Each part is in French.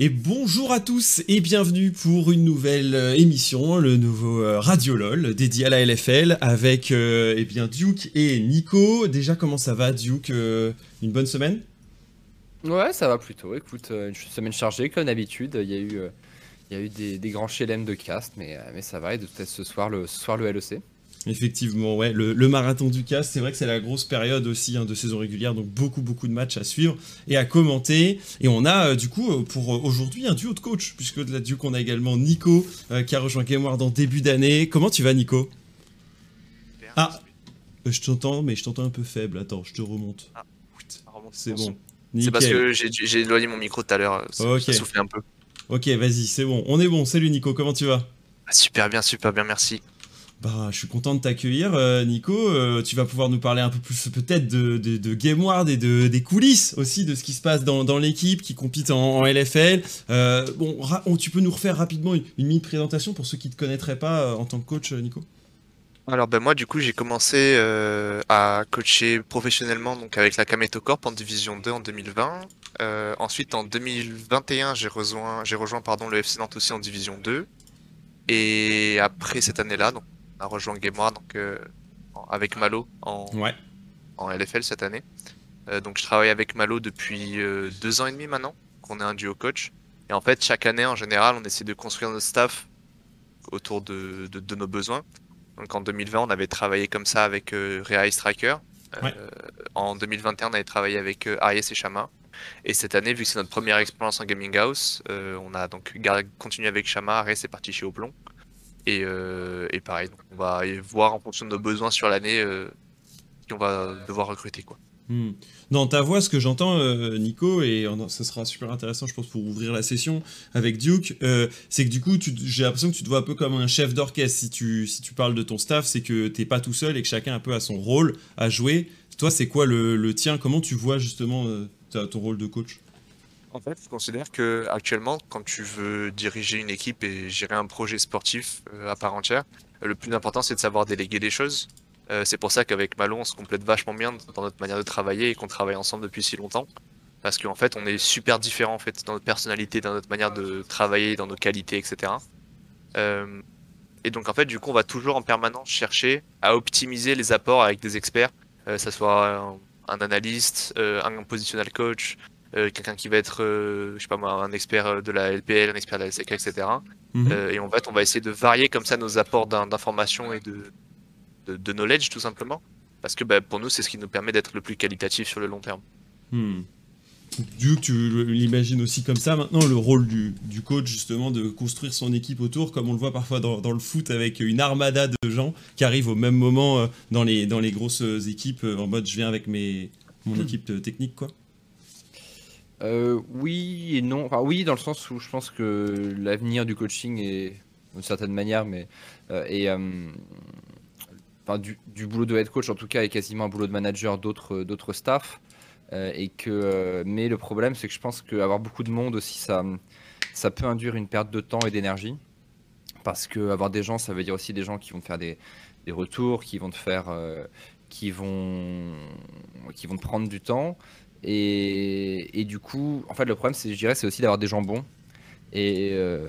Et bonjour à tous et bienvenue pour une nouvelle euh, émission, le nouveau euh, Radio LOL dédié à la LFL avec euh, eh bien Duke et Nico. Déjà comment ça va Duke Une bonne semaine? Ouais ça va plutôt, écoute, une semaine chargée comme d'habitude, il y a eu, des, grands chelem de cast mais, mais ça va et peut-être ce soir le, ce soir le LEC. Effectivement, ouais, le, marathon du cast, c'est vrai que c'est la grosse période aussi hein, de saison régulière, donc beaucoup beaucoup de matchs à suivre et à commenter. Et on a euh, du coup euh, pour euh, aujourd'hui un duo de coach, puisque de la duo qu'on a également Nico qui a rejoint GameWard en début d'année. Comment tu vas Nico? Ah, je t'entends, mais je t'entends un peu faible. Attends, je te remonte. Ah, c'est bon. C'est parce que j'ai éloigné mon micro tout à l'heure, ça, ça soufflait un peu. Ok, vas-y, c'est bon. On est bon. Salut Nico, comment tu vas? Ah, Super bien, super bien, merci. Bah, je suis content de t'accueillir, euh, Nico. Euh, tu vas pouvoir nous parler un peu plus peut-être de, de, de GameWard et de, des coulisses aussi de ce qui se passe dans, l'équipe qui compite en, LFL. Euh, bon, tu peux nous refaire rapidement une, mini présentation pour ceux qui ne te connaîtraient pas en tant que coach, Nico alors ben moi du coup j'ai commencé à coacher professionnellement donc avec la Kameto Corp en division 2 en 2020. ensuite en 2021 j'ai rejoint rejoint pardon le FC Nantes aussi en division 2. Et après cette année-là, donc a rejoint GameWare donc, euh, avec Malo en, en LFL cette année. Euh, donc je travaille avec Malo depuis euh, deux ans et demi maintenant, qu'on est un duo coach. Et en fait, chaque année, en général, on essaie de construire notre staff autour de, de, nos besoins. Donc en 2020, on avait travaillé comme ça avec Rea Striker. en 2021, on avait travaillé avec Arias et Shama. Et cette année, vu que c'est notre première expérience en gaming house, on a donc continué avec Shama. Arias est parti chez Oplon. Euh, et, pareil, on va voir en fonction de nos besoins sur l'année euh, qui on va devoir recruter. Quoi. Hmm. Dans ta voix, ce que j'entends, euh, Nico, et ce sera super intéressant, je pense, pour ouvrir la session avec Duke, c'est que du coup, j'ai l'impression que tu te vois un peu comme un chef d'orchestre. Si tu, si tu parles de ton staff, c'est que t'es pas tout seul et que chacun un peu a son rôle à jouer. Toi, c'est quoi le, le, tien? Comment tu vois justement ton rôle de coach? En fait, je considère que actuellement, quand tu veux diriger une équipe et gérer un projet sportif euh, à part entière, le plus important c'est de savoir déléguer des choses. Euh, c'est pour ça qu'avec Malon, on se complète vachement bien dans notre manière de travailler et qu'on travaille ensemble depuis si longtemps. Parce qu'en fait, on est super différents en fait dans notre personnalité, dans notre manière de travailler, dans nos qualités, etc. Euh, et donc en fait, du coup, on va toujours en permanence chercher à optimiser les apports avec des experts, que ce soit un, analyste, un positionnel coach, euh, quelqu'un qui va être, euh, je sais pas moi, un expert euh, de la LPL, un expert de la LCK, etc. Mhm. et en fait, on va essayer de varier comme ça nos apports d'informations et de, de, knowledge, tout simplement. Parce que bah, pour nous, c'est ce qui nous permet d'être le plus qualitatif sur le long terme. Hmm. Du coup, tu l'imagines aussi comme ça maintenant, le rôle du, du, coach, justement, de construire son équipe autour, comme on le voit parfois dans, dans, le foot avec une armada de gens qui arrivent au même moment dans, les, dans les grosses équipes, en mode je viens avec mes, mon hmm. équipe technique, quoi. Euh, oui et non. Enfin, oui, dans le sens où je pense que l'avenir du coaching est, d'une certaine manière, mais euh, euh, enfin, du, boulot de head coach en tout cas est quasiment un boulot de manager d'autres d'autres staff. et que, mais le problème, c'est que je pense qu'avoir beaucoup de monde aussi, ça, ça peut induire une perte de temps et d'énergie. Parce que avoir des gens, ça veut dire aussi des gens qui vont faire des, des retours, qui vont faire, qui vont, qui vont te prendre du temps. Et, du coup, en fait, le problème, c'est, je dirais, c'est aussi d'avoir des gens bons. Et, euh,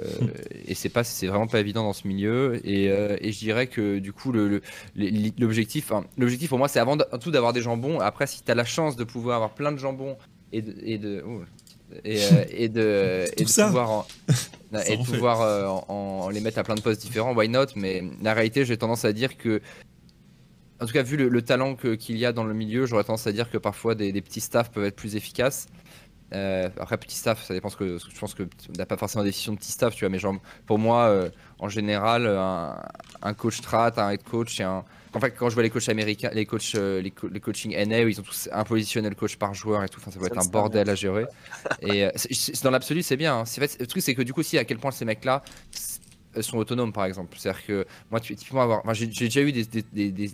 et c'est pas, c'est vraiment pas évident dans ce milieu. Et, euh, et je dirais que du coup, le, l'objectif, l'objectif pour moi, c'est avant tout d'avoir des gens bons. Après, si tu as la chance de pouvoir avoir plein de jambons et de, et de, et, euh, et, de, et de pouvoir, en, et pouvoir en, les mettre à plein de postes différents, why not? Mais la réalité, j'ai tendance à dire que en tout cas, vu le, talent qu'il y a dans le milieu, j'aurais tendance à dire que parfois des, petits staffs peuvent être plus efficaces. Euh, après, petit staff, ça dépend ce que je pense que tu n'as pas forcément des décision de petit staff, tu vois. Mais genre, pour moi, euh, en général, un, coach strat, un head coach, et un. En fait, quand je vois les coachs américains, les coachs, euh, les, coaching NA, ils ont tous un positionnel coach par joueur et tout. Enfin, ça va être un bordel à gérer. et dans l'absolu, c'est bien. Hein. le truc, c'est que du coup, si à quel point ces mecs-là sont autonomes, par exemple. C'est-à-dire que moi, typiquement, avoir, j'ai déjà eu des, des, des,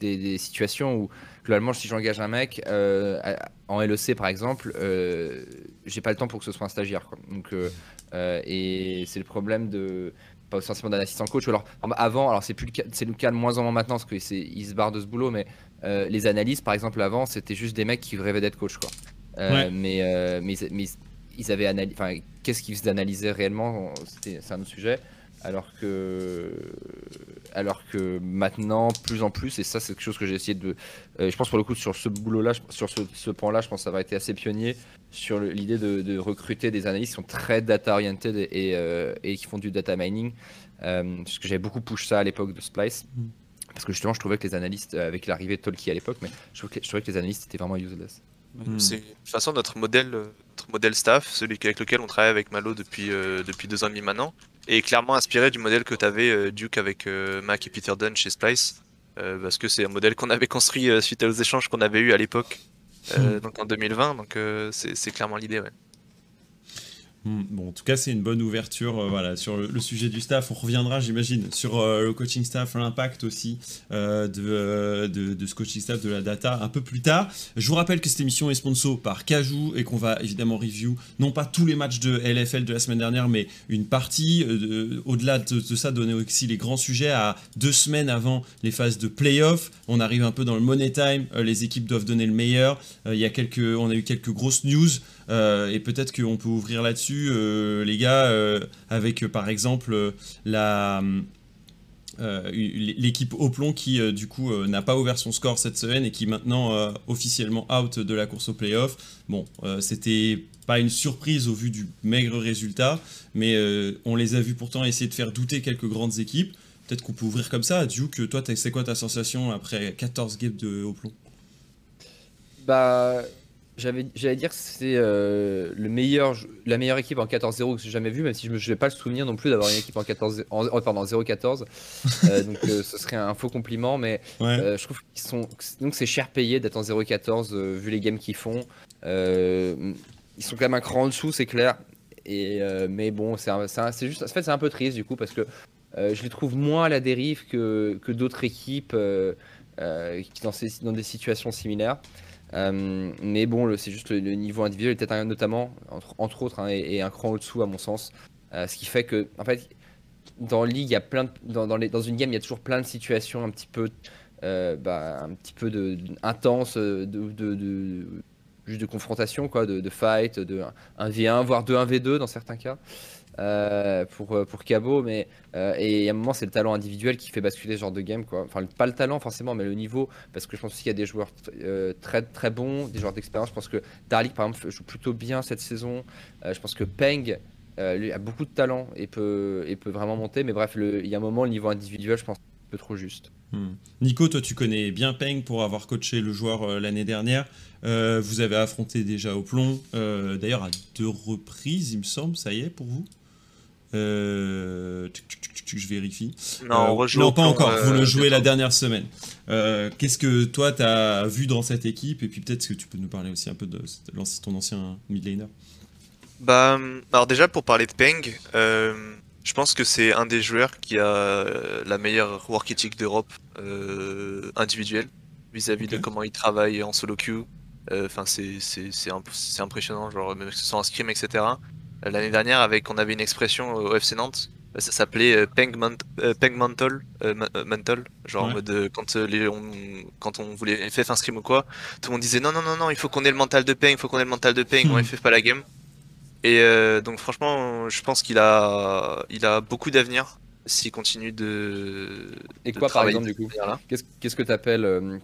des, situations où, globalement, si j'engage un mec euh, en LEC, par exemple, euh, j'ai pas le temps pour que ce soit un stagiaire. Quoi. Donc, euh, et c'est le problème de pas forcément d'un assistant coach. alors avant, alors c'est plus le cas, c'est le cas de moins en moins maintenant parce qu'ils se barrent de ce boulot, mais les analyses, par exemple, avant, c'était juste des mecs qui rêvaient d'être coach, quoi. mais, mais, mais ils avaient analysé, enfin, qu'est-ce qu'ils analysaient réellement, c'est un autre sujet. Alors que, alors que maintenant, plus en plus, et ça c'est quelque chose que j'ai essayé de, je pense pour le coup sur ce boulot-là, sur ce, ce point-là, je pense que ça va être assez pionnier sur l'idée de, recruter des analystes qui sont très data-oriented et, et, qui font du data mining. parce que j'avais beaucoup push ça à l'époque de Splice. Mm. Parce que justement, je trouvais que les analystes, avec l'arrivée de Tolkien à l'époque, mais je trouvais, que, je trouvais que les analystes étaient vraiment useless. Hmm. C'est de toute façon notre modèle, notre modèle staff, celui avec lequel on travaille avec Malo depuis, euh, depuis deux ans et demi maintenant, est clairement inspiré du modèle que tu avais euh, Duke avec euh, Mac et Peter Dunn chez Splice, parce que c'est un modèle qu'on avait construit suite aux échanges qu'on avait eu à l'époque, hmm. donc en 2020, donc c'est clairement l'idée. Ouais. Hmm, bon, en tout cas, c'est une bonne ouverture euh, voilà, sur le, sujet du staff. On reviendra, j'imagine, sur euh, le coaching staff, l'impact aussi euh, de, de, ce coaching staff, de la data un peu plus tard. Je vous rappelle que cette émission est sponsor par Cajou et qu'on va évidemment review non pas tous les matchs de LFL de la semaine dernière, mais une partie. Au-delà de, ça, donner aussi les grands sujets à deux semaines avant les phases de playoff. On arrive un peu dans le money time. les équipes doivent donner le meilleur. Il y a quelques, on a eu quelques grosses news. Euh, et peut-être qu'on peut ouvrir là-dessus, euh, les gars, euh, avec par exemple la. l'équipe Oplon qui du coup n'a pas ouvert son score cette semaine et qui maintenant officiellement out de la course au playoff. Bon, c'était pas une surprise au vu du maigre résultat, mais on les a vus pourtant essayer de faire douter quelques grandes équipes. Peut-être qu'on peut ouvrir comme ça. Duke, toi, c'est quoi ta sensation après 14 games de Oplon Bah, J'allais dire que c'est euh, le meilleur, la meilleure équipe en 14-0 que j'ai jamais vue, même si je ne vais pas le souvenir non plus d'avoir une équipe en 14, en, pardon, 0-14. Euh, donc euh, ce serait un faux compliment, mais je trouve qu'ils sont. Donc c'est cher payé d'être en 0-14 vu les games qu'ils font. ils sont quand même un cran en dessous, c'est clair. Et, mais bon, c'est juste. En fait, c'est un peu triste du coup parce que je les trouve moins à la dérive que, que d'autres équipes qui dans, dans des situations similaires. Euh, mais bon, c'est juste le, niveau individuel, peut-être notamment, entre, autres, et, hein, un cran au-dessous à mon sens. Euh, ce qui fait que, en fait, dans il y a plein dans, une game, il y a toujours plein de situations un petit peu, euh, bah, un petit peu de, intenses, de, de, juste de confrontation, quoi, de, fight, de 1v1, voire de 1v2 dans certains cas. Euh, pour, euh, pour Cabo, mais euh, et à un moment c'est le talent individuel qui fait basculer ce genre de game quoi. Enfin pas le talent forcément, mais le niveau, parce que je pense aussi qu'il y a des joueurs très très bons, des joueurs d'expérience. Je pense que Darlik par exemple joue plutôt bien cette saison. je pense que Peng lui a beaucoup de talent et peut et peut vraiment monter, mais bref il y a un moment le niveau individuel je pense un peu trop juste. Hmm. Nico, toi tu connais bien Peng pour avoir coaché le joueur l'année dernière. vous avez affronté déjà au plomb, d'ailleurs à deux reprises, il me semble, ça y est pour vous? Euh, je vérifie. Non, euh, pas encore. Vous le euh, jouez la dernière semaine. Qu'est-ce que toi, tu as vu dans cette équipe? Et puis peut-être que tu peux nous parler aussi un peu de, ton ancien mid laner. Bah, alors déjà, pour parler de Peng, je pense que c'est un des joueurs qui a la meilleure work ethic d'Europe individuelle vis-à-vis de comment il travaille en solo queue. Enfin, c'est impressionnant, genre, même que ce soit en scrim, etc. L'année dernière, avec, on avait une expression au FC Nantes, ça s'appelait euh, Peng, euh, Mantle, euh, Mantle, genre en mode quand, les, on, quand on voulait FF un scrim ou quoi, tout le monde disait non, non, non, non, il faut qu'on ait le mental de Peng, il faut qu'on ait le mental de Peng, on FF pas la game. Et donc franchement, je pense qu'il a, il a beaucoup d'avenir s'il continue de. Et quoi par exemple du coup Qu'est-ce que tu appelles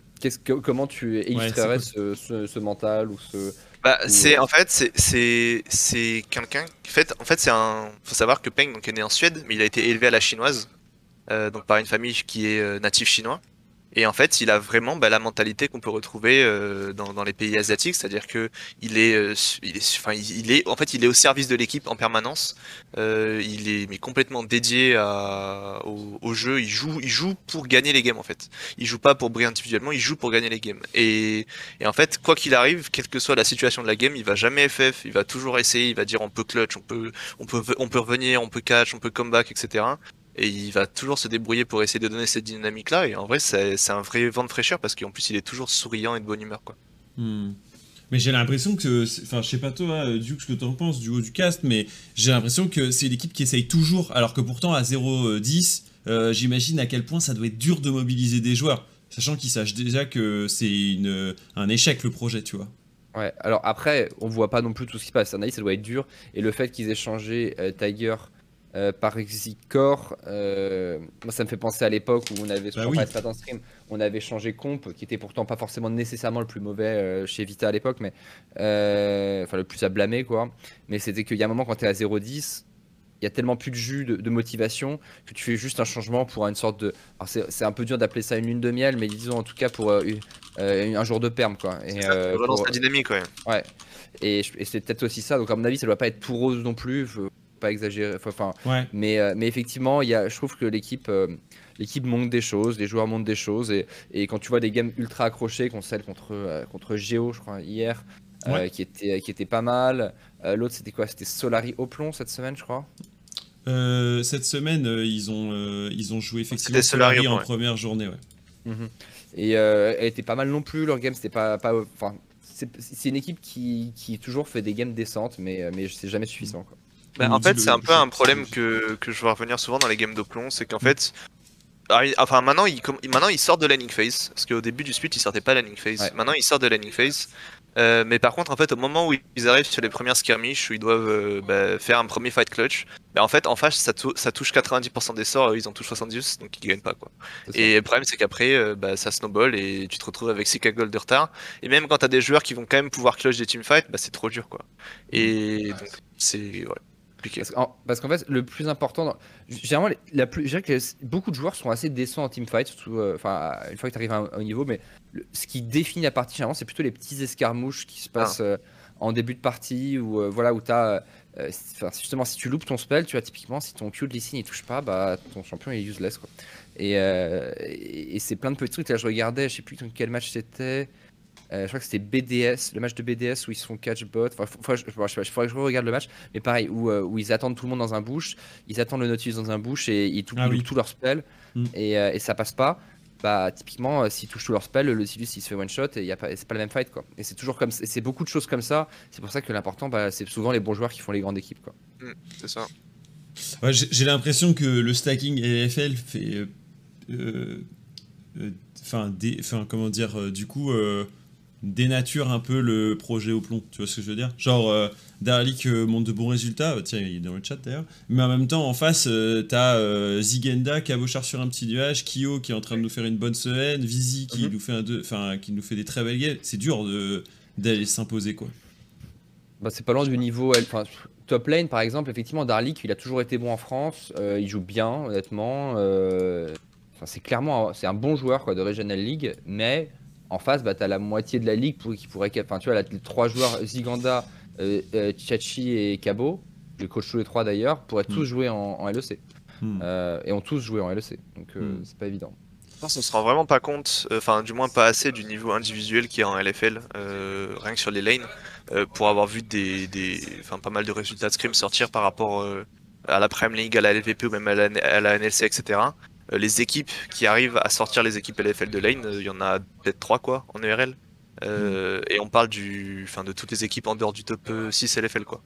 Comment tu illustrerais ce, ce, mental ou ce bah, c'est en fait c'est c'est quelqu'un en fait en fait c'est un faut savoir que Peng donc est né en Suède mais il a été élevé à la chinoise euh, donc par une famille qui est euh, natif chinois et en fait, il a vraiment bah, la mentalité qu'on peut retrouver euh, dans, dans, les pays asiatiques, c'est-à-dire que il est, euh, il est, enfin, il est, en fait, il est au service de l'équipe en permanence. Euh, il est mais complètement dédié à, au, au, jeu. Il joue, il joue pour gagner les games en fait. Il joue pas pour briller individuellement, il joue pour gagner les games. Et, et en fait, quoi qu'il arrive, quelle que soit la situation de la game, il va jamais FF. Il va toujours essayer. Il va dire on peut clutch, on peut, on peut, on peut revenir, on peut catch, on peut comeback, etc et il va toujours se débrouiller pour essayer de donner cette dynamique là et en vrai c'est un vrai vent de fraîcheur parce qu'en plus il est toujours souriant et de bonne humeur quoi. Hmm. Mais j'ai l'impression que, enfin je sais pas toi hein, Duke ce que t'en penses du haut du cast mais j'ai l'impression que c'est l'équipe qui essaye toujours alors que pourtant à 0-10 euh, j'imagine à quel point ça doit être dur de mobiliser des joueurs sachant qu'ils sachent déjà que c'est un échec le projet tu vois. Ouais, alors après, on voit pas non plus tout ce qui se passe. Analyse, ça doit être dur. Et le fait qu'ils aient changé euh, Tiger euh, par Exicor, euh, moi ça me fait penser à l'époque où on avait, Bah oui. en stream, on avait changé Comp, qui était pourtant pas forcément nécessairement le plus mauvais euh, chez Vita à l'époque, mais euh, enfin le plus à blâmer quoi. Mais c'était qu'il y a un moment quand tu es à 0-10, il y a tellement plus de jus, de, de motivation, que tu fais juste un changement pour une sorte de. Alors c'est c'est un peu dur d'appeler ça une lune de miel, mais disons en tout cas pour euh, euh, un jour de perme quoi. Et, Ça euh, relance pour- la dynamique, ouais. Ouais. Et, c'est peut-être aussi ça. Donc, à mon avis, ça doit pas être tout rose non plus. Faut pas exagérer. Enfin, Ouais. mais, euh, mais effectivement, il y a, je trouve que l'équipe, euh, l'équipe montre des choses, les joueurs montrent des choses. Et, et quand tu vois des games ultra accrochés, comme celle contre, euh, contre Geo, je crois, hier, euh, Ouais. qui, était, qui était pas mal. Euh, L'autre, c'était quoi? C'était Solari au plomb cette semaine, je crois. Euh, cette semaine, euh, ils, ont, euh, ils ont joué effectivement C'était Solari en ouais. première journée. Ouais. Et euh, elle était pas mal non plus. Leur game, c'était pas. pas enfin, c'est une équipe qui, qui toujours fait des games décentes, mais, mais c'est jamais suffisant. Quoi. Bah, en fait, c'est un peu un problème que, que je vois revenir souvent dans les games de plomb, c'est qu'en fait, arri- enfin maintenant ils, com- maintenant sortent de landing phase, parce qu'au début du split ils sortaient pas landing phase. Ouais. Maintenant ils sortent de landing phase, Euh, mais par contre en fait au moment où ils arrivent sur les premières skirmishes où ils doivent euh, bah, faire un premier fight clutch, bah, en fait en face ça, tou- ça touche 90% des sorts, ils en touchent 70, donc ils gagnent pas quoi. Et le problème c'est qu'après euh, bah, ça snowball et tu te retrouves avec 6 gold de retard. Et même quand t'as des joueurs qui vont quand même pouvoir clutch des teamfights, bah, c'est trop dur quoi. Et donc c'est ouais, compliqué. Parce qu'en, parce qu'en fait, le plus important, dans- généralement, la plus, je dirais que beaucoup de joueurs sont assez décents en teamfight, surtout, euh, une fois que tu arrives à un, un niveau, mais le- ce qui définit la partie, généralement, c'est plutôt les petits escarmouches qui se passent euh, en début de partie, ou euh, voilà, où tu as. justement, si tu loupes ton spell, tu vois, typiquement, si ton Q de Lee il touche pas, bah, ton champion est useless, quoi. Et, et, et c'est plein de petits trucs. Là, je regardais, je sais plus dans quel match c'était. Euh, je crois que c'était BDS, le match de BDS où ils se font catch bot. Enfin, faut- faut- je, bon, je sais pas, il faudrait que je regarde le match, mais pareil, où, euh, où ils attendent tout le monde dans un bush, ils attendent le Nautilus dans un bush et ils, tout, Ah oui. tout leur spell Mm. et, euh, et ça passe pas. Bah, typiquement, euh, s'ils touchent tout leur spell, le Nautilus il se fait one shot et y a pas, c'est pas la même fight quoi. Et c'est toujours comme c'est c'est beaucoup de choses comme ça. C'est pour ça que l'important, bah, c'est souvent les bons joueurs qui font les grandes équipes quoi. C'est ça. Ouais, j'ai l'impression que le stacking LFL fait. euh, euh, euh, Enfin, comment dire, euh, du coup, euh, dénature un peu le projet au plomb. Tu vois ce que je veux dire? Genre, euh, Darlik euh, montre de bons résultats, euh, tiens, il est dans le chat d'ailleurs, mais en même temps, en face, euh, t'as euh, Zigenda, Cabochard sur un petit nuage, Kyo qui est en train de nous faire une bonne semaine, Visi qui, Mhm. nous, fait un deux- qui nous fait des très belles games. C'est dur de- d'aller s'imposer, quoi. Bah, c'est pas loin du niveau. elle- top lane, par exemple, effectivement, Darlik, il a toujours été bon en France. il joue bien, honnêtement. enfin, c'est clairement un- c'est un bon joueur quoi, de Regional League. Mais en face, bah, tu as la moitié de la ligue pour, qui pourrait. Enfin, tu vois, là, les trois joueurs, Ziganda, euh, euh, Chachi et Cabo, le coach tous les trois d'ailleurs, pourraient tous Mm. jouer en, en LEC. Hmm. Euh, et ont tous joué en LEC. Donc, euh, Mm. c'est pas évident. Je pense qu'on se rend vraiment pas compte, euh, enfin du moins pas assez du niveau individuel qui est en LFL, euh, rien que sur les lanes, euh, pour avoir vu des, pas mal de résultats de scrim sortir par rapport euh, à la Premier League, à la LVP ou même à la, à la NLC, etc. Euh, les équipes qui arrivent à sortir les équipes LFL de lane, euh, il y en a peut-être trois quoi en ERL. Euh, Et on parle du, enfin de toutes les équipes en dehors du top euh, 6 LFL quoi.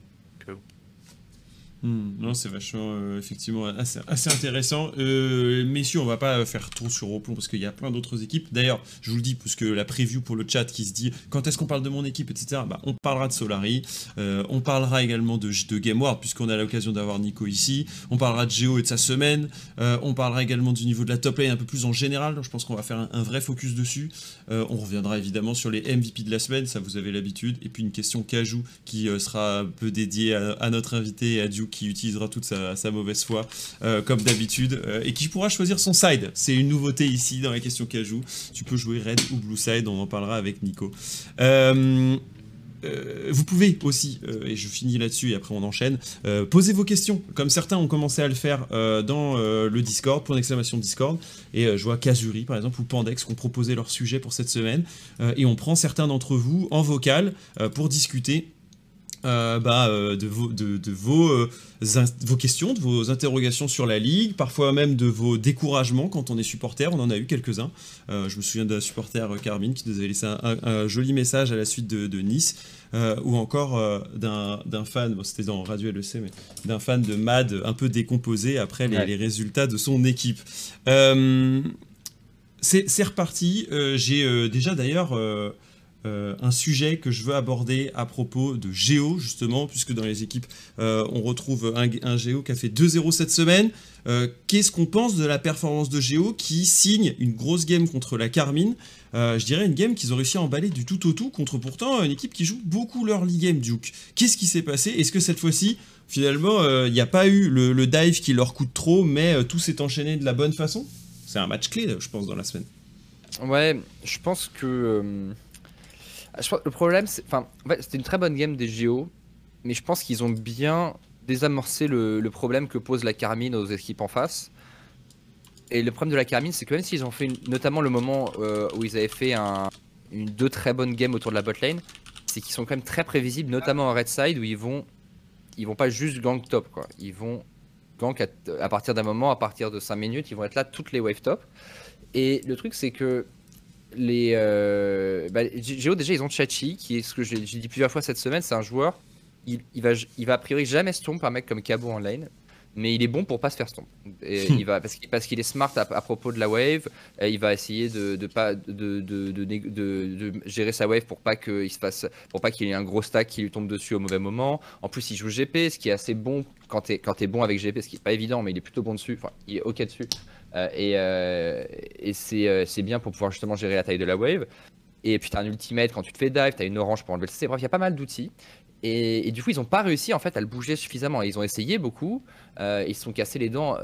Hmm, non, c'est vachement, euh, effectivement, assez, intéressant. Euh, messieurs, on va pas faire trop sur Oplon parce qu'il y a plein d'autres équipes. D'ailleurs, je vous le dis, puisque la preview pour le chat qui se dit quand est-ce qu'on parle de mon équipe, etc. Bah, on parlera de Solari. Euh, on parlera également de, de Game World, puisqu'on a l'occasion d'avoir Nico ici. On parlera de Geo et de sa semaine. On parlera également du niveau de la top lane un peu plus en général. Je pense qu'on va faire un vrai focus dessus. Euh, on reviendra évidemment sur les MVP de la semaine, ça vous avez l'habitude. Et puis une question cajou qui euh, sera un peu dédiée à, notre invité à Duke qui utilisera toute sa, mauvaise foi euh, comme d'habitude et qui pourra choisir son side. C'est une nouveauté ici dans la question cajou. Tu peux jouer red ou blue side, on en parlera avec Nico. Euh, vous pouvez aussi, euh, et je finis là-dessus et après on enchaîne, euh, poser vos questions, comme certains ont commencé à le faire dans le Discord, point d'exclamation Discord, et je vois Kazuri par exemple ou Pandex qui ont proposé leur sujet pour cette semaine, et on prend certains d'entre vous en vocal pour discuter euh, bah, euh, de, vos, de, de vos, euh, vos questions, de vos interrogations sur la ligue, parfois même de vos découragements quand on est supporter. On en a eu quelques-uns. Je me souviens d'un supporter, Carmine, qui nous avait laissé un, un- un joli message à la suite de, de Nice, ou encore d'un d'un fan, bon, c'était dans Radio LEC, mais d'un fan de Mad un peu décomposé après les, Ouais. les résultats de son équipe. C'est reparti. J'ai déjà d'ailleurs. Euh, un sujet que je veux aborder à propos de Géo, justement, puisque dans les équipes, euh, on retrouve un, un, Géo qui a fait 2-0 cette semaine. Euh, Qu'est-ce qu'on pense de la performance de Géo qui signe une grosse game contre la Carmine? Je dirais une game qu'ils ont réussi à emballer du tout au tout contre pourtant une équipe qui joue beaucoup leur league game, Duke. Qu'est-ce qui s'est passé? Est-ce que cette fois-ci, finalement, il n'y a pas eu le, le, dive qui leur coûte trop, mais tout s'est enchaîné de la bonne façon? C'est un match clé, je pense, dans la semaine. Ouais, je pense que le problème, c'est. Enfin, c'était une très bonne game des JO, mais je pense qu'ils ont bien désamorcé le, problème que pose la Carmine aux équipes en face. Et le problème de la Carmine, c'est que même s'ils ont fait notamment le moment euh, où ils avaient fait un, une, deux très bonnes games autour de la botlane, c'est qu'ils sont quand même très prévisibles, notamment en red side où ils vont, ils vont pas juste gank top quoi. Ils vont gank à, partir d'un moment, à partir de 5 minutes, ils vont être là toutes les wave top. Et le truc, c'est que les euh, bah, Géo déjà ils ont Chachi qui est ce que j'ai dit plusieurs fois cette semaine c'est un joueur il, va il va a priori jamais stomp un mec comme Cabo en lane mais il est bon pour pas se faire stomp. Et il va parce qu'il parce qu'il est smart à, propos de la wave il va essayer de, de pas de, de, de, gérer sa wave pour pas qu'il se passe pour pas qu'il y ait un gros stack qui lui tombe dessus au mauvais moment. En plus il joue GP ce qui est assez bon quand t'es quand es bon avec GP ce qui est pas évident mais il est plutôt bon dessus. Enfin il est ok dessus et, euh, et euh, c'est bien pour pouvoir justement gérer la taille de la wave. Et puis tu as un ultimate quand tu te fais dive, tu as une orange pour enlever le CC. Bref, il y a pas mal d'outils. Et, du coup, ils n'ont pas réussi en fait à le bouger suffisamment. Ils ont essayé beaucoup, ils se sont cassés les dents.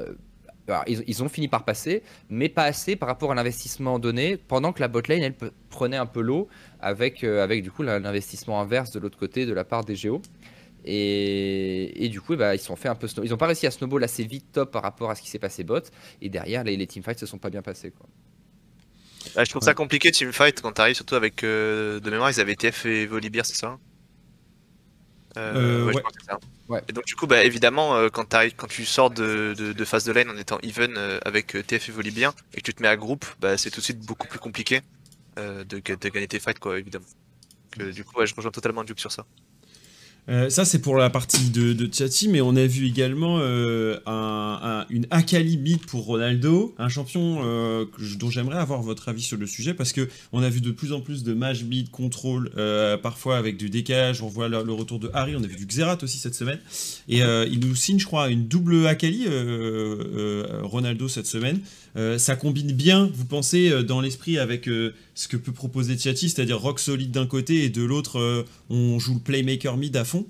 ils, ont fini par passer, mais pas assez par rapport à l'investissement donné, pendant que la botlane, elle prenait un peu l'eau avec, avec du coup l'investissement inverse de l'autre côté de la part des géos. Et, du coup, bah, ils sont fait un peu Ils n'ont pas réussi à snowball assez vite top par rapport à ce qui s'est passé bot. Et derrière, les, les teamfights se sont pas bien passés. Quoi. Bah, je trouve ça compliqué teamfight quand t'arrives, surtout avec euh, de mémoire, ils avaient TF et Volibear, c'est ça euh, euh, ouais, ouais. Et donc du coup, bah, évidemment, quand, quand tu sors de, de, phase de lane en étant even avec TF et Volibear et que tu te mets à groupe, bah, c'est tout de suite beaucoup plus compliqué de, de, gagner tes fights, quoi, évidemment. du coup, je rejoins totalement Duke sur ça. Euh, ça, c'est pour la partie de, de Tchati, mais on a vu également euh, un, une Akali mid pour Ronaldo, un champion euh, dont j'aimerais avoir votre avis sur le sujet, parce que on a vu de plus en plus de match mid contrôle, parfois avec du décalage. On voit le, retour de Harry, on a vu du Xerath aussi cette semaine, et il nous signe, je crois, une double Akali Ronaldo cette semaine. Ça combine bien, vous pensez, dans l'esprit avec ce que peut proposer Tchati, c'est-à-dire rock solide d'un côté et de l'autre, on joue le playmaker mid à fond?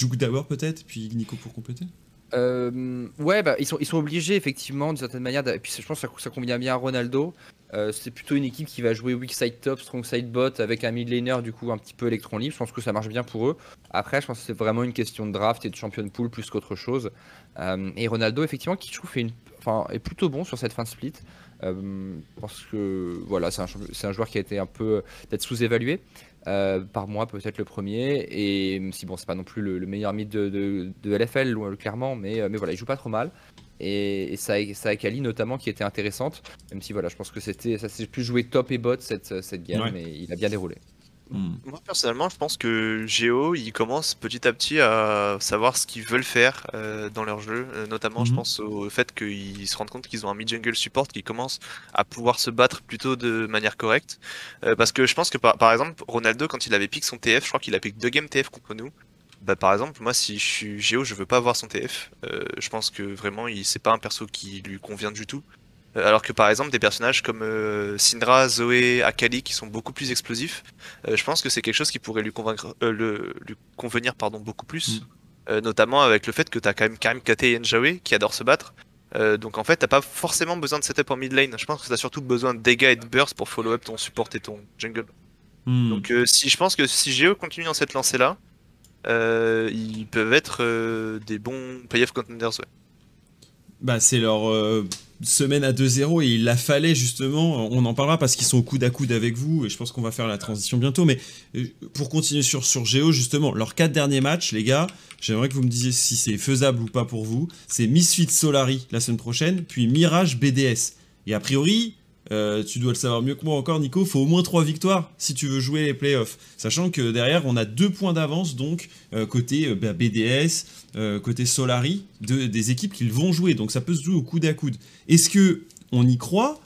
Coup d'abord peut-être, puis Nico pour compléter? Euh, ouais, bah, ils, sont, obligés effectivement d'une certaine manière. Et puis je pense que ça, convient bien à Ronaldo. Euh, c'est plutôt une équipe qui va jouer weak side top, strong side bot avec un mid laner du coup un petit peu électron libre. Je pense que ça marche bien pour eux. Après, je pense que c'est vraiment une question de draft et de champion pool plus qu'autre chose. Euh, et Ronaldo, effectivement, qui je trouve est plutôt bon sur cette fin de split. parce que voilà, c'est un, un, joueur qui a été un peu peut-être sous-évalué. Euh, par mois peut-être le premier. Et si bon, c'est pas non plus le, meilleur mythe de, de, LFL, clairement, mais, euh, mais voilà, il joue pas trop mal. Et, ça, ça a Kali notamment qui était intéressante, même si voilà, je pense que c'était ça s'est plus joué top et bot cette, cette game, mais il a bien déroulé. Moi personnellement, je pense que Géo, il commence petit à petit à savoir ce qu'ils veulent faire euh, dans leur jeu. Euh, notamment, je hmm. pense au fait qu'ils se rendent compte qu'ils ont un mid-jungle support qui commence à pouvoir se battre plutôt de manière correcte. Euh, parce que je pense que par, exemple, Ronaldo, quand il avait pick son TF, je crois qu'il a pick deux games TF contre nous. Bah, par exemple, moi, si je suis Géo, je veux pas avoir son TF. je pense que vraiment, il c'est pas un perso qui lui convient du tout. Euh, alors que par exemple des personnages comme euh, Syndra, Zoé, Akali qui sont beaucoup plus explosifs, euh, je pense que c'est quelque chose qui pourrait lui, convaincre, le, lui convenir pardon, beaucoup plus. Mm. notamment avec le fait que tu as quand même Karim Kate et Njawe qui adorent se battre. donc en fait t'as pas forcément besoin de setup en mid lane, je pense que t'as surtout besoin de dégâts et de burst pour follow up ton support et ton jungle. Mm. Donc si je pense que si Geo continue dans cette lancée là, ils peuvent être des bons playoff contenders ouais. Bah c'est leur semaine à 2-0 et il la fallait justement. On en parlera parce qu'ils sont au coude à coude avec vous et je pense qu'on va faire la transition bientôt. Mais euh, pour continuer sur, sur Géo, justement, leurs quatre derniers matchs, les gars, j'aimerais que vous me disiez si c'est faisable ou pas pour vous. C'est Misfit Solari la semaine prochaine, puis Mirage BDS. Et a priori, euh, tu dois le savoir mieux que moi encore, Nico, faut au moins 3 victoires si tu veux jouer les playoffs. Sachant que derrière, on a deux points d'avance, donc euh, côté bah, BDS, côté Solari, de, des équipes qu'ils vont jouer. Donc ça peut se jouer au coude à coude. Est-ce que on y croit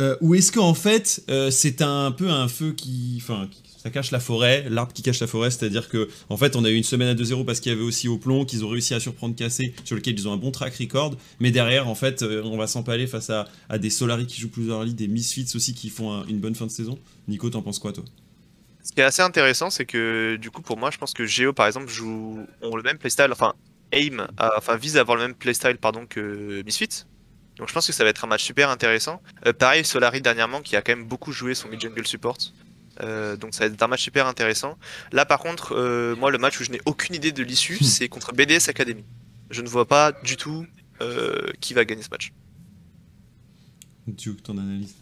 Euh, ou est-ce qu'en fait, euh, c'est un peu un feu qui. Ça cache la forêt, l'arbre qui cache la forêt, c'est-à-dire que en fait, on a eu une semaine à 2-0 parce qu'il y avait aussi au plomb, qu'ils ont réussi à surprendre Cassé, sur lequel ils ont un bon track record, mais derrière, en fait, euh, on va s'empaler face à, des Solari qui jouent plusieurs lits, des Misfits aussi qui font un, une bonne fin de saison. Nico, t'en penses quoi, toi? Ce qui est assez intéressant, c'est que du coup, pour moi, je pense que Géo, par exemple, joue ont le même playstyle, enfin, aim, enfin, vise à avoir le même playstyle pardon, que Misfits. Donc je pense que ça va être un match super intéressant. Euh, pareil, Solari dernièrement qui a quand même beaucoup joué son mid-jungle support. Euh, donc ça va être un match super intéressant. Là par contre, euh, moi le match où je n'ai aucune idée de l'issue, Hmm. c'est contre BDS Academy. Je ne vois pas du tout euh, qui va gagner ce match. Duke, ton analyse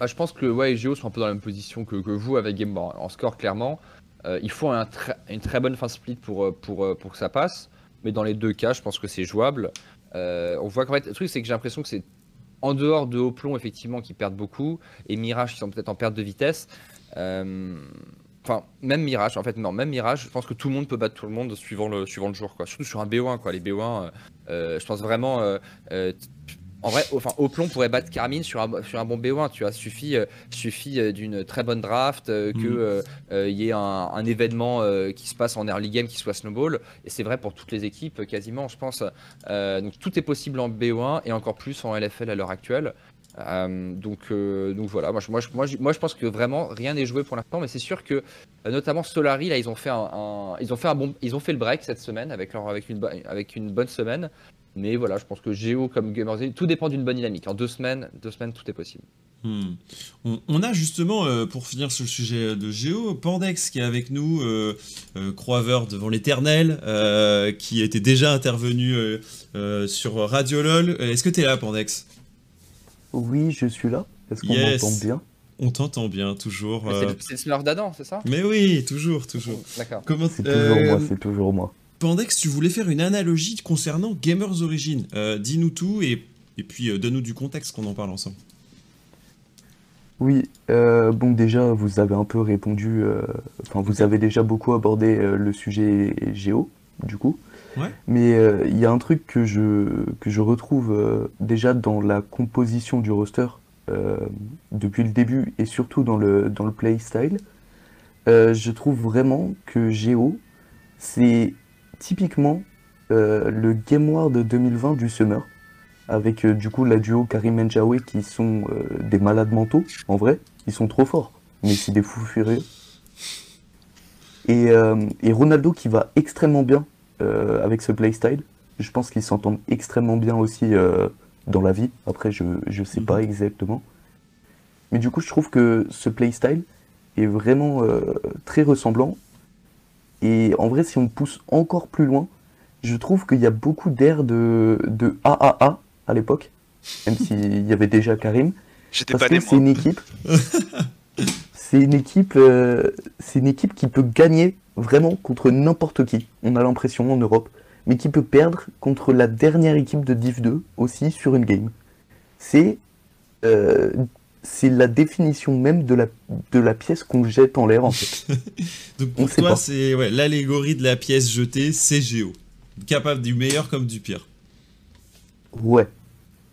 Ah, je pense que ouais, et Géo sont un peu dans la même position que, que vous avec Game Boy. En score, clairement, euh, il faut un une très bonne fin split pour, pour, pour que ça passe. Mais dans les deux cas, je pense que c'est jouable. Euh, on voit qu'en fait, le truc, c'est que j'ai l'impression que c'est en dehors de Hoplon, effectivement, qui perdent beaucoup, et Mirage qui sont peut-être en perte de vitesse. Euh, Enfin, même Mirage, en fait, non, même Mirage, je pense que tout le monde peut battre tout le monde suivant le, suivant le jour, quoi. Surtout sur un BO1, quoi. Les BO1, euh, euh, je pense vraiment. en vrai, enfin, Oplon pourrait battre Carmine sur un, sur un bon BO1, tu vois. Suffit, euh, suffit euh, d'une très bonne draft, euh, euh, euh, y ait un, un événement qui se passe en early game qui soit snowball. Et c'est vrai pour toutes les équipes, quasiment, je pense. Donc tout est possible en BO1 et encore plus en LFL à l'heure actuelle. Euh, donc, euh, donc voilà, moi je, moi, moi, moi, je pense que vraiment rien n'est joué pour l'instant, mais c'est sûr que euh, notamment Solari là ils ont fait un, ils ont fait un bon ils ont fait le break cette semaine avec leur avec une avec une bonne semaine, mais voilà je pense que Géo comme Gamers tout dépend d'une bonne dynamique. En deux semaines deux semaines tout est possible. Hmm. On, a justement, pour finir sur le sujet de Géo, Pandex qui est avec nous, euh, croiveur devant l'éternel, qui était déjà intervenu sur Radio LOL. Est-ce que tu es là, Pandex? Oui, je suis là. Est-ce qu'on Yes. m'entend bien? On t'entend bien, toujours. Mais euh, C'est le- Smurf d'Adam, c'est ça? Mais oui, toujours, toujours. D'accord. Comment C'est toujours euh, moi, c'est toujours moi. Pandex, tu voulais faire une analogie concernant Gamers Origin. Euh, Dis-nous tout et, et puis euh, donne-nous du contexte qu'on en parle ensemble. Oui, euh, bon déjà, vous avez un peu répondu, euh, enfin vous avez déjà beaucoup abordé euh, le sujet géo, du coup. Mais euh, il y a un truc que je, retrouve euh, déjà dans la composition du roster euh, depuis le début et surtout dans le, dans le playstyle. Je trouve vraiment que Géo, c'est typiquement le Game War de 2020 du Summer avec du coup la duo Karim Enjaoué qui sont des malades mentaux, en vrai, ils sont trop forts, mais c'est des fous furieux. Et, et Ronaldo qui va extrêmement bien euh, avec ce playstyle, je pense qu'ils s'entendent extrêmement bien aussi euh, dans la vie, après je, je sais pas exactement. Mais du coup je trouve que ce playstyle est vraiment euh, très ressemblant, et en vrai si on pousse encore plus loin, je trouve qu'il y a beaucoup d'air de, de AAA à l'époque, même s'il y avait déjà Karim, J'étais parce pas que c'est une équipe. c'est une équipe, euh, c'est une équipe qui peut gagner vraiment contre n'importe qui. On a l'impression en Europe, mais qui peut perdre contre la dernière équipe de Div 2 aussi sur une game. C'est euh, c'est la définition même de la de la pièce qu'on jette en l'air en fait. Donc On pour toi, c'est ouais, l'allégorie de la pièce jetée, c'est Géo. Capable du meilleur comme du pire. Ouais.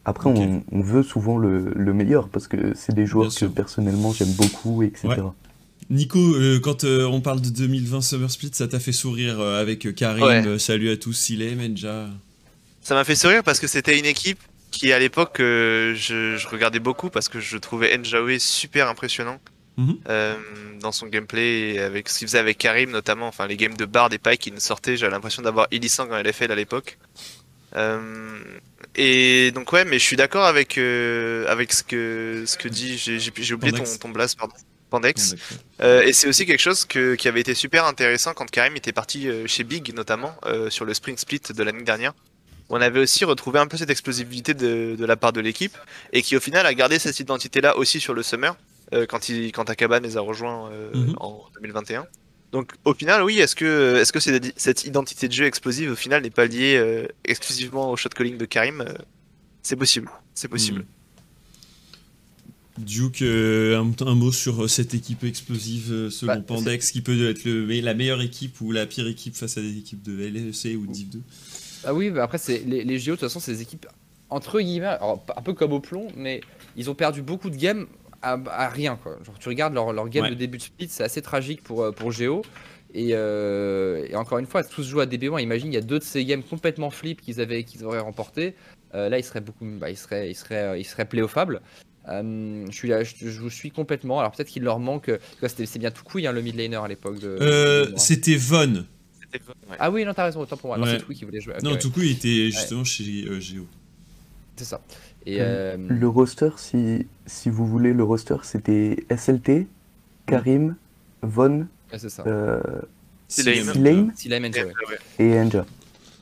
Après, on, on veut souvent le, le meilleur parce que c'est des joueurs que personnellement j'aime beaucoup, etc. Ouais. Nico, euh, quand euh, on parle de 2020 Summer Split, ça t'a fait sourire euh, avec Karim. Ouais. salut à tous, Silem, Menja. Ça m'a fait sourire parce que c'était une équipe qui à l'époque je, je regardais beaucoup parce que je trouvais Njawe super impressionnant Mhm. dans son gameplay et avec ce qu'il faisait avec Karim notamment, enfin les games de Bard et Pike qui nous sortaient, j'avais l'impression d'avoir Illisang en LFL à l'époque. Et donc ouais, mais je suis d'accord avec avec ce que ce que dit, j'ai oublié ton, ton blast pardon. Pandex. Euh, et c'est aussi quelque chose que, qui avait été super intéressant quand Karim était parti euh, chez Big, notamment euh, sur le Spring Split de l'année dernière. On avait aussi retrouvé un peu cette explosivité de, de la part de l'équipe et qui au final a gardé cette identité-là aussi sur le Summer euh, quand, il, quand Akaban les a rejoints Mhm. en 2021. Donc au final, oui, est-ce que, cette, cette identité de jeu explosive au final n'est pas liée exclusivement au shot calling de Karim C'est possible, c'est possible. Mhm. Duke, euh, un, un mot sur euh, cette équipe explosive euh, selon Bah, Pandex, qui peut être le, la meilleure équipe ou la pire équipe face à des équipes de LEC ou de Div 2 Ah oui, bah après, c'est les, les JO, de toute façon, c'est des équipes entre guillemets, alors, un peu comme au plomb, mais ils ont perdu beaucoup de games à, à rien. Quoi. Genre, tu regardes leur, leur game Ouais. de début de split, c'est assez tragique pour, pour Géo. Et, euh, et encore une fois, tous jouent à DB1. Imagine, il y a deux de ces games complètement flip qu'ils avaient, qu'ils auraient remporté. Euh, là, ils seraient beaucoup, bah, ils seraient, ils seraient, ils seraient playoffables. Euh, je suis là, je, je vous suis complètement. Alors peut-être qu'il leur manque. euh, c'est bien tout couille hein, le mid laner à l'époque. De, Euh, de- C'était Von. Ouais. ah oui, non, t'as raison, autant pour moi. Non, Ouais. c'est Twig qui voulait jouer. Non, ouais, tout il était justement chez euh, Géo. c'est ça. Et Euh, euh, Le roster, si, si vous voulez, le roster, c'était SLT, Karim, Von, ouais, c'est ça. euh, et Enja.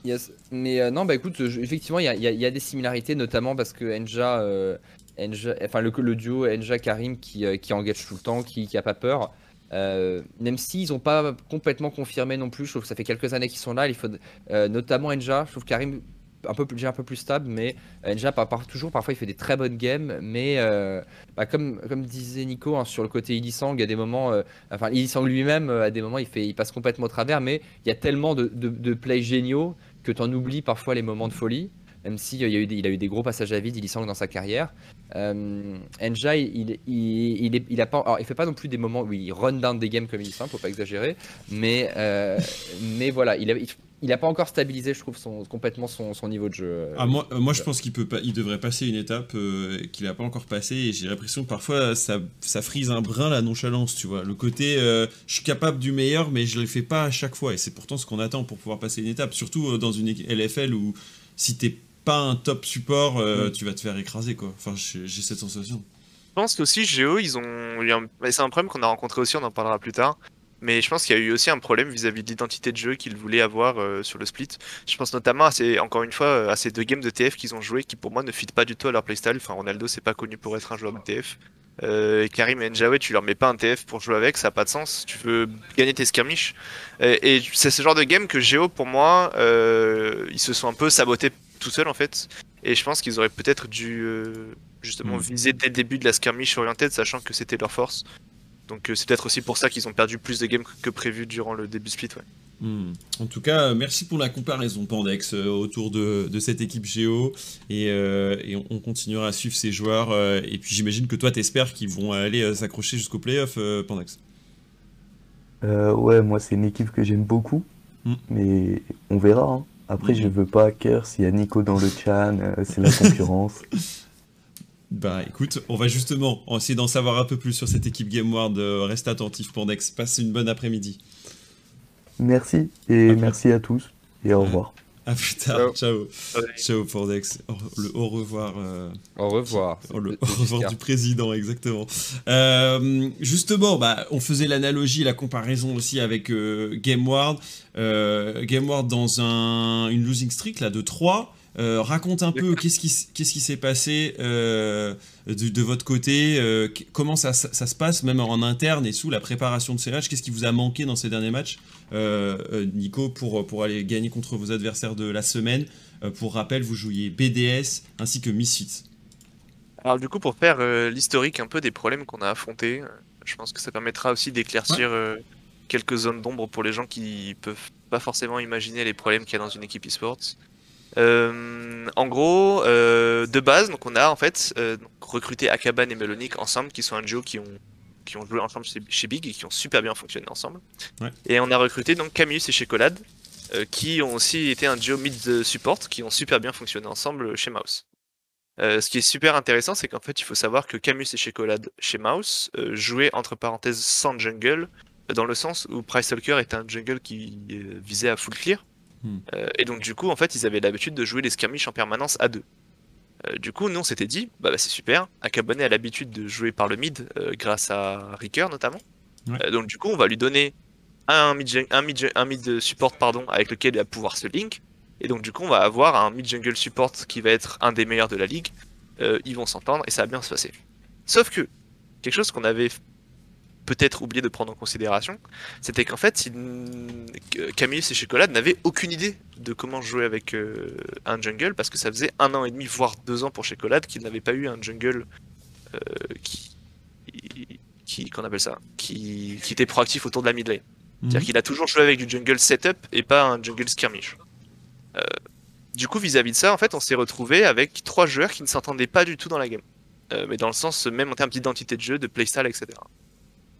Yes. Mais euh, non, bah écoute, je- effectivement, il y a, il y y a des similarités, notamment parce que Enja, euh, Enja- enfin le, duo Enja-Karim qui, euh, qui engage tout le temps, qui, qui a pas peur. euh, même s'ils n'ont pas complètement confirmé non plus, je trouve que ça fait quelques années qu'ils sont là. Il faut, euh, notamment Enja, je trouve Karim un peu plus, un peu plus stable, mais Enja, par, par- toujours, parfois, il fait des très bonnes games. Mais euh, bah, comme, comme disait Nico, hein, sur le côté Ilisang, il y a des moments, euh, enfin, Ilisang lui-même, euh, à des moments, il, fait, il passe complètement au travers, mais il y a tellement de, de, de plays géniaux que tu en oublies parfois les moments de folie, même s'il y a eu des, il a eu des gros passages à vide, il y semble dans sa carrière. Euh, Enja, il, il, il, est- il a pas, alors, il fait pas non plus des moments où il run down des games comme il semble, faut pas exagérer, mais, euh, mais voilà, il a, il, il a pas encore stabilisé, je trouve, son, complètement son, son niveau de jeu. Ah, moi, euh, moi je pense qu'il peut pas, il devrait passer une étape euh, qu'il a pas encore passé et j'ai l'impression que parfois ça, ça frise un brin la nonchalance, tu vois. Le côté, euh, je suis capable du meilleur, mais je le fais pas à chaque fois et c'est pourtant ce qu'on attend pour pouvoir passer une étape, surtout euh, dans une LFL où si t'es pas un top support, euh, Mm. tu vas te faire écraser quoi. Enfin, j'ai cette sensation. Je pense qu'aussi Géo, ils ont eu un... bah, C'est un problème qu'on a rencontré aussi, on en parlera plus tard. Mais je pense qu'il y a eu aussi un problème vis-à-vis de l'identité de jeu qu'ils voulaient avoir euh, sur le split. Je pense notamment à ces, encore une fois, euh, à ces deux games de TF qu'ils ont joué qui pour moi ne fit pas du tout à leur playstyle. Enfin, Ronaldo, c'est pas connu pour être un joueur de TF. Euh, Karim et Njawe, tu leur mets pas un TF pour jouer avec, ça a pas de sens. Tu veux gagner tes skirmishes. Et, et c'est ce genre de game que Géo, pour moi, euh, ils se sont un peu sabotés tout seuls en fait. Et je pense qu'ils auraient peut-être dû euh, justement Mm. viser dès le début de la skirmish oriented, sachant que c'était leur force. Donc euh, c'est peut-être aussi pour ça qu'ils ont perdu plus de games que prévu durant le début split. Ouais. Hmm. En tout cas, euh, merci pour la comparaison, Pandex, euh, autour de, de cette équipe Géo. Et, euh, et on, on continuera à suivre ces joueurs. euh, et puis j'imagine que toi, t'espères qu'ils vont aller euh, s'accrocher jusqu'au playoff, euh, Pandex. Euh, ouais, moi, c'est une équipe que j'aime beaucoup, Mm. mais on verra. hein. Après, Mhm. je veux pas hacker s'il y a Nico dans le chan, euh, c'est la concurrence. Bah écoute, on va justement essayer d'en savoir un peu plus sur cette équipe GameWard. Euh, reste attentif, Pandex. Passe une bonne après-midi. Merci et merci à tous et au revoir. À plus tard. Ciao. Ouais. Ciao. Au- Le au revoir. euh, Au revoir. Le au revoir du président, exactement. Euh, justement, bah, on faisait l'analogie, la comparaison aussi avec euh, GameWard. Euh, GameWard dans un, une losing streak là, de 3. Euh, raconte un peu qu'est-ce qui, s- qu'est-ce qui s'est passé euh, de, de votre côté, euh, comment ça, ça- ça se passe, même en interne et sous la préparation de ces matchs. Qu'est-ce qui vous a manqué dans ces derniers matchs, Nico, pour, pour aller gagner contre vos adversaires de la semaine Pour rappel, vous jouiez BDS ainsi que Misfits. Alors du coup, pour faire l'historique un peu des problèmes qu'on a affrontés, je pense que ça permettra aussi d'éclaircir quelques zones d'ombre pour les gens qui peuvent pas forcément imaginer les problèmes qu'il y a dans une équipe e-sports. Euh, en gros, euh, de base, donc on a en fait euh, donc, recruté Akaban et Melonic ensemble, qui sont un duo qui ont qui ont joué ensemble chez, chez Big et qui ont super bien fonctionné ensemble. Ouais. Et on a recruté donc Camillus et Chocolade, qui ont aussi été un duo mid support, qui ont super bien fonctionné ensemble chez Mouse. Ce qui est super intéressant, c'est qu'en fait, il faut savoir que Camus et Chocolade chez Mouse jouaient entre parenthèses sans jungle, dans le sens où Price Talker était un jungle qui visait à full clear. Hmm. Euh, et donc, du coup, en fait, ils avaient l'habitude de jouer les skirmishes en permanence à deux. Euh, du coup, nous, on s'était dit, bah, bah, c'est super. Akabane a l'habitude de jouer par le mid, euh, grâce à Ricker notamment. Ouais. Donc, du coup, on va lui donner un mid, un mid, un mid support pardon, avec lequel il va pouvoir se link. Et donc, du coup, on va avoir un mid jungle support qui va être un des meilleurs de la ligue. Ils vont s'entendre et ça va bien se passer. Sauf que, quelque chose qu'on avait peut-être oublié de prendre en considération, c'était qu'en fait, il- que Camillus et Chocolat n'avaient aucune idée de comment jouer avec euh, un jungle parce que ça faisait un an et demi, voire deux ans pour Chocolat qu'ils n'avaient pas eu un jungle euh, qui. qui qu'on appelle ça qui, qui était proactif autour de la mid lane. Mhm. C'est-à-dire qu'il a toujours joué avec du jungle setup et pas un jungle skirmish. Euh, du coup, vis-à-vis de ça, en fait, on s'est retrouvé avec trois joueurs qui ne s'entendaient pas du tout dans la game. Mais dans le sens même en termes d'identité de jeu, de playstyle, etc.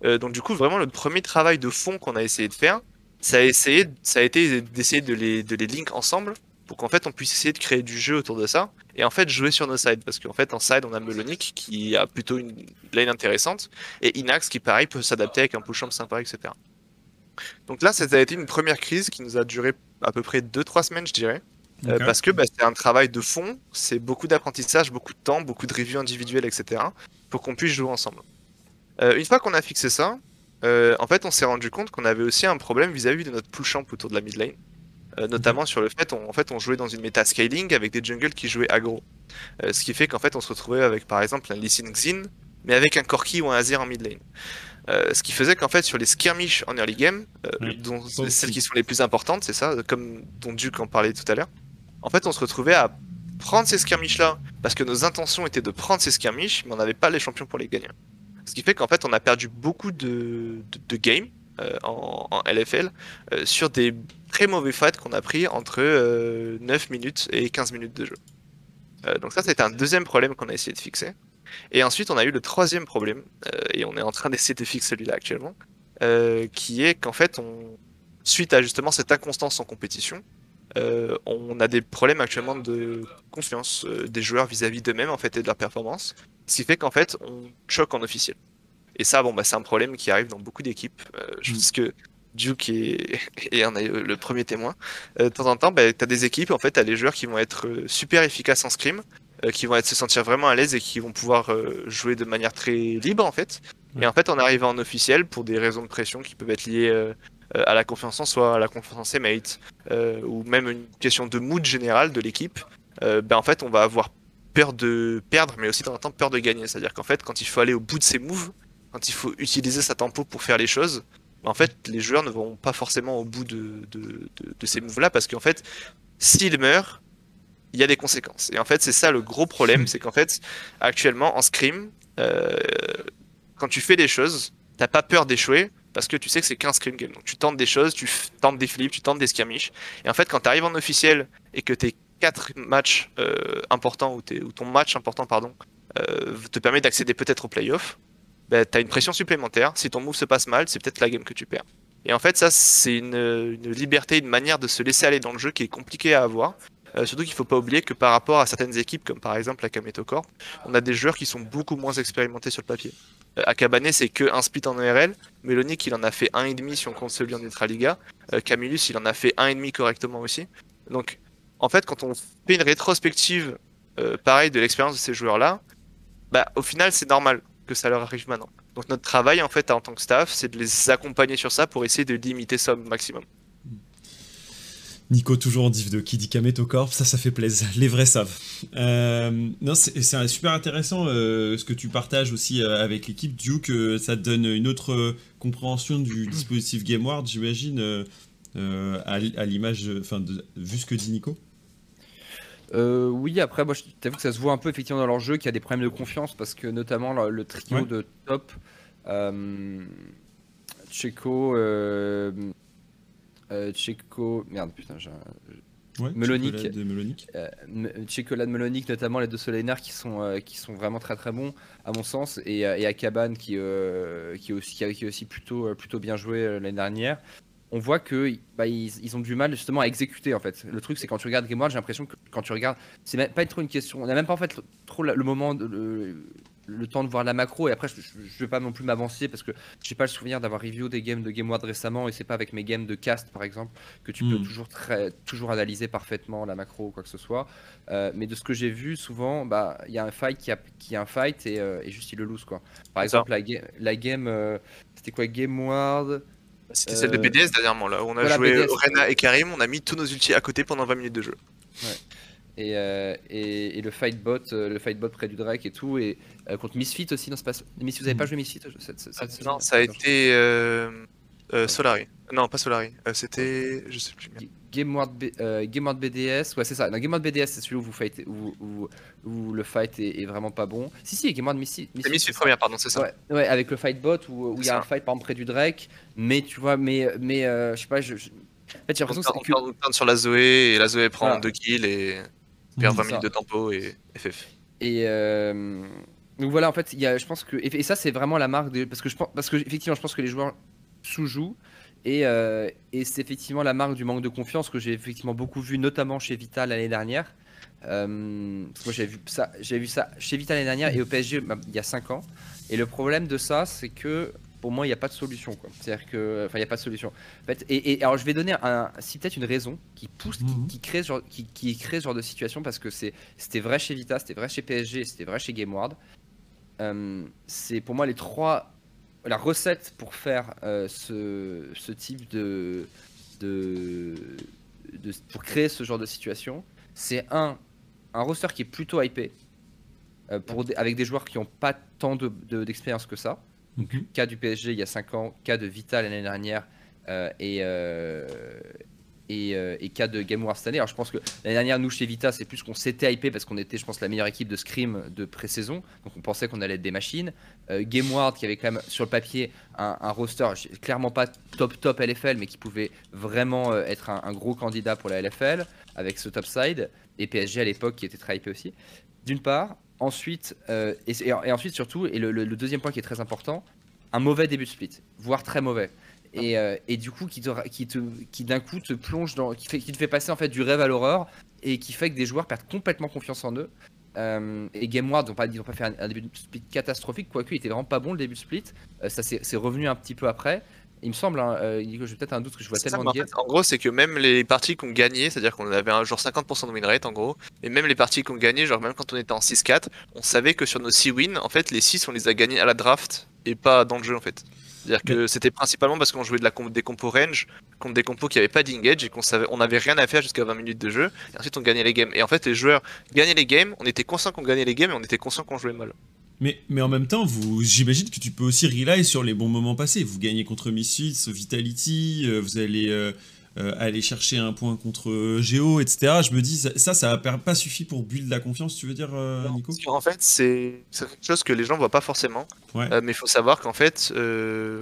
Euh, donc du coup, vraiment, le premier travail de fond qu'on a essayé de faire, ça a, essayé, ça a été d'essayer de les, de les link ensemble pour qu'en fait on puisse essayer de créer du jeu autour de ça et en fait jouer sur nos sides parce qu'en fait en side on a Melonic qui a plutôt une lane intéressante et Inax qui pareil peut s'adapter avec un push sympa etc. Donc là ça a été une première crise qui nous a duré à peu près 2-3 semaines je dirais euh, parce que bah, c'est un travail de fond, c'est beaucoup d'apprentissage, beaucoup de temps, beaucoup de reviews individuelles etc. pour qu'on puisse jouer ensemble. Euh, une fois qu'on a fixé ça, euh, en fait on s'est rendu compte qu'on avait aussi un problème vis-à-vis de notre push champ autour de la mid lane. Euh, notamment sur le fait on, en fait on jouait dans une méta scaling avec des jungles qui jouaient aggro. Euh, ce qui fait qu'en fait on se retrouvait avec par exemple un Lee Sin Xin mais avec un Corki ou un Azir en mid lane. Euh, ce qui faisait qu'en fait sur les skirmish en early game, Oui, dont celles qui sont les plus importantes, c'est ça, comme dont Duke en parlait tout à l'heure, en fait on se retrouvait à prendre ces skirmish là parce que nos intentions étaient de prendre ces skirmish mais on n'avait pas les champions pour les gagner. Ce qui fait qu'en fait on a perdu beaucoup de, de, games euh, en, LFL euh, sur des très mauvais fights qu'on a pris entre euh, 9 minutes et 15 minutes de jeu. Euh, donc ça c'était un deuxième problème qu'on a essayé de fixer. Et ensuite on a eu le troisième problème, euh, et on est en train d'essayer de fixer celui-là actuellement, euh, qui est qu'en fait on, suite à justement cette inconstance en compétition, euh, on a des problèmes actuellement de confiance euh, des joueurs vis-à-vis d'eux-mêmes en fait et de leur performance, ce qui fait qu'en fait on choque en officiel. Et ça, bon, bah, c'est un problème qui arrive dans beaucoup d'équipes. Euh, je Mm. pense que Duke est, est un- le premier témoin. Euh, de temps en temps, bah, tu as des équipes, en fait, tu as des joueurs qui vont être euh, super efficaces en scrim, euh, qui vont être, se sentir vraiment à l'aise et qui vont pouvoir euh, jouer de manière très libre, en fait. Ouais. Et en fait, on arrive en officiel pour des raisons de pression qui peuvent être liées euh, euh, à la confiance en soi, à la confiance en ses mates, euh, ou même une question de mood général de l'équipe. Euh, ben, en fait, on va avoir peur de perdre, mais aussi de temps temps peur de gagner. C'est-à-dire qu'en fait, quand il faut aller au bout de ses moves, quand il faut utiliser sa tempo pour faire les choses, ben, en fait, les joueurs ne vont pas forcément au bout de, ces moves-là, parce qu'en fait, s'ils meurent, il y a des conséquences. Et en fait, c'est ça le gros problème, c'est qu'en fait, actuellement, en scrim, euh, quand tu fais des choses, t'as pas peur d'échouer, parce que tu sais que c'est qu'un scrim game. Donc tu tentes des choses, tu tentes des flips, tu tentes des skirmish. Et en fait, quand tu arrives en officiel et que tes quatre matchs euh, importants, ou, ton match important, pardon, euh, te permet d'accéder peut-être au playoff, bah, tu as une pression supplémentaire. Si ton move se passe mal, c'est peut-être la game que tu perds. Et en fait, ça, c'est une, liberté, une manière de se laisser aller dans le jeu qui est compliquée à avoir. Euh, surtout qu'il faut pas oublier que par rapport à certaines équipes, comme par exemple la Kameto Corp, on a des joueurs qui sont beaucoup moins expérimentés sur le papier. Euh, Akabane, c'est que un split en ERL. Melonic, il en a fait un et demi si on compte celui en Ultraliga. Euh, Camillus, il en a fait un et demi correctement aussi. Donc, en fait, quand on fait une rétrospective, euh, pareil, de l'expérience de ces joueurs-là, bah, au final, c'est normal que ça leur arrive maintenant. Donc, notre travail, en fait, en tant que staff, c'est de les accompagner sur ça pour essayer de limiter ça au maximum. Nico, toujours en div 2, qui dit Kameto Corp, ça, ça fait plaisir. Les vrais savent. Euh, non, c'est super intéressant euh, ce que tu partages aussi euh, avec l'équipe. Duke, ça te donne une autre compréhension du dispositif GameWard, j'imagine, à, l'image, enfin, vu ce que dit Nico? Euh, oui, après, moi, je t'avoue que ça se voit un peu effectivement dans leur jeu qu'il y a des problèmes de confiance parce que notamment le, le trio Ouais. de top, euh, Checo, euh, euh, Checo, merde, putain, j'ai un- Ouais, chocolat de Melonic. euh, M- Checolade Melonic, notamment les deux Solenar qui sont, euh, qui sont vraiment très très bons à mon sens, et, euh, et Akaban qui, qui, est aussi, qui aussi plutôt, plutôt bien joué l'année dernière. On voit que bah, ils, ils ont du mal justement à exécuter en fait. Le truc c'est quand tu regardes Game World, j'ai l'impression que quand tu regardes, c'est même pas trop une question. On n'a même pas en fait trop le moment, de- le, le temps de voir la macro. Et après, je, je, je vais pas non plus m'avancer parce que j'ai pas le souvenir d'avoir review des games de Game World récemment et c'est pas avec mes games de cast par exemple que tu peux Mm. toujours très, toujours analyser parfaitement la macro ou quoi que ce soit. Euh, mais de ce que j'ai vu souvent, bah il y a un fight qui a, qui a un fight et, euh, et juste il le lose quoi. Par exemple la, ga- la game, euh, c'était quoi Game World C'était celle de BDS dernièrement, là. où On a voilà, joué BDS. Orena et Karim, on a mis tous nos ultis à côté pendant 20 minutes de jeu. Et, euh, et, et le fight bot, euh, le fight bot près du Drake et tout et euh, contre Misfit aussi non c'est pas Misfit vous avez pas joué Misfit cette, cette, cette saison Non, ça a été euh, euh, Solari. Non, pas Solari. Euh, C'était. Je sais plus. merde. Game World, B- euh, Game World BDS, ouais c'est ça. Non, Game World BDS c'est celui où vous fight, où, où, où le fight est, est vraiment pas bon. Si si, Game World Misfit. C'est Misfit première, pardon, c'est ça. Ouais, ouais, avec le fight bot où il y a un ça. fight par exemple près du Drake, mais tu vois, mais mais euh, je sais pas, je, je- En fait, j'ai On l'impression que, on perd notre temps sur la Zoé et la Zoé prend Voilà. 2 kills et perd Mhm. 20 C'est minutes de tempo et FF. Et euh, donc voilà, en fait, il y a, je pense que et, ça c'est vraiment la marque de parce que je pense parce que effectivement, je pense que les joueurs sous-jouent et, euh, et c'est effectivement la marque du manque de confiance que j'ai effectivement beaucoup vu, notamment chez Vital l'année dernière. Euh, parce que moi j'avais vu ça, j'ai vu ça chez Vital l'année dernière et au PSG bah, il y a 5 ans. Et le problème de ça, c'est que pour moi il n'y a pas de solution. C'est-à-dire que, enfin il n'y a pas de solution. En fait, et, et alors je vais donner un, si peut-être une raison qui pousse, qui- Mhm. qui, crée ce genre, qui, qui crée ce genre de situation parce que c'était vrai chez Vita, c'était vrai chez PSG, c'était vrai chez GameWard. Euh, c'est pour moi les trois la recette pour faire euh, ce, ce type de, de, de- pour créer ce genre de situation, c'est un un roster qui est plutôt hypé euh, pour avec des joueurs qui n'ont pas tant de- de- d'expérience que ça. Mhm. Cas du PSG il y a 5 ans, cas de Vital l'année dernière euh, et, euh, et, euh, et cas de Game War cette année. Alors je pense que l'année dernière, nous chez Vita, c'est plus qu'on s'était hypé parce qu'on était, je pense, la meilleure équipe de Scrim de pré-saison. Donc on pensait qu'on allait être des machines. Game Ward qui avait quand même sur le papier un, un roster clairement pas top top LFL, mais qui pouvait vraiment être un, un gros candidat pour la LFL avec ce topside. Et PSG à l'époque qui était très hypé aussi. D'une part. Ensuite, euh, et, ensuite surtout, et le, le- le deuxième point qui est très important, un mauvais début de split, voire très mauvais. Et, euh, et du coup, qui, te, qui, te, qui d'un coup te plonge dans. Qui, fait, qui te fait passer en fait du rêve à l'horreur et qui fait que des joueurs perdent complètement confiance en eux. Euh, et GameWard, ils n'ont pas, ils ont pas fait un, un début de split catastrophique, quoique il était vraiment pas bon le début de split. Ça s'est c'est revenu un petit peu après. Il me semble, hein, euh, Nico, j'ai peut-être un doute que je vois C'est ça, tellement mais de en, fait, en gros, c'est que même les parties qu'on gagnait, c'est-à-dire qu'on avait un genre 50% de win rate en gros, et même les parties qu'on gagnait, genre même quand on était en 6-4, on savait que sur nos 6 wins, en fait, les 6 on les a gagnés à la draft et pas dans le jeu en fait. C'est-à-dire que c'était principalement parce qu'on jouait de la comp- des compos range contre des compos qui avaient pas d'engage et qu'on savait on avait rien à faire jusqu'à 20 minutes de jeu et ensuite on gagnait les games. Et en fait les joueurs gagnaient les games, on était conscient qu'on gagnait les games et on était conscient qu'on jouait mal. Mais, mais en même temps, vous, j'imagine que tu peux aussi rely sur les bons moments passés. Vous gagnez contre Misfits, Vitality, euh, vous allez euh, euh, aller chercher un point contre Géo, etc. Je me dis, ça, ça, ça a per- pas suffi pour build la confiance, tu veux dire, euh, Nico? qu'en fait, c'est quelque chose que les gens voient pas forcément. Ouais. Mais il faut savoir qu'en fait,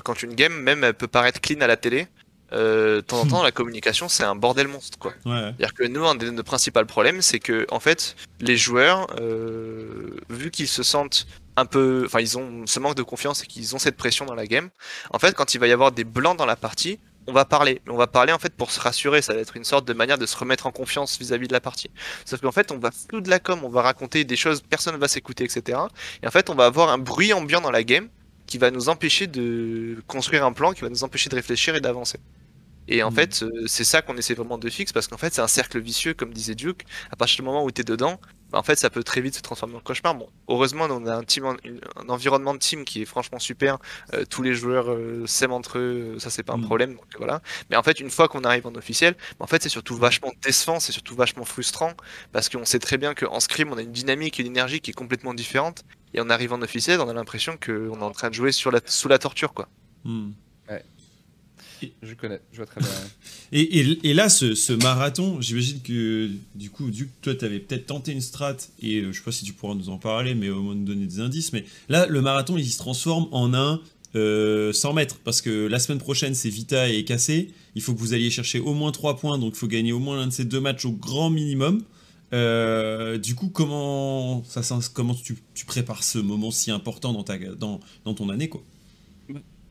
quand une game, même elle peut paraître clean à la télé, euh, de temps en temps, la communication, c'est un bordel monstre, quoi. Ouais. C'est-à-dire que nous, un de nos principaux problèmes, c'est que, en fait, les joueurs, euh, vu qu'ils se sentent un peu, enfin, ils ont ce manque de confiance et qu'ils ont cette pression dans la game, en fait, quand il va y avoir des blancs dans la partie, on va parler. Mais on va parler, en fait, pour se rassurer. Ça va être une sorte de manière de se remettre en confiance vis-à-vis de la partie. Sauf qu'en fait, on va flou de la com, on va raconter des choses, personne ne va s'écouter, etc. Et en fait, on va avoir un bruit ambiant dans la game qui va nous empêcher de construire un plan, qui va nous empêcher de réfléchir et d'avancer. Et en Mhm. fait, euh, c'est ça qu'on essaie vraiment de fixer parce qu'en fait, c'est un cercle vicieux, comme disait Duke. À partir du moment où tu es dedans, bah, en fait, ça peut très vite se transformer en cauchemar. Bon, heureusement, on a un, team, en- une- un environnement de team qui est franchement super. Euh, tous les joueurs euh, s'aiment entre eux, ça c'est pas un Mhm. problème. Donc, voilà. Mais en fait, une fois qu'on arrive en officiel, bah, en fait, c'est surtout vachement décevant, c'est surtout vachement frustrant parce qu'on sait très bien qu'en scrim, on a une dynamique et une énergie qui est complètement différente. Et on arrive en officiel, on a l'impression qu'on est en train de jouer sur la, sous la torture, quoi. Je connais, je vois très bien. Et, là, ce, marathon, j'imagine que du coup, toi, tu avais peut-être tenté une strat, et euh, je sais pas si tu pourras nous en parler, mais au moins nous donner des indices. Mais là, le marathon, il se transforme en un euh, 100 mètres, parce que la semaine prochaine, c'est Vita et Cassé. Il faut que vous alliez chercher au moins 3 points, donc il faut gagner au moins l'un de ces deux matchs au grand minimum. Euh, du coup, comment, ça, comment tu, prépares ce moment si important dans, ta, dans, dans ton année quoi?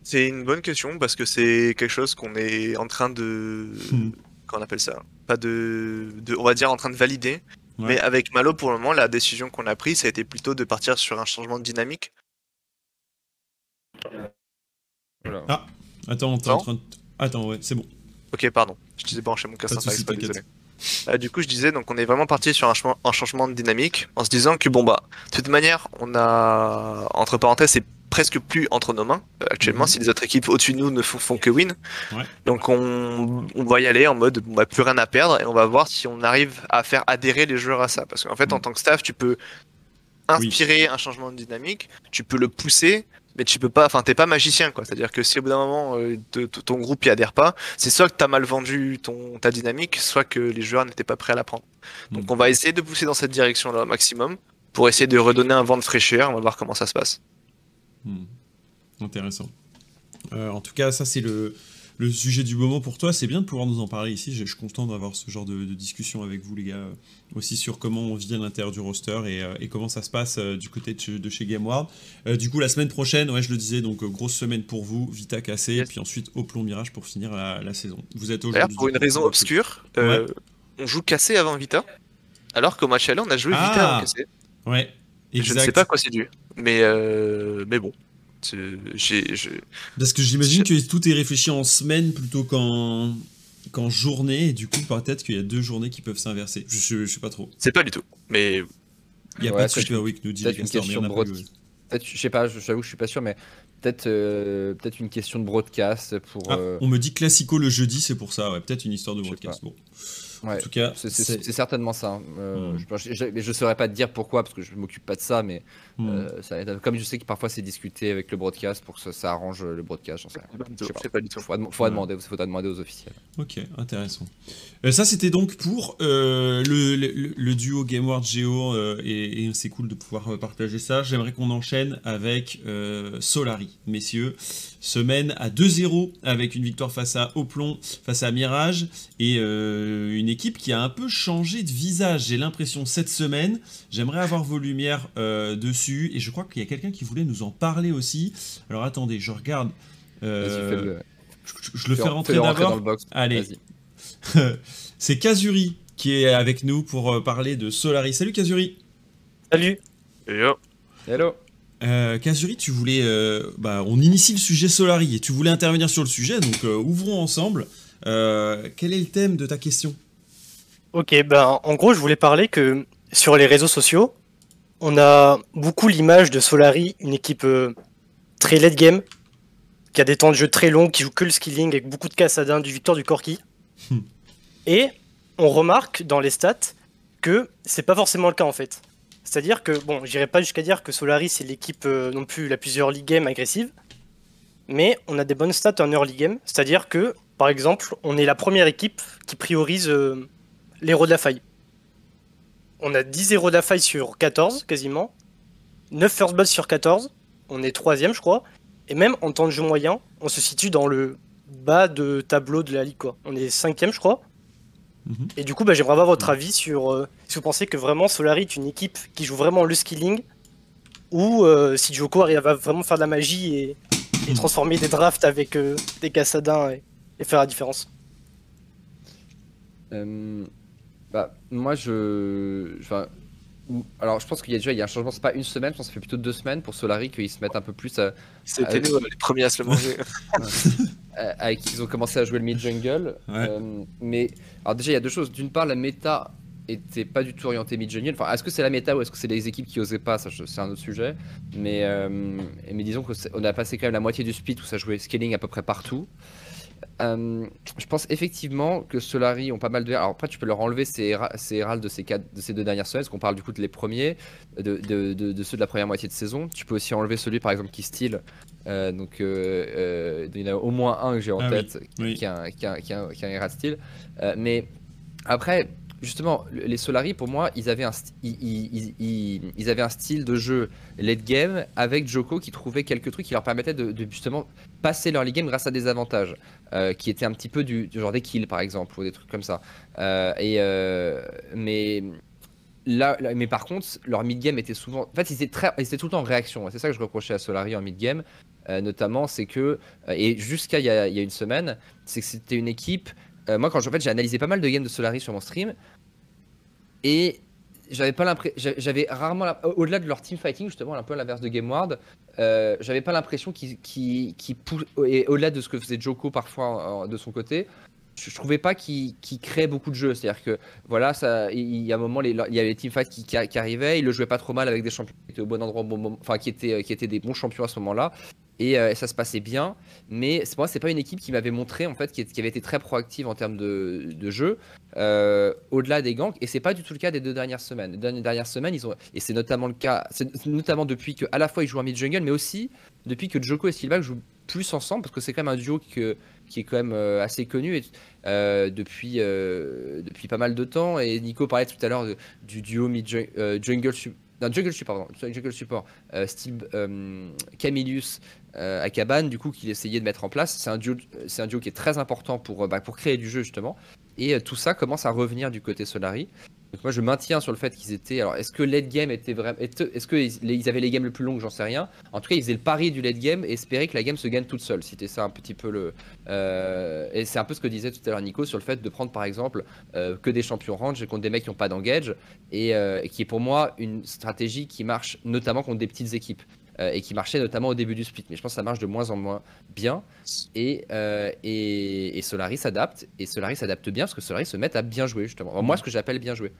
C'est une bonne question parce que c'est quelque chose qu'on est en train de. Hmm. Qu'on appelle ça Pas de, de. On va dire en train de valider. Ouais. Mais avec Malo, pour le moment, la décision qu'on a prise, ça a été plutôt de partir sur un changement de dynamique. Voilà. Ah, Attends, t'es en train de... Attends, ouais, c'est bon. Ok, pardon. Je disais mon Pas sans faire soucis, t'inquiète. désolé. Euh, du coup, je disais, donc on est vraiment parti sur un, changement- un changement de dynamique en se disant que bon bah, de toute manière, on a entre parenthèses, c'est presque plus entre nos mains euh, actuellement Mhm. si les autres équipes au-dessus de nous ne font, font que win. Ouais. Donc on, on va y aller en mode bon bah plus rien à perdre et on va voir si on arrive à faire adhérer les joueurs à ça parce qu'en fait en Mhm. tant que staff, tu peux inspirer un changement de dynamique, tu peux le pousser. Mais tu peux pas, enfin t'es pas magicien quoi. C'est-à-dire que si au bout d'un moment euh, te- ton groupe y adhère pas, c'est soit que t'as mal vendu ton ta dynamique, soit que les joueurs n'étaient pas prêts à la prendre. Donc Mhm. on va essayer de pousser dans cette direction-là au maximum pour essayer de redonner un vent de fraîcheur. On va voir comment ça se passe. Hmm. Intéressant. Euh, en tout cas, ça c'est le, le sujet du moment pour toi. C'est bien de pouvoir nous en parler ici. Je suis content d'avoir ce genre de, discussion avec vous, les gars, euh, aussi sur comment on vit à l'intérieur du roster et, euh, comment ça se passe du côté de, chez GameWard. du coup, la semaine prochaine, ouais, je le disais, donc grosse semaine pour vous, Vita cassé, et puis ensuite au plomb Mirage pour finir la, saison. Vous êtes aujourd'hui. Pour une raison obscure, on joue cassé avant Vita, alors qu'au match aller, on a joué Vita avant ah. cassé. Ouais. Je ne sais pas quoi c'est dû, mais, mais bon. Parce que j'imagine que tout est réfléchi en semaine plutôt qu'en qu'en journée, et du coup, peut-être qu'il y a deux journées qui peuvent s'inverser. Je, je, sais pas trop. C'est pas du tout, mais. Il n'y a pas de Super Week, nous dit les question Peut-être, je sais pas, j'avoue, je suis pas sûr, mais peut-être euh, peut-être une question de broadcast pour. Ah, euh, on me dit classico le jeudi, c'est pour ça, ouais, peut-être une histoire de broadcast. Bon. En tout cas, c'est certainement ça. Hein. Euh, hmm. je, ne saurais pas te dire pourquoi parce que je m'occupe pas de ça, mais hmm. euh, ça, comme je sais que parfois c'est discuté avec le broadcast pour que ça, arrange le broadcast, j'en sais rien. Je sais pas. du tout. Faudra, faudra demander, aux officiels. Ok, intéressant. Euh, ça c'était donc pour le, le, duo GameWard Geo et, et c'est cool de pouvoir partager ça. J'aimerais qu'on enchaîne avec Solari, messieurs. Semaine à 2-0 avec une victoire face à Oplon, face à Mirage et une équipe qui a un peu changé de visage, j'ai l'impression, cette semaine. J'aimerais avoir vos lumières euh, dessus. Et je crois qu'il y a quelqu'un qui voulait nous en parler aussi. Alors attendez, je regarde. Euh, je, le fais rentrer d'abord. Allez. C'est Kazuri qui est avec nous pour euh, parler de Solari. Salut Kazuri. Salut. Hello. Hello. Kazuri, tu voulais, bah, on initie le sujet Solari et tu voulais intervenir sur le sujet, donc ouvrons ensemble. quel est le thème de ta question? Ok, ben en gros, je voulais parler que sur les réseaux sociaux, on a beaucoup l'image de Solari, une équipe euh, très late game, qui a des temps de jeu très longs, qui joue que le skilling avec beaucoup de cassadin, du Victor, du Corki. Hmm. Et on remarque dans les stats que c'est pas forcément le cas en fait. C'est-à-dire que, bon, j'irai pas jusqu'à dire que Solari c'est l'équipe euh, non plus la plus early game agressive, mais on a des bonnes stats en early game. C'est-à-dire que, par exemple, on est la première équipe qui priorise. Euh, l'héros de la faille. On a 10 héros de la faille sur 14 quasiment. 9 first blood sur 14. On est troisième je crois. Et même en temps de jeu moyen, on se situe dans le bas de tableau de la ligue quoi. On est cinquième je crois. Mhm. Et du coup, bah, j'aimerais avoir votre avis sur euh, si vous pensez que vraiment Solari est une équipe qui joue vraiment le skilling ou euh, si Joko arrive à vraiment faire de la magie et, mhm. transformer des drafts avec euh, des cassadins et, et, faire la différence? Bah, moi, je. Enfin, alors, je pense qu'il y a déjà il y a un changement, c'est pas une semaine, je pense que ça fait plutôt deux semaines pour Solari qu'ils se mettent un peu plus à. C'était nous les premiers à se le manger. Avec qu'ils ont commencé à jouer le mid-jungle. Euh, mais, alors, déjà, il y a deux choses. D'une part, la méta était pas du tout orientée mid-jungle. Enfin, est-ce que c'est la méta ou est-ce que c'est les équipes qui osaient pas? Ça, c'est un autre sujet. Mais, euh, mais disons qu'on a passé quand même la moitié du split où ça jouait scaling à peu près partout. Euh, je pense effectivement que Solari ont pas mal de. Alors après, tu peux leur enlever ces, ces de ces, quatre, de ces deux dernières semaines, parce qu'on parle du coup de les premiers, de, de, de, ceux de la première moitié de saison. Tu peux aussi enlever celui par exemple qui style. Euh, donc euh, il y en a au moins un que j'ai en ah tête qui, a un, qui, a, qui, a, qui a un style. mais après, justement, les Solari, pour moi, ils avaient, un ils, avaient un style de jeu late game avec Joko qui trouvait quelques trucs qui leur permettaient de, justement passer leur late game grâce à des avantages, euh, qui étaient un petit peu du, genre des kills par exemple, ou des trucs comme ça. Euh, et, euh, mais, là, mais par contre, leur mid game était souvent. En fait, ils étaient, très, ils étaient tout le temps en réaction. C'est ça que je reprochais à Solari en mid game. notamment, c'est que, et jusqu'à il y, a une semaine, c'est que c'était une équipe moi, quand en fait, j'ai analysé pas mal de games de Solaris sur mon stream, et j'avais pas l'impression, j'avais rarement, au-delà de leur team fighting, justement, un peu l'inverse de GameWard, euh, j'avais pas l'impression qu'ils qui, qui et au-delà de ce que faisait Joko parfois de son côté, je, trouvais pas qu'il créait beaucoup de jeux. C'est-à-dire que voilà, ça, il y a un moment, il y avait les teamfights qui, qui, arrivaient, il le jouait pas trop mal avec des champions qui étaient au bon endroit, enfin qui étaient, qui étaient des bons champions à ce moment-là. Euh, et ça se passait bien. Mais moi, c'est pas une équipe qui m'avait montré en fait qui, avait été très proactive en termes de, jeu euh, au-delà des gangs. Et c'est pas du tout le cas des deux dernières semaines. Les deux dernières semaines, ils ont et c'est notamment le cas, notamment depuis que à la fois ils jouent en mid jungle, mais aussi depuis que Joko et Silva jouent plus ensemble parce que c'est quand même un duo qui est quand même euh, assez connu depuis depuis pas mal de temps. Et Nico parlait tout à l'heure du duo mid jungle non, jungle pardon, jungle support, euh, style euh, Camillus euh, à Cabane, du coup, qu'il essayait de mettre en place. C'est un duo, qui est très important pour, bah, pour créer du jeu justement. Et tout ça commence à revenir du côté Solari. Donc moi, je maintiens sur le fait qu'ils étaient. Alors, est-ce que late game était vraiment, est-ce que ils ils avaient les games les plus longues J'en sais rien. En tout cas, ils faisaient le pari du late game et espéraient que la game se gagne toute seule. C'était ça un petit peu le. euh, et c'est un peu ce que disait tout à l'heure Nico sur le fait de prendre par exemple euh, que des champions range contre des mecs qui n'ont pas d'engage et, euh, et qui est pour moi une stratégie qui marche notamment contre des petites équipes euh, et qui marchait notamment au début du split. Mais je pense que ça marche de moins en moins bien et, euh, et, et Solari s'adapte et Solari s'adapte bien parce que Solari se met à bien jouer justement. Moi, ce que j'appelle bien jouer.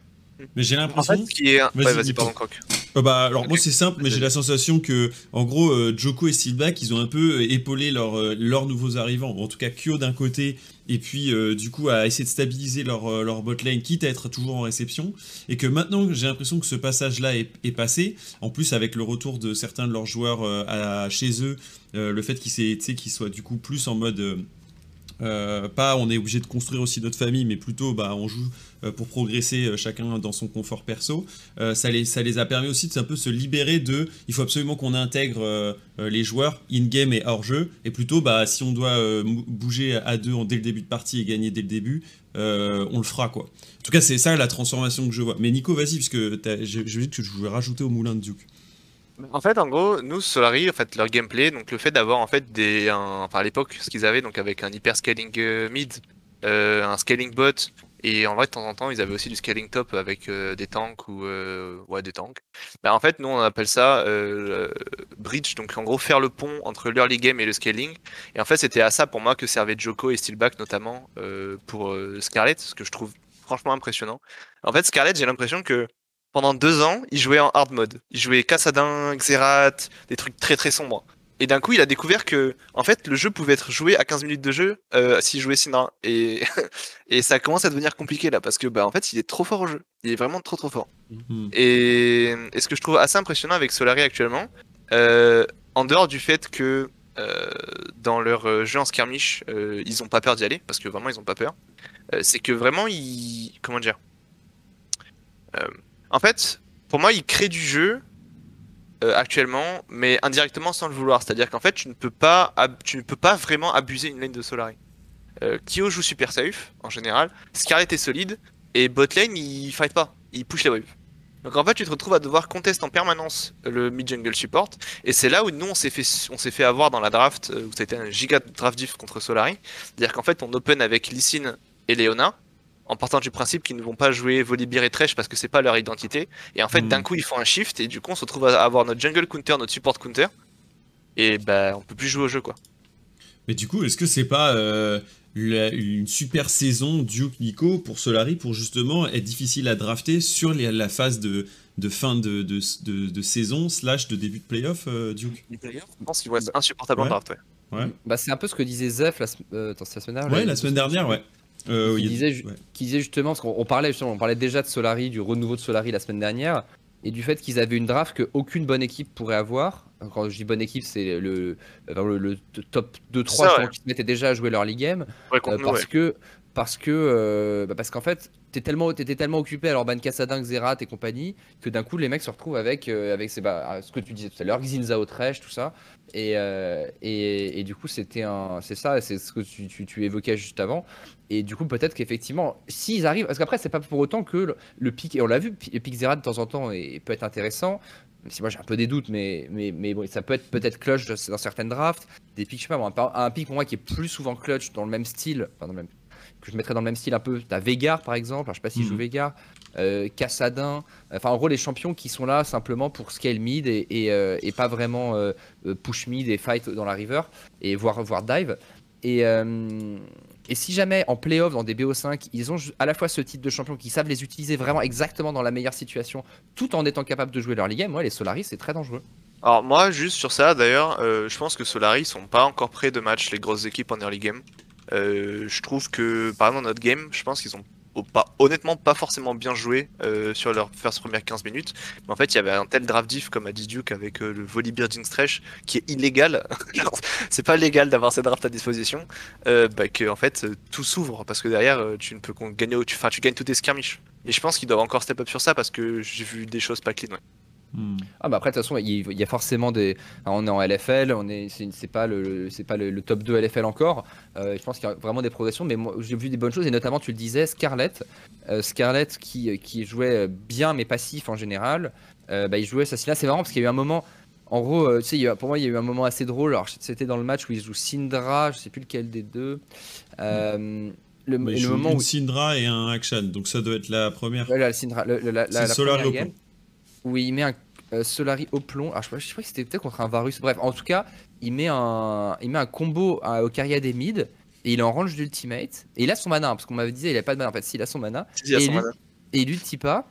Mais j'ai En l'impression. fait, ce qui est. Vas-y, Ouais, vas-y, dis-toi. pardon, Croc. Euh, bah, alors Ok. moi c'est simple, mais j'ai la sensation que en gros euh, Joko et Steelback ils ont un peu euh, épaulé leurs euh, leurs nouveaux arrivants, en tout cas Kyo d'un côté et puis euh, du coup à essayer de stabiliser leur euh, leur bot lane quitte à être toujours en réception et que maintenant j'ai l'impression que ce passage là est, est passé, en plus avec le retour de certains de leurs joueurs euh, à, chez eux, euh, le fait qu'ils soient du coup plus en mode euh, euh, pas on est obligé de construire aussi notre famille, mais plutôt bah, on joue euh, pour progresser euh, chacun dans son confort perso. Euh, ça, les, ça les a permis aussi de un peu se libérer de il faut absolument qu'on intègre euh, euh, les joueurs in-game et hors-jeu, et plutôt bah, si on doit euh, bouger à deux dès le début de partie et gagner dès le début, euh, on le fera quoi. En tout cas, c'est ça la transformation que je vois. Mais Nico, vas-y, parce que je, je que je voulais rajouter au moulin de Duke. En fait, en gros, nous, Solari, en fait, leur gameplay, donc le fait d'avoir en fait des, enfin à l'époque, ce qu'ils avaient, donc avec un hyper scaling euh, mid, euh, un scaling bot, et en vrai, de temps en temps, ils avaient aussi du scaling top avec euh, des tanks ou euh, ouais des tanks. Bah, en fait, nous, on appelle ça euh, bridge, donc en gros faire le pont entre l'early game et le scaling. Et en fait, c'était à ça pour moi que servaient Joko et Steelback notamment pour Scarlet, ce que je trouve franchement impressionnant. En fait, Scarlet, j'ai l'impression que pendant deux ans, il jouait en hard mode. Il jouait Kassadin, Xerath, des trucs très très sombres. Et d'un coup, il a découvert que, en fait, le jeu pouvait être joué à 15 minutes de jeu euh, s'il jouait Syndra. Et, et ça commence à devenir compliqué là, parce que, bah, en fait, il est trop fort au jeu. Il est vraiment trop trop fort. Hmm. Et, et ce que je trouve assez impressionnant avec Solari actuellement, euh, en dehors du fait que euh, dans leur jeu en skirmish, euh, ils ont pas peur d'y aller, parce que vraiment ils ont pas peur, c'est que vraiment ils. Comment dire En fait, pour moi, ils créent du jeu euh, actuellement, mais indirectement sans le vouloir. C'est-à-dire qu'en fait, tu ne peux pas, tu ne peux pas vraiment abuser une lane de Solari. Euh, Kyo joue super safe en général, Scarlet est solide, et bot lane il fight pas, il push les waves. Donc en fait, tu te retrouves à devoir contester en permanence le mid jungle support, et c'est là où nous on s'est fait, fait avoir dans la draft, euh, où c'était un giga draft diff contre Solari. C'est-à-dire qu'en fait, on open avec Lee Sin et Leona, en partant du principe qu'ils ne vont pas jouer Volibear et Thresh parce que c'est pas leur identité. Et en fait, Mm. d'un coup, ils font un shift, et du coup, on se retrouve à avoir notre jungle counter, notre support counter, et bah, on peut plus jouer au jeu quoi. Mais du coup, est-ce que c'est pas euh, la- une super saison Duke Nico pour Solari pour justement être difficile à drafter sur les- la phase de, de fin de, de, de- de saison slash de début de playoff euh, Duke? Je pense qu'il va être insupportable en Ouais. draft, ouais. Ouais. Bah, c'est un peu ce que disait Zef la, euh, attends, la semaine dernière. Ouais, la semaine dernière, ouais. Euh, Qui a- disait, ju- ouais. qui disait justement, parce qu'on on parlait justement, on parlait déjà de Solari, du renouveau de Solari la semaine dernière, et du fait qu'ils avaient une draft qu'aucune bonne équipe pourrait avoir. Quand je dis bonne équipe, c'est le, enfin, le, le top 2-3 Ça, ouais. justement, qui se mettaient déjà à jouer leur league game. Ouais, Euh, parce ouais. que parce que euh, bah, parce qu'en fait t'es tellement tellement occupé leur ban Cassadin, Xerath et compagnie que d'un coup les mecs se retrouvent avec euh, avec bah, ce que tu disais tout à l'heure Xinzao Thresh tout ça. Et, euh, et, et du coup c'était un c'est ça c'est ce que tu, évoquais juste avant. Et du coup peut-être qu'effectivement s'ils arrivent parce qu'après c'est pas pour autant que le, pic et on l'a vu le pic Xerath de temps en temps et peut être intéressant. Si moi j'ai un peu des doutes, mais, mais, mais bon, ça peut être peut-être clutch dans certaines drafts. Des pics, je sais pas, un, un pic pour moi qui est plus souvent clutch dans le même style, enfin, dans le même, que je mettrais dans le même style un peu. T'as Vegar par exemple, alors, je sais pas si je joue Mhm. Vegar, euh, Cassadin, enfin en gros les champions qui sont là simplement pour scale mid et, et, euh, et pas vraiment euh, push mid et fight dans la river et voir, voir dive. Et, euh, et si jamais en playoff dans des BO5, ils ont à la fois ce type de champion qui savent les utiliser vraiment exactement dans la meilleure situation tout en étant capable de jouer leur ligue game, ouais, les Solaris c'est très dangereux. Alors moi, juste sur ça, d'ailleurs, euh, je pense que Solari sont pas encore prêts de match les grosses équipes en early game. Euh, je trouve que, par exemple, dans notre game, je pense qu'ils ont honnêtement pas forcément bien joué euh, sur leurs first premières 15 minutes. Mais en fait, il y avait un tel draft diff, comme a dit Duke, avec euh, le Volibear Jinxtrash, qui est illégal. C'est pas légal d'avoir ces drafts à disposition. Bah, que, en fait, tout s'ouvre, parce que derrière, tu ne peux gagner, tu, tu gagnes tous tes skirmishes. Et je pense qu'ils doivent encore step up sur ça, parce que j'ai vu des choses pas clean. ouais. Hmm. Ah bah après de toute façon il y a forcément des on est en LFL on est c'est pas le c'est pas le, le top 2 LFL encore. Euh, je pense qu'il y a vraiment des progressions mais moi j'ai vu des bonnes choses et notamment tu le disais Scarlett. Euh, Scarlett qui qui jouait bien mais passif en général. Euh, bah il jouait Sassina c'est marrant parce qu'il y a eu un moment en gros tu sais pour moi il y a eu un moment assez drôle. Alors c'était dans le match où il joue Syndra je sais plus lequel des deux. Le, Bah, moment une où Syndra et un Action, donc ça doit être la première. Ouais, là, le Syndra- le- la, la, la première game, où il met un euh, Solari au plomb. Alors, je, sais pas- je crois que c'était peut-être contre un Varus. Bref, en tout cas, il met un, il met un combo à- au carrière des mid et il est en range d'ultimate. Et il a son mana, hein, parce qu'on m'avait dit il a pas de mana. En fait, si, il a son mana. Si, il y a et, son lui- mana. et il ulti pas.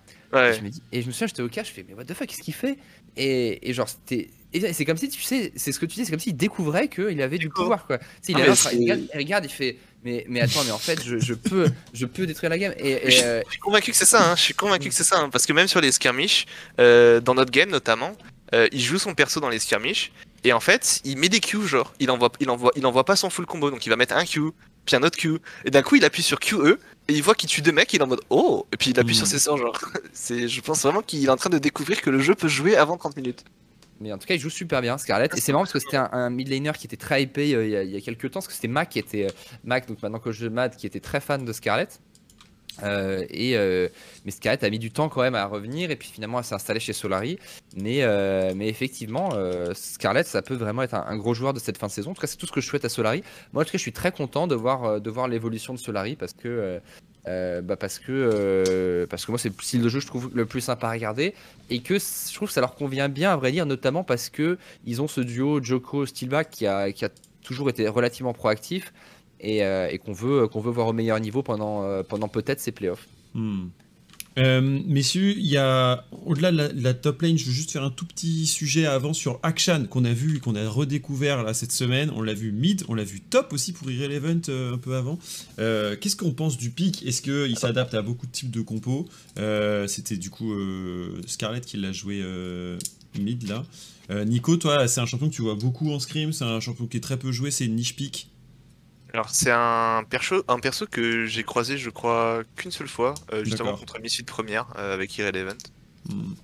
Et, je me dis, et je me souviens, j'étais au cas, je fais, mais what the fuck, qu'est-ce qu'il fait? Et, et genre, c'était. et c'est comme si, tu sais, c'est ce que tu dis, c'est comme s'il découvrait qu'il avait du pouvoir, quoi. Il, Ah, est il, regarde, il regarde, il fait, mais, mais attends, mais en fait, je, je peux, je peux détruire la game. Et, et, Je- euh, Je suis convaincu que c'est ça, hein. je suis convaincu que c'est ça, hein. parce que même sur les skirmishes, euh, dans notre game notamment, euh, il joue son perso dans les skirmishes, et en fait, il met des Q, genre, il envoie, il envoie, il envoie pas son full combo, donc il va mettre un Q, puis un autre Q, et d'un coup il appuie sur QE, et il voit qu'il tue deux mecs, il est en mode oh, et puis il appuie sur ses sorts, genre, c'est, je pense vraiment qu'il est en train de découvrir que le jeu peut jouer avant 30 minutes. Mais en tout cas, il joue super bien, Scarlett. Et c'est marrant parce que c'était un, un mid laner qui était très hypé euh, il, y a, il y a quelques temps. Parce que c'était Mac qui était. euh, Mac, donc maintenant coach de Mad, qui était très fan de Scarlett. Euh, et, euh, mais Scarlett a mis du temps quand même à revenir. Et puis finalement, elle s'est installée chez Solari. Mais, euh, mais effectivement, Scarlett, ça peut vraiment être un, gros joueur de cette fin de saison. En tout cas, c'est tout ce que je souhaite à Solari. Moi, en tout cas, je suis très content de voir, de voir l'évolution de Solari parce que. bah parce que parce que moi c'est le style de jeu que je trouve le plus sympa à regarder et que je trouve que ça leur convient bien à vrai dire notamment parce que ils ont ce duo Joko Steelback qui a, qui a toujours été relativement proactif et, euh, et qu'on veut qu'on veut voir au meilleur niveau pendant euh, pendant peut-être ces playoffs. Hmm. Euh, messieurs, il y a au-delà de la, top lane, je veux juste faire un tout petit sujet avant sur Akshan qu'on a vu, qu'on a redécouvert là cette semaine. On l'a vu mid, on l'a vu top aussi pour Irrelevant euh, un peu avant. Euh, Qu'est-ce qu'on pense du pic Est-ce qu'il s'adapte à beaucoup de types de compos? Euh, C'était du coup euh, Scarlett qui l'a joué euh, mid là. Euh, Nico, toi, c'est un champion que tu vois beaucoup en scrim, c'est un champion qui est très peu joué, c'est une niche pick. Alors c'est un perso, un perso que j'ai croisé je crois qu'une seule fois, euh, justement contre Misfit première euh, avec Irrelevant,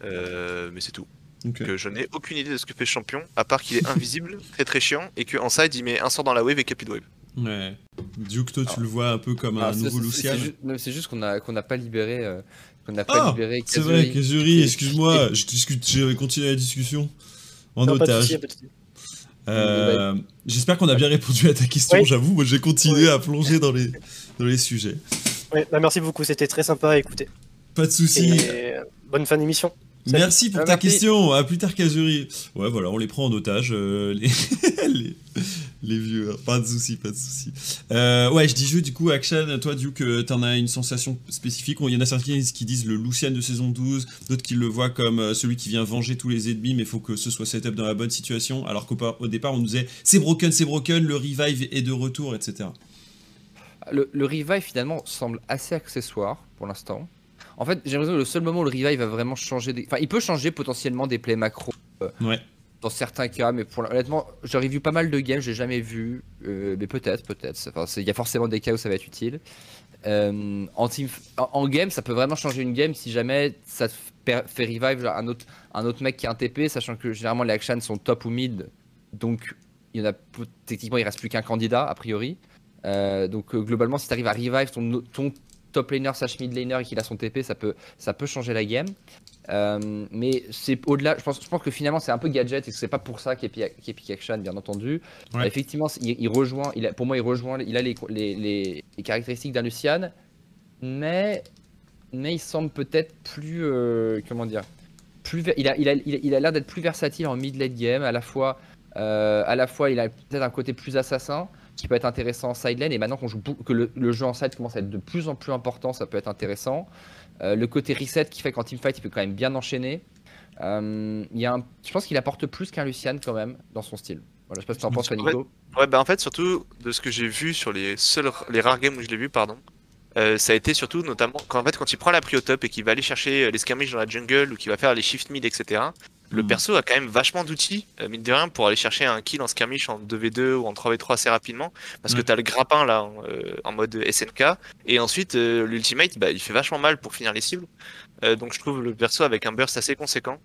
euh, mais c'est tout. Que je n'ai aucune idée de ce que fait champion, à part qu'il est invisible, très très chiant, et qu'en side il met un sort dans la wave et capit de wave. Ouais. Duke, toi, tu le vois un peu comme un Alors, c'est- nouveau Lucian. C'est juste qu'on a qu'on n'a pas libéré euh, qu'on n'a pas Ah, libéré. C'est vrai, Kazuri. Excuse-moi, je discute, j'ai continué la discussion en Non, pas de otage. souci, pas de souci. Euh, J'espère qu'on a bien répondu à ta question, Oui. j'avoue, moi j'ai continué à plonger dans les, dans les sujets. Bah merci beaucoup, c'était très sympa à écouter. Pas de soucis. Et euh, bonne fin d'émission. Salut. Merci pour Ah, ta merci. question, à plus tard Kazuri. Ouais voilà, on les prend en otage, euh, les, les, les vieux, pas de soucis, pas de soucis. Euh, ouais, je dis jeu, du coup, Action, toi Duke, euh, t'en as une sensation spécifique. Il y en a certains qui disent le Lucian de saison 12, d'autres qui le voient comme euh, celui qui vient venger tous les ennemis, mais il faut que ce soit setup dans la bonne situation. Alors qu'au par- au départ, on nous disait c'est broken, c'est broken, le revive est de retour, etc. Le, le revive finalement semble assez accessoire pour l'instant. En fait, j'ai l'impression que le seul moment où le revive va vraiment changer, des... enfin, il peut changer potentiellement des plays macro euh, Ouais. dans certains cas, mais pour honnêtement, j'ai revu pas mal de games, j'ai jamais vu, euh, mais peut-être, peut-être. Enfin, il y a forcément des cas où ça va être utile. Euh, en, team, en, en game, ça peut vraiment changer une game si jamais ça fait fait revive genre, un autre, un autre mec qui a un TP, sachant que généralement les actions sont top ou mid, donc il y en a techniquement il reste plus qu'un candidat a priori. Euh, donc euh, globalement, si tu arrives à revive ton, ton top laner slash mid laner et qu'il a son TP, ça peut, ça peut changer la game. Euh, mais c'est au-delà, je pense, je pense que finalement c'est un peu gadget et que c'est pas pour ça qu'Epic Action, bien entendu. Ouais. Euh, effectivement, il, il rejoint, il a, pour moi, il rejoint, il a les, les, les- les caractéristiques d'un Lucian, mais, mais il semble peut-être plus, euh, comment dire, plus, il a, il a, il a, il a l'air d'être plus versatile en mid-late game, à la fois, euh, à la fois il a peut-être un côté plus assassin qui peut être intéressant en side lane et maintenant qu'on joue que le, le jeu en side commence à être de plus en plus important, ça peut être intéressant. Euh, le côté reset qui fait qu'en teamfight il peut quand même bien enchaîner. Euh, y a un- je pense qu'il apporte plus qu'un Lucian quand même dans son style. Voilà, je sais pas ce que t'en penses, Nico. Ouais, bah en fait, surtout de ce que j'ai vu sur les seuls, les rares games où je l'ai vu, pardon, euh, ça a été surtout notamment quand, en fait, quand il prend la prio top et qu'il va aller chercher les skirmishes dans la jungle ou qu'il va faire les shift mid, etc. Le Hmm. perso a quand même vachement d'outils, euh, mine de rien, pour aller chercher un kill en skirmish en 2v2 ou en 3v3 assez rapidement. Parce que Ouais. t'as le grappin là en, euh, en mode SNK. Et ensuite, euh, l'ultimate, bah, il fait vachement mal pour finir les cibles. Donc je trouve le perso avec un burst assez conséquent.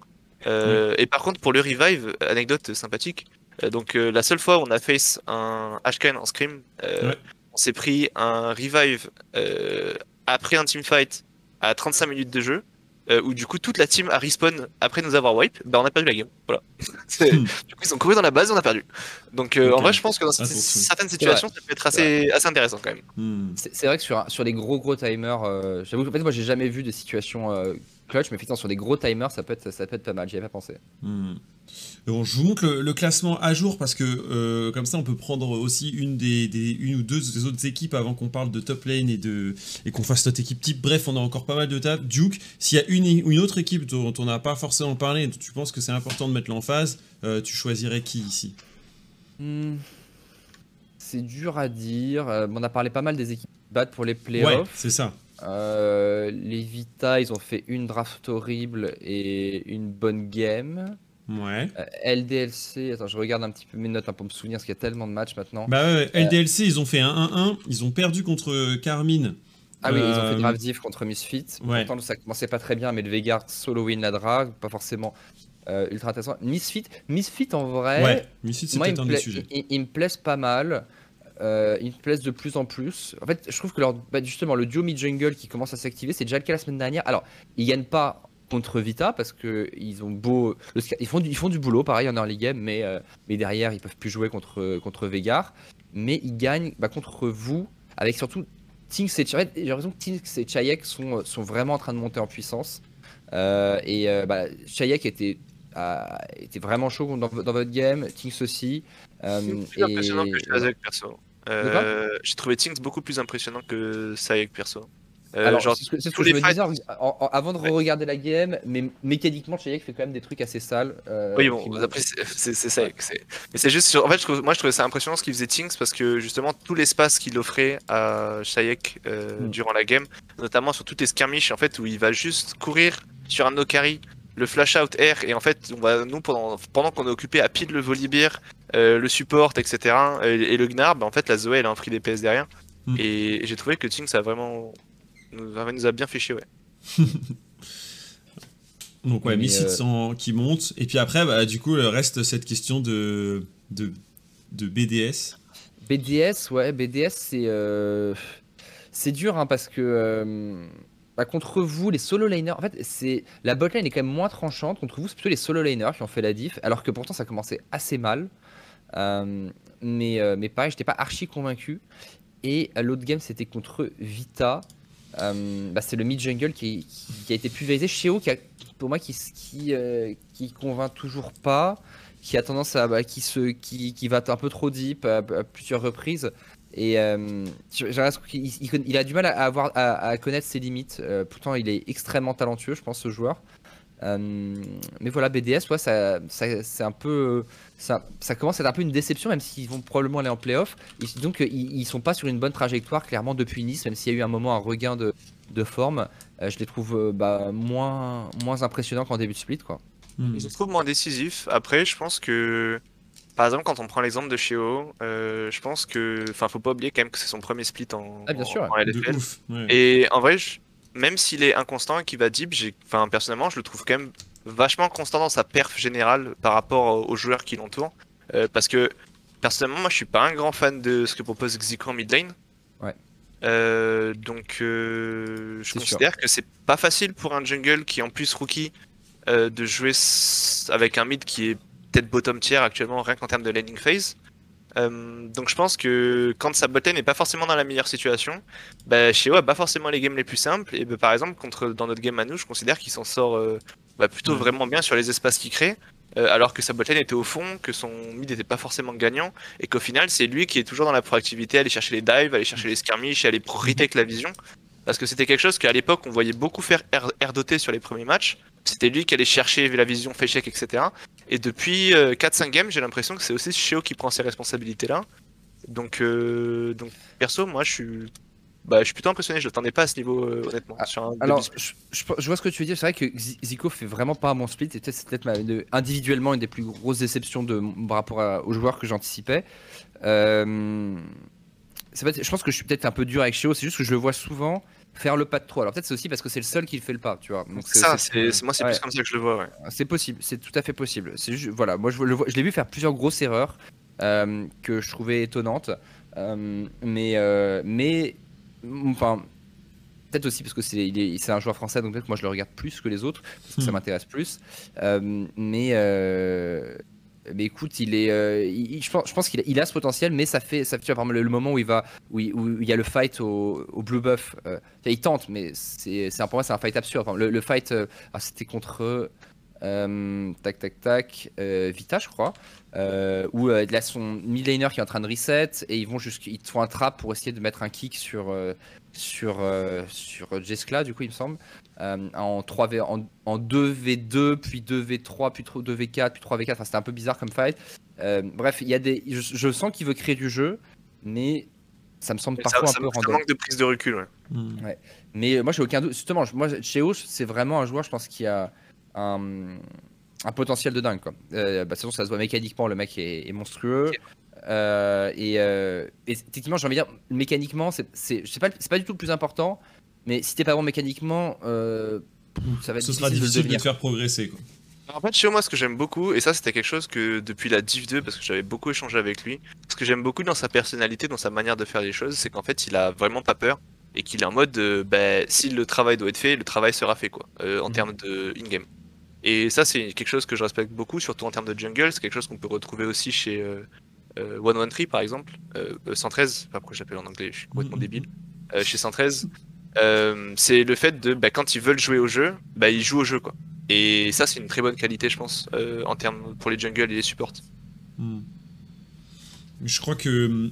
Euh, Et par contre, pour le revive, anecdote sympathique. donc la seule fois où on a face un Ashkan en scrim, on s'est pris un revive après un teamfight à 35 minutes de jeu. Euh, où du coup toute la team a respawn après nous avoir wipe, bah on a perdu la game. Voilà. Hmm. du coup ils ont couru dans la base et on a perdu. Donc euh, en vrai je pense que dans Attention. certaines situations ça peut être assez, assez intéressant quand même. Hmm. C'est vrai que sur, sur les gros gros timers, euh, j'avoue que en fait, moi j'ai jamais vu de situation euh, clutch, mais effectivement sur des gros timers ça peut être, ça peut être pas mal, j'y avais pas pensé. Hmm. Bon, je vous montre le, le classement à jour parce que euh, comme ça on peut prendre aussi une des, des- une ou deux des autres équipes avant qu'on parle de top lane et de et qu'on fasse notre équipe type. Bref, on a encore pas mal de tables. Duke, s'il y a une, une autre équipe dont on n'a pas forcément parlé et dont tu penses que c'est important de mettre l'emphase, euh, tu choisirais qui ici? Hmm. C'est dur à dire. euh, on a parlé pas mal des équipes qui battent pour les playoffs. Ouais, c'est ça. Euh, les Vita, ils ont fait une draft horrible et une bonne game. Ouais. Euh, LDLC, attends, je regarde un petit peu mes notes hein, pour me souvenir parce qu'il y a tellement de matchs maintenant. Bah ouais, ouais, LDLC, ils ont fait un 1-1, ils ont perdu contre Carmine. ah oui, ils ont euh, fait draft diff contre Misfit. ouais. Pourtant, ça commençait pas très bien, mais le Vegard solo win la draft, pas forcément euh, ultra intéressant. Misfit, Misfit en vrai, Ouais, mais si c'est il un des sujets. il- ils me plaisent pas mal. Euh, ils me plaisent de plus en plus. En fait, je trouve que leur, bah, justement, le duo mid-jungle qui commence à s'activer, c'est déjà le cas la semaine dernière. Alors, ils gagnent pas contre Vita parce que ils ont beau. le ils, font du, ils font du boulot, pareil, en early game, mais, euh, mais derrière, ils peuvent plus jouer contre, contre Vegar. Mais ils gagnent bah, contre vous, avec surtout Tinks et Chayek. J'ai l'impression que Tinks et Chayek sont, sont vraiment en train de monter en puissance. Euh, et euh, bah, Chayek était, a- était vraiment chaud dans, dans votre game, Tinks aussi. Euh, plus impressionnant que Shazak perso. Euh, J'ai trouvé Things beaucoup plus impressionnant que Sayek perso. Euh, c'est ce que, ce je me disais fights- en- en- avant de Ouais. regarder la game, mais mécaniquement, Chayek fait quand même des trucs assez sales. euh, oui, bon, après, c'est c'est- Mais c'est juste, sur- en fait, je trouve- moi je trouvais ça impressionnant ce qu'il faisait Things parce que justement, tout l'espace qu'il offrait à Sayek euh, Mm. durant la game, notamment sur toutes les skirmishes, en fait, où il va juste courir sur un no carry, le flash out air, et en fait, on va, nous, pendant, pendant qu'on est occupé à pile le volibear, euh, le support, etc., et, et le Gnar, bah, en fait, la Zoé, elle a un free DPS derrière. Mm. Et j'ai trouvé que Things a vraiment. A, nous a bien fait chier, ouais. Donc ouais, Mais, Misfits euh, en- qui monte. Et puis après, bah, du coup, reste cette question de, de, de BDS. BDS, ouais, BDS, c'est euh, c'est dur hein, parce que euh, bah, contre vous, les solo laners, en fait, c'est la botlane est quand même moins tranchante. Contre vous, c'est plutôt les solo laners qui ont fait la diff, alors que pourtant ça commençait assez mal. Euh, mais, euh, mais pareil, j'étais pas archi convaincu. Et l'autre game, c'était contre Vita. Euh, bah, c'est le mid jungle qui, a été pulvérisé. Sheo, qui pour moi, qui, euh, qui convainc toujours pas qui a tendance à bah, qui se qui, va un peu trop deep à, plusieurs reprises. Et euh, il, a du mal à connaître ses limites. Pourtant il est extrêmement talentueux je pense ce joueur. Mais voilà BDS ça- c'est un peu ça, ça commence à être un peu une déception même s'ils vont probablement aller en playoff Et donc ils, ils sont pas sur une bonne trajectoire clairement depuis Nice même s'il y a eu un moment un regain de, de forme euh, je les trouve euh, bah, moins moins impressionnants qu'en début de split quoi Hmm. Je le trouve moins décisif. Après, je pense que, par exemple, quand on prend l'exemple de Sheo, euh, je pense que, enfin, faut pas oublier quand même que c'est son premier split en, Ah, bien sûr, en De LFL. ouf. ouais. Et en vrai, je- même s'il est inconstant et qu'il va deep, enfin, personnellement, je le trouve quand même vachement constant dans sa perf générale par rapport aux joueurs qui l'entourent. Euh, parce que, personnellement, moi, je suis pas un grand fan de ce que propose Xicro en mid lane. Ouais. Euh, donc, euh, je considère que c'est pas facile pour un jungle qui est en plus rookie de jouer avec un mid qui est peut-être bottom tier actuellement, rien qu'en termes de landing phase. Euh, donc je pense que quand sa botlane n'est pas forcément dans la meilleure situation, bah, Sheo a pas forcément les games les plus simples. Et bah, par exemple, contre, dans notre game à nous, je considère qu'il s'en sort euh, bah, plutôt Ouais. vraiment bien sur les espaces qu'il crée. euh, alors que sa botlane était au fond, que son mid n'était pas forcément gagnant, et qu'au final c'est lui qui est toujours dans la proactivité, aller chercher les dives, aller chercher les skirmishes, aller pro- retake la vision. Parce que c'était quelque chose qu'à l'époque on voyait beaucoup faire air, doté sur les premiers matchs. C'était lui qui allait chercher la vision, fait check, etc. Et depuis euh, 4-5 games, j'ai l'impression que c'est aussi Sheo qui prend ces responsabilités-là. Donc, euh, donc perso, moi je suis, bah, je suis plutôt impressionné. Je l'attendais pas à ce niveau, euh, honnêtement. Ah, sur un début Alors, je, je- je vois ce que tu veux dire. C'est vrai que Zi- Zico fait vraiment pas bon split. Et peut-être c'est peut-être individuellement une des plus grosses déceptions de, par rapport à- aux joueurs que j'anticipais. Euh, je pense que je suis peut-être un peu dur avec Cheo, c'est juste que je le vois souvent faire le pas de trop. Alors peut-être c'est aussi parce que c'est le seul qui fait le pas, tu vois. Donc, C'est ça, c'est moi c'est ouais. plus comme ça que je le vois. Ouais. C'est possible, c'est tout à fait possible. C'est voilà, moi je, le vois- je l'ai vu faire plusieurs grosses erreurs euh, que je trouvais étonnantes, Euh, mais, euh, mais, enfin, peut-être aussi parce que c'est est- un joueur français, donc peut-être moi je le regarde plus que les autres, parce que ça Hmm. m'intéresse plus. Euh, mais, euh, mais écoute, il est, euh, il- je pense, je pense qu'il a, il a ce potentiel, mais ça fait, ça fait, tu vois, par exemple, le, le moment où il va, où il, où il y a le fight au, au Blue Buff, il tente, mais c'est, c'est pour moi c'est un fight absurde. Enfin, le, le fight, ah, c'était contre euh, tac tac tac euh, Vita je crois euh, où euh, il a son mid laner qui est en train de reset et ils vont ils te font un trap pour essayer de mettre un kick sur euh, sur euh, sur Jeskla du coup il me semble euh, en 3v en, en 2v2 puis 2v3 puis 2v4 puis 3v4 enfin c'était un peu bizarre comme fight Euh, bref il y a des je, je sens qu'il veut créer du jeu mais ça me semble Ça, parfois ça- un peu ça random manque de prise de recul. Ouais. Hmm. mais euh, moi, j'ai aucun doute. Justement, moi, Cheo, c'est vraiment un joueur, je pense, qui a un, un potentiel de dingue. Quoi. Euh, bah, de toute façon, ça se voit mécaniquement, le mec est, est monstrueux. Euh, et, euh, et techniquement, j'ai envie de dire, mécaniquement, c'est c'est- c'est pas, c'est pas du tout le plus important. Mais si t'es pas bon mécaniquement, euh, ça va être Ce sera difficile, difficile de de le te faire progresser. Quoi. En fait, chez moi, ce que j'aime beaucoup, et ça c'était quelque chose que depuis la Div 2, parce que j'avais beaucoup échangé avec lui, ce que j'aime beaucoup dans sa personnalité, dans sa manière de faire les choses, c'est qu'en fait il a vraiment pas peur et qu'il est en mode, euh, bah, si le travail doit être fait, le travail sera fait quoi, euh, en Mhm. termes de in-game. Et ça c'est quelque chose que je respecte beaucoup, surtout en termes de jungle, c'est quelque chose qu'on peut retrouver aussi chez euh, euh, 113 par exemple, euh, euh, 113, pas pourquoi j'appelle en anglais, je suis complètement Mhm. débile, Euh, chez 113, euh, c'est le fait de, bah, quand ils veulent jouer au jeu, bah, ils jouent au jeu quoi. Et ça, c'est une très bonne qualité, je pense, euh, en termes pour les jungles et les supports. Hmm. Je crois que,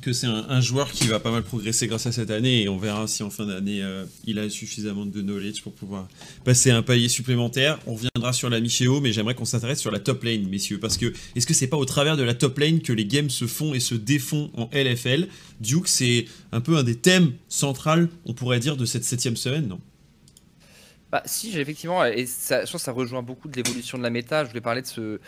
que c'est un, joueur qui va pas mal progresser grâce à cette année et on verra si en fin d'année euh, il a suffisamment de knowledge pour pouvoir passer un palier supplémentaire. On reviendra sur la Michéo, mais j'aimerais qu'on s'intéresse sur la top lane, messieurs, parce que est-ce que c'est pas au travers de la top lane que les games se font et se défont en LFL Duke, c'est un peu un des thèmes centrales, on pourrait dire, de cette septième semaine, non? Bah, si, effectivement, et ça, je pense que ça rejoint beaucoup de l'évolution de la méta. Je voulais parler de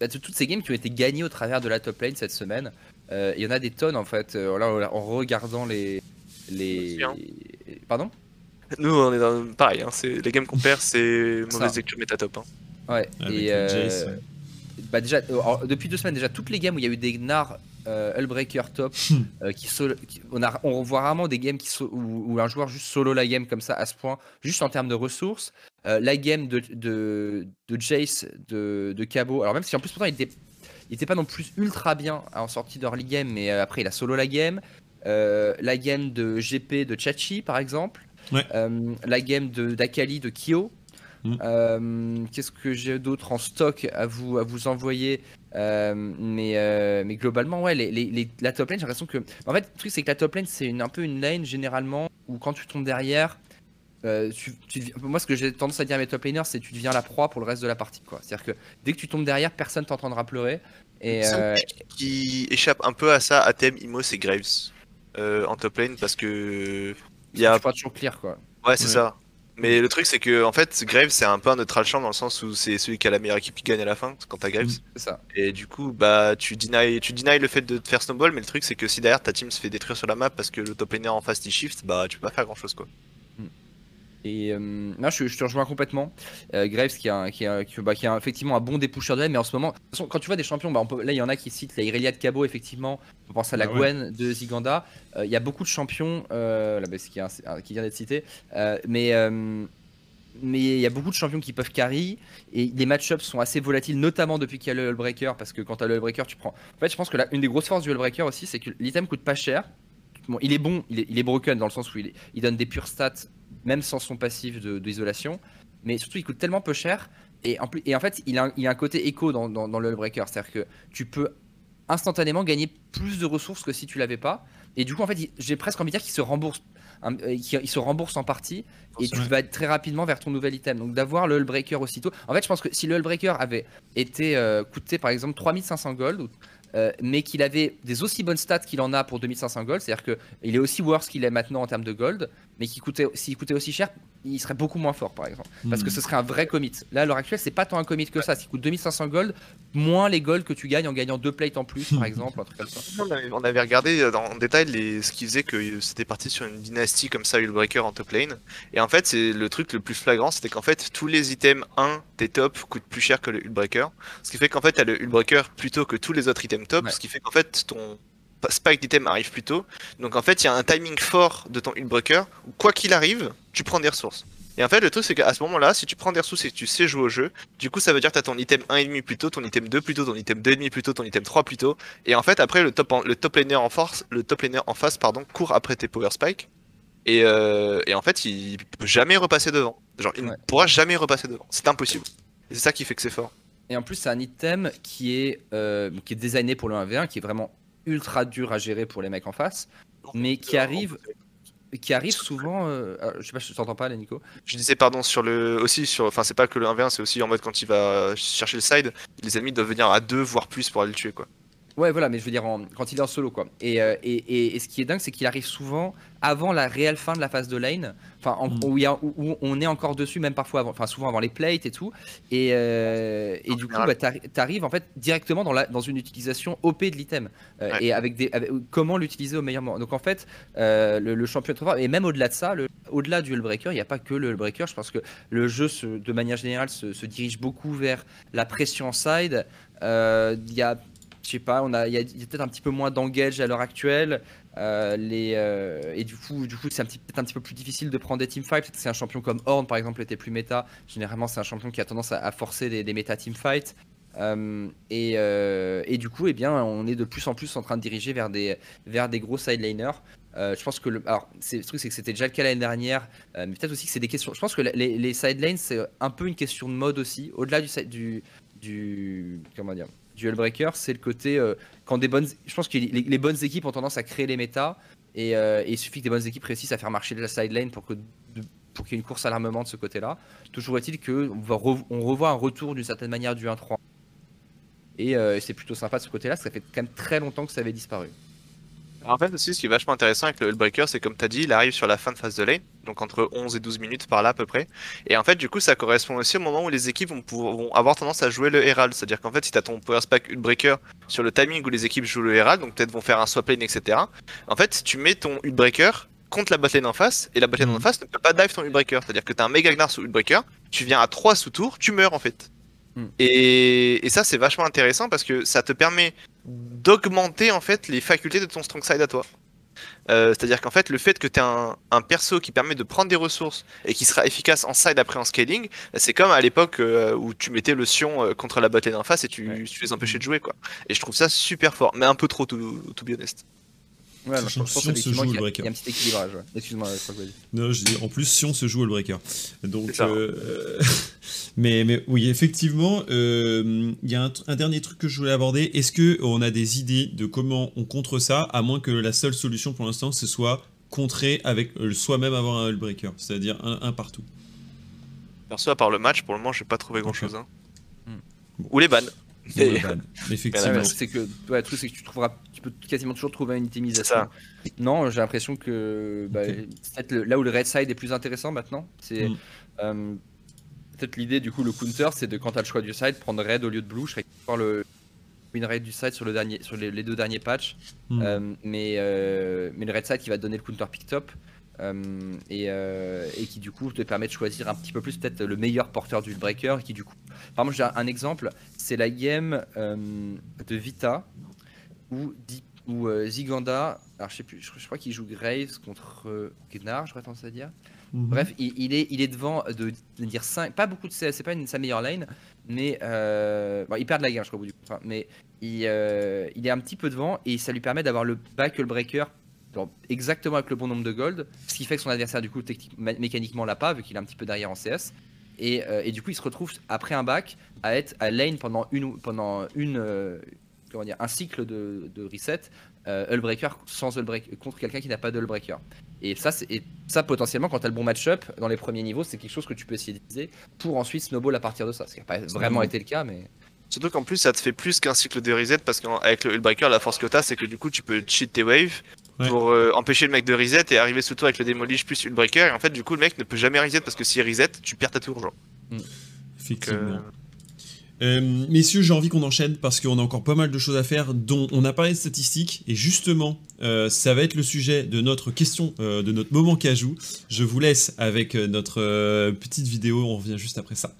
bah, de toutes ces games qui ont été gagnées au travers de la top lane cette semaine. Euh, Il y en a des tonnes en fait. euh, là, en regardant les, les, hein. pardon? Nous, on est dans pareil, hein, c'est les games qu'on perd, c'est mauvaise lecture métatop. Hein. Ouais. Avec et le euh, Jace, ouais. bah déjà, alors, depuis deux semaines déjà, toutes les games où il y a eu des Gnar euh, Hullbreaker top, euh, qui, solo- qui- on, a, on voit rarement des games qui so- où, où un joueur juste solo la game comme ça à ce point, juste en termes de ressources. Euh, la game de, de, de Jace, de, de Cabo, alors même si en plus pourtant il était, il était pas non plus ultra bien en sortie d'early game, mais euh, après il a solo la game. Euh, la game de GP de Chachi par exemple. Ouais. Euh, la game de d'Akali de Kyo. Mm. Euh, Qu'est-ce que j'ai d'autre en stock à vous, à vous envoyer? Mais, mais globalement, ouais, les, les- les- la top lane, j'ai l'impression que. En fait, le truc, c'est que la top lane, c'est un peu une lane généralement où quand tu tombes derrière, tu, tu deviens- moi, ce que j'ai tendance à dire à mes top laners, c'est que tu deviens la proie pour le reste de la partie. C'est-à-dire que dès que tu tombes derrière, personne t'entendra pleurer. Et, euh, qui échappe un peu à ça, à thème Imo, c'est Graves euh, en top lane parce que il y a pourras toujours clear, quoi. Ouais, c'est Ouais. ça. Mais le truc, c'est que en fait, Graves, c'est un peu un neutral champ dans le sens où c'est celui qui a la meilleure équipe qui gagne à la fin quand t'as Graves. C'est ça. Et du coup, bah, tu deny, tu deny le fait de te faire snowball, mais le truc, c'est que si derrière ta team se fait détruire sur la map parce que le top laner en face il shift, bah, tu peux pas faire grand chose quoi. Et euh, non, je, je te rejoins complètement. Euh, Graves qui a, qui, a, qui, bah, qui a effectivement un bon dépoucheur de lane, mais en ce moment, de toute façon, quand tu vois des champions, bah, on peut- là il y en a qui citent la Irelia de Cabo, effectivement. On pense à la Ah ouais. Gwen de Ziganda. Euh, Il y a beaucoup de champions, euh, là, bah, qui, qui vient d'être cité, Euh, mais. euh, mais il y a beaucoup de champions qui peuvent carry et les match-ups sont assez volatiles, notamment depuis qu'il y a le Hullbreaker. Parce que quand tu as le Hullbreaker, tu prends. En fait, je pense que là, une des grosses forces du Hullbreaker aussi, c'est que l'item coûte pas cher. Bon, il est bon, il est, il est broken dans le sens où il, est- il donne des pures stats, même sans son passif d'isolation. Mais surtout, il coûte tellement peu cher. Et en, plus, et en fait, il a, il a un côté écho dans, dans, dans le Hullbreaker. C'est-à-dire que tu peux instantanément gagner plus de ressources que si tu l'avais pas. Et du coup, en fait, j'ai presque envie de dire qu'il se rembourse. euh, il se rembourse en partie et tu vas très rapidement vers ton nouvel item. Donc d'avoir le Hullbreaker aussitôt. En fait, je pense que si le Hullbreaker avait été euh, coûté par exemple 3500 gold, euh, mais qu'il avait des aussi bonnes stats qu'il en a pour 2500 gold, c'est-à-dire qu'il est aussi worse qu'il est maintenant en termes de gold, mais qu'il coûtait, s'il coûtait aussi cher, il serait beaucoup moins fort par exemple. Parce que Hmm. ce serait un vrai commit. Là, à l'heure actuelle, c'est pas tant un commit que ça. S'il coûte 2500 gold, moins les golds que tu gagnes en gagnant deux plates en plus, par exemple, un truc comme ça. On avait, on avait regardé euh, en détail les, ce qui faisait que c'était parti sur une dynastie comme ça, Hullbreaker en top lane. Et en fait, c'est le truc le plus flagrant, c'était qu'en fait, tous les items 1 des top coûtent plus cher que le Hullbreaker. Ce qui fait qu'en fait, t'as le Hullbreaker plutôt que tous les autres items top, Ouais. ce qui fait qu'en fait, ton spike d'item arrive plus tôt. Donc en fait, il y a un timing fort de ton Hullbreaker, où quoi qu'il arrive, tu prends des ressources. Et en fait, le truc, c'est qu'à ce moment-là, si tu prends des ressources et que tu sais jouer au jeu, du coup, ça veut dire que t'as ton item 1,5 plus tôt, ton item 2 plus tôt, ton item 2,5 plus tôt, ton item 3 plus tôt. Et en fait, après, le top, en- le top laner en force, le top laner en face, pardon, court après tes power spike. Et, euh, et en fait, il peut jamais repasser devant. Genre, il Ouais. ne pourra jamais repasser devant. C'est impossible. Et c'est ça qui fait que c'est fort. Et en plus, c'est un item qui est, euh, qui est designé pour le 1v1, qui est vraiment ultra dur à gérer pour les mecs en face, mais qui arrive, qui arrive souvent. euh, je sais pas, je t'entends pas là, Nico. Je disais pardon sur le aussi sur enfin c'est pas que le 1v1 c'est aussi en mode quand il va chercher le side les ennemis doivent venir à deux voire plus pour aller le tuer quoi. Ouais, voilà, mais je veux dire en- quand il est en solo, quoi. Et, euh, et, et- et ce qui est dingue, c'est qu'il arrive souvent avant la réelle fin de la phase de lane, enfin, en- Mm. où, il y a- où- où on est encore dessus, même parfois avant, enfin, souvent avant les plates et tout. Et, euh, et du coup, bah, t'arri- t'arrives en fait directement dans, la, dans une utilisation OP de l'item. Euh, Ouais. Et avec des, avec- comment l'utiliser au meilleur moment. Donc en fait, le, le champion est trop fort. Et même au-delà de ça, au-delà du Hullbreaker, il n'y a pas que le Hullbreaker. Je pense que le jeu, se- de manière générale, se, se dirige beaucoup vers la pression side. Il y a je sais pas, on a, il y a, peut-être un petit peu moins d'engage à l'heure actuelle. euh, les, euh, et du coup, du coup c'est peut-être un petit peu plus difficile de prendre des teamfights. C'est un champion comme Horn, par exemple, était plus méta. Généralement, c'est un champion qui a tendance à, forcer des, des méta teamfights. Euh, et, du coup, eh bien, on est de plus en plus en train de diriger vers des, vers des gros side laners. Euh, je pense que le, alors, le truc, c'est que c'était déjà le cas l'année dernière, mais peut-être aussi que c'est des questions. Je pense que les, les side lanes, c'est un peu une question de mode aussi. Au-delà du, du, comment dire, du Hullbreaker, c'est le côté euh, quand des bonnes. Je pense que les, bonnes équipes ont tendance à créer les méta et, euh, et il suffit que des bonnes équipes réussissent à faire marcher la side lane pour que pour qu'il y ait une course à l'armement de ce côté-là. Toujours est-il que on, va revoit un retour d'une certaine manière du 1-3. Et euh, c'est plutôt sympa de ce côté-là, ça fait quand même très longtemps que ça avait disparu. En fait aussi ce qui est vachement intéressant avec le Hullbreaker c'est comme t'as dit il arrive sur la fin de phase de lane donc entre 11 et 12 minutes par là à peu près. Et en fait du coup ça correspond aussi au moment où les équipes vont, pouvoir- vont avoir tendance à jouer le Herald. C'est à dire qu'en fait si t'as ton power spike Hullbreaker sur le timing où les équipes jouent le Herald donc peut-être vont faire un swap lane etc en fait tu mets ton Hullbreaker contre la bot lane en face et la bot lane en Mhm. face ne peut pas dive ton Hullbreaker c'est à dire que t'as un méga gnar sous Hullbreaker tu viens à 3 sous tour tu meurs en fait. Mhm. et, et ça c'est vachement intéressant parce que ça te permet d'augmenter en fait les facultés de ton strong side à toi euh, C'est-à-dire qu'en fait, le fait que tu aies un, un perso qui permet de prendre des ressources et qui sera efficace en side après en scaling, c'est comme à l'époque euh, où tu mettais le Sion euh, contre la bot lane en face et tu, Ouais. tu les empêchais de jouer. quoi. Et je trouve ça super fort, mais un peu trop, to, to be honest. Ouais, non, je pense que si on se joue qu'il y a- Hullbreaker. il y a un petit équilibrage. ouais. Excuse-moi, je crois que vas-y. Non, je dis, en plus, si on se joue au breaker. Donc, ça. euh, mais, mais oui, effectivement, euh, il y a un, dernier truc que je voulais aborder. Est-ce que on a des idées de comment on contre ça, à moins que la seule solution pour l'instant, ce soit contrer avec euh, soi-même avoir un breaker, c'est-à-dire un, un partout? Perso, à part le match, pour le moment, j'ai pas trouvé grand chose. Hmm. Ou les bans. Ou Et- le ban, Ouais, Effectivement. ouais, c'est que ouais, le truc c'est que tu trouveras peux quasiment toujours trouver une ça. Non, j'ai l'impression que bah, peut-être là où le red side est plus intéressant maintenant, c'est Mm. euh, peut-être l'idée du coup le counter c'est de quand tu as le choix du side prendre red au lieu de blue, je serais voir le win rate du side sur le dernier sur les, les deux derniers patchs. Hmm. Euh, mais, euh, mais le red side qui va te donner le counter pick top euh, et, euh, et qui du coup te permet de choisir un petit peu plus peut-être le meilleur porteur du breaker qui du coup par exemple j'ai un, un exemple c'est la game euh, de Vita Di- où euh, Ziganda alors je sais plus je, je crois qu'il joue Graves contre euh, Gnar j'aurais tendance à dire Mhm. Bref, il, il est, il est devant de, de dire 5, pas beaucoup de CS, c'est pas une, sa meilleure lane, mais euh, bon, il perd de la game, je crois, au bout du compte, hein, mais il, euh, il est un petit peu devant et ça lui permet d'avoir le back le breaker exactement avec le bon nombre de gold, ce qui fait que son adversaire, du coup, technique, mé- mécaniquement l'a pas, vu qu'il est un petit peu derrière en CS. Et, euh, et du coup, il se retrouve après un back à être à lane pendant une, ou- pendant une, euh, comment dire, un cycle de, de reset, euh, Hullbreaker sans contre quelqu'un qui n'a pas de Hullbreaker. Et ça, c'est- et ça potentiellement, quand tu as le bon match-up dans les premiers niveaux, c'est quelque chose que tu peux essayer d'utiliser pour ensuite snowball à partir de ça. Ce qui n'a pas vraiment été le cas, mais Surtout qu'en plus, ça te fait plus qu'un cycle de reset parce qu'avec le Hullbreaker, la force que t'as, c'est que du coup, tu peux cheat tes waves Ouais. pour euh, empêcher le mec de reset et arriver sous toi avec le Demolish plus Hullbreaker. Et en fait, du coup, le mec ne peut jamais reset parce que s'il reset, tu perds ta tour, genre. Effectivement. euh, Euh, messieurs, j'ai envie qu'on enchaîne parce qu'on a encore pas mal de choses à faire, dont on a parlé de statistiques et justement, euh, ça va être le sujet de notre question, euh, de notre moment cajou. Je vous laisse avec euh, notre petite vidéo, on revient juste après ça.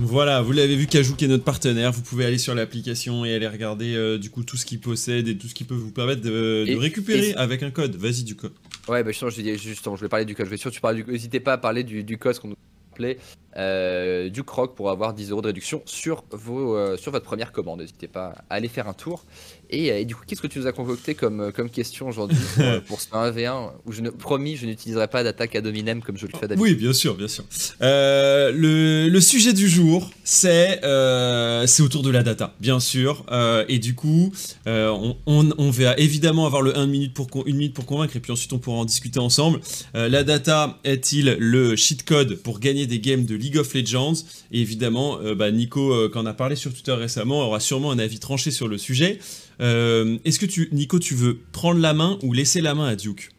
Voilà, vous l'avez vu, Kajou qui est notre partenaire. Vous pouvez aller sur l'application et aller regarder du coup tout ce qu'il possède et tout ce qui peut vous permettre de, récupérer et- avec un code. Vas-y, du coup. Ouais, bah justement, je, dis- justement, je vais parler du code. Je vais sûr, tu parles du N'hésitez pas à parler du, du code qu'on nous appelait euh, du croc pour avoir 10 euros de réduction sur, vos, euh, sur votre première commande. N'hésitez pas à aller faire un tour. Et, euh, et du coup, qu'est-ce que tu nous as concocté comme, euh, comme question aujourd'hui pour, euh, pour ce 1v1 où je ne, promis, je n'utiliserai pas d'attaque à dominem comme je le fais d'habitude. Oui, bien sûr, bien sûr. Euh, le, le sujet du jour, c'est euh, c'est autour de la data, bien sûr. Euh, et du coup, on, on- on va évidemment avoir le 1 minute pour, une minute pour convaincre, et puis ensuite on pourra en discuter ensemble. La data est-il le cheat code pour gagner des games de League of Legends? Et évidemment, bah, Nico, euh, qui en a parlé sur Twitter récemment, aura sûrement un avis tranché sur le sujet. Euh, Est-ce que tu, Nico, tu veux prendre la main ou laisser la main à Duke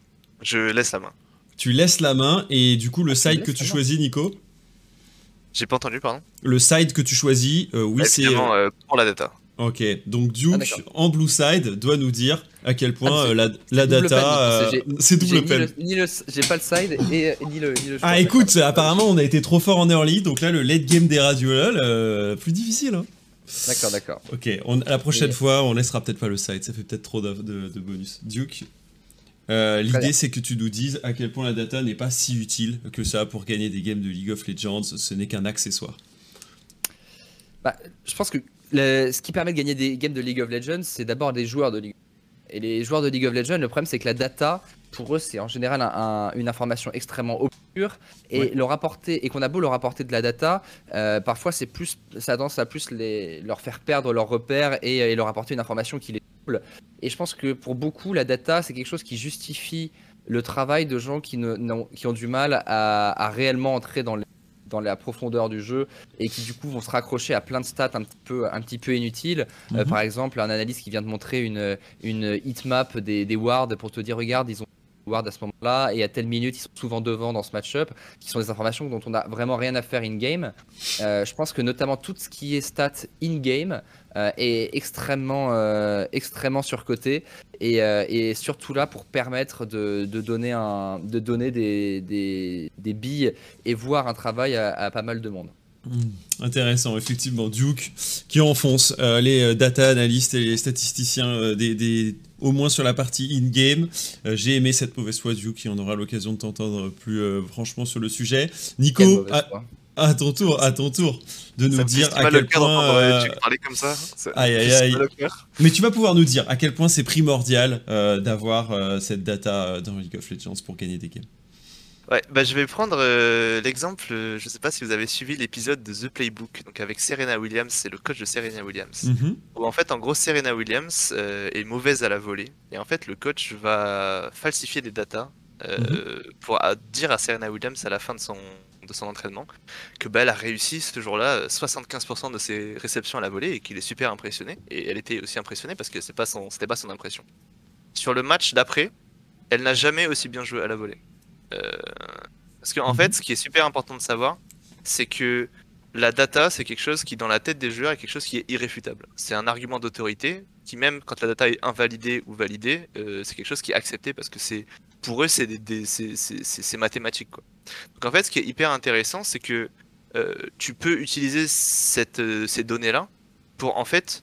je laisse la main. tu laisses la main et du coup le Ah, side que tu choisis Nico, J'ai pas entendu, pardon. le side que tu choisis, euh, oui c'est... Euh, pour la data. Ok, donc Ah, Duke d'accord. en blue side doit nous dire à quel point Ah, euh, la, data... c'est double peine. le- ni le- J'ai pas le side et ni le, ni le Ah écoute, apparemment on a été trop fort en early, donc là le late game des radiolol, euh, plus difficile. Hein. D'accord, d'accord. Ok, on- la prochaine Et- fois on laissera peut-être pas le side, ça fait peut-être trop de, de- de bonus. Duke, euh, l'idée c'est que tu nous dises à quel point la data n'est pas si utile que ça pour gagner des games de League of Legends, ce n'est qu'un accessoire. Bah, je pense que le- ce qui permet de gagner des games de League of Legends, c'est d'abord des joueurs de League. Et les joueurs de League of Legends, le problème c'est que la data, pour eux, c'est en général un- un- une information extrêmement obscure. Et Ouais. leur apporter, et qu'on a beau leur apporter de la data, euh, parfois c'est plus, ça tendance à plus les, leur faire perdre leurs repères et, et leur apporter une information qui les trouble. Et je pense que pour beaucoup, la data, c'est quelque chose qui justifie le travail de gens qui, ne, n'ont- qui ont du mal à, à réellement entrer dans, les- dans la profondeur du jeu et qui du coup vont se raccrocher à plein de stats un petit peu, un petit peu inutiles. Euh, Mhm. par exemple, un analyste qui vient de montrer une, une heatmap des, des wards pour te dire regarde, ils ont des wards à ce moment-là et à telle minute ils sont souvent devant dans ce match-up, qui sont des informations dont on n'a vraiment rien à faire in-game. Euh, je pense que notamment tout ce qui est stats in-game euh, est extrêmement, euh, extrêmement surcoté et, et surtout là pour permettre de, de donner, un, de donner des, des, des billes et voir un travail à, pas mal de monde. Hmm, Intéressant, effectivement. Duke qui enfonce les data analystes et les statisticiens des- au moins sur la partie in-game. Euh, J'ai aimé cette mauvaise foi, et on aura l'occasion de t'entendre plus euh, franchement sur le sujet. Nico, à, ton tour, à ton tour, de nous Ça dire à quel point. euh, comme ça. Ça aïe, aïe, aïe. mais tu vas pouvoir nous dire à quel point c'est primordial euh, d'avoir euh, cette data dans League of Legends pour gagner des games. Ouais, bah je vais prendre euh, l'exemple, euh, je sais pas si vous avez suivi l'épisode de The Playbook, donc avec Serena Williams, c'est le coach de Serena Williams. Mhm. Où en fait, en gros, Serena Williams euh, est mauvaise à la volée, et en fait, le coach va falsifier des datas euh, pour à- dire à Serena Williams à la fin de son, de son entraînement que bah, elle a réussi ce jour-là euh, 75% de ses réceptions à la volée et qu'il est super impressionné. Et elle était aussi impressionnée parce que c'est pas son, c'était pas son impression. Sur le match d'après, elle n'a jamais aussi bien joué à la volée. Euh, parce qu'en en Mhm. fait, ce qui est super important de savoir, c'est que la data, c'est quelque chose qui, dans la tête des joueurs, est quelque chose qui est irréfutable. C'est un argument d'autorité qui, même quand la data est invalidée ou validée, euh, c'est quelque chose qui est accepté parce que c'est, pour eux, c'est des, des- mathématique. Quoi. Donc en fait, ce qui est hyper intéressant, c'est que euh, tu peux utiliser cette, euh, ces données-là pour en fait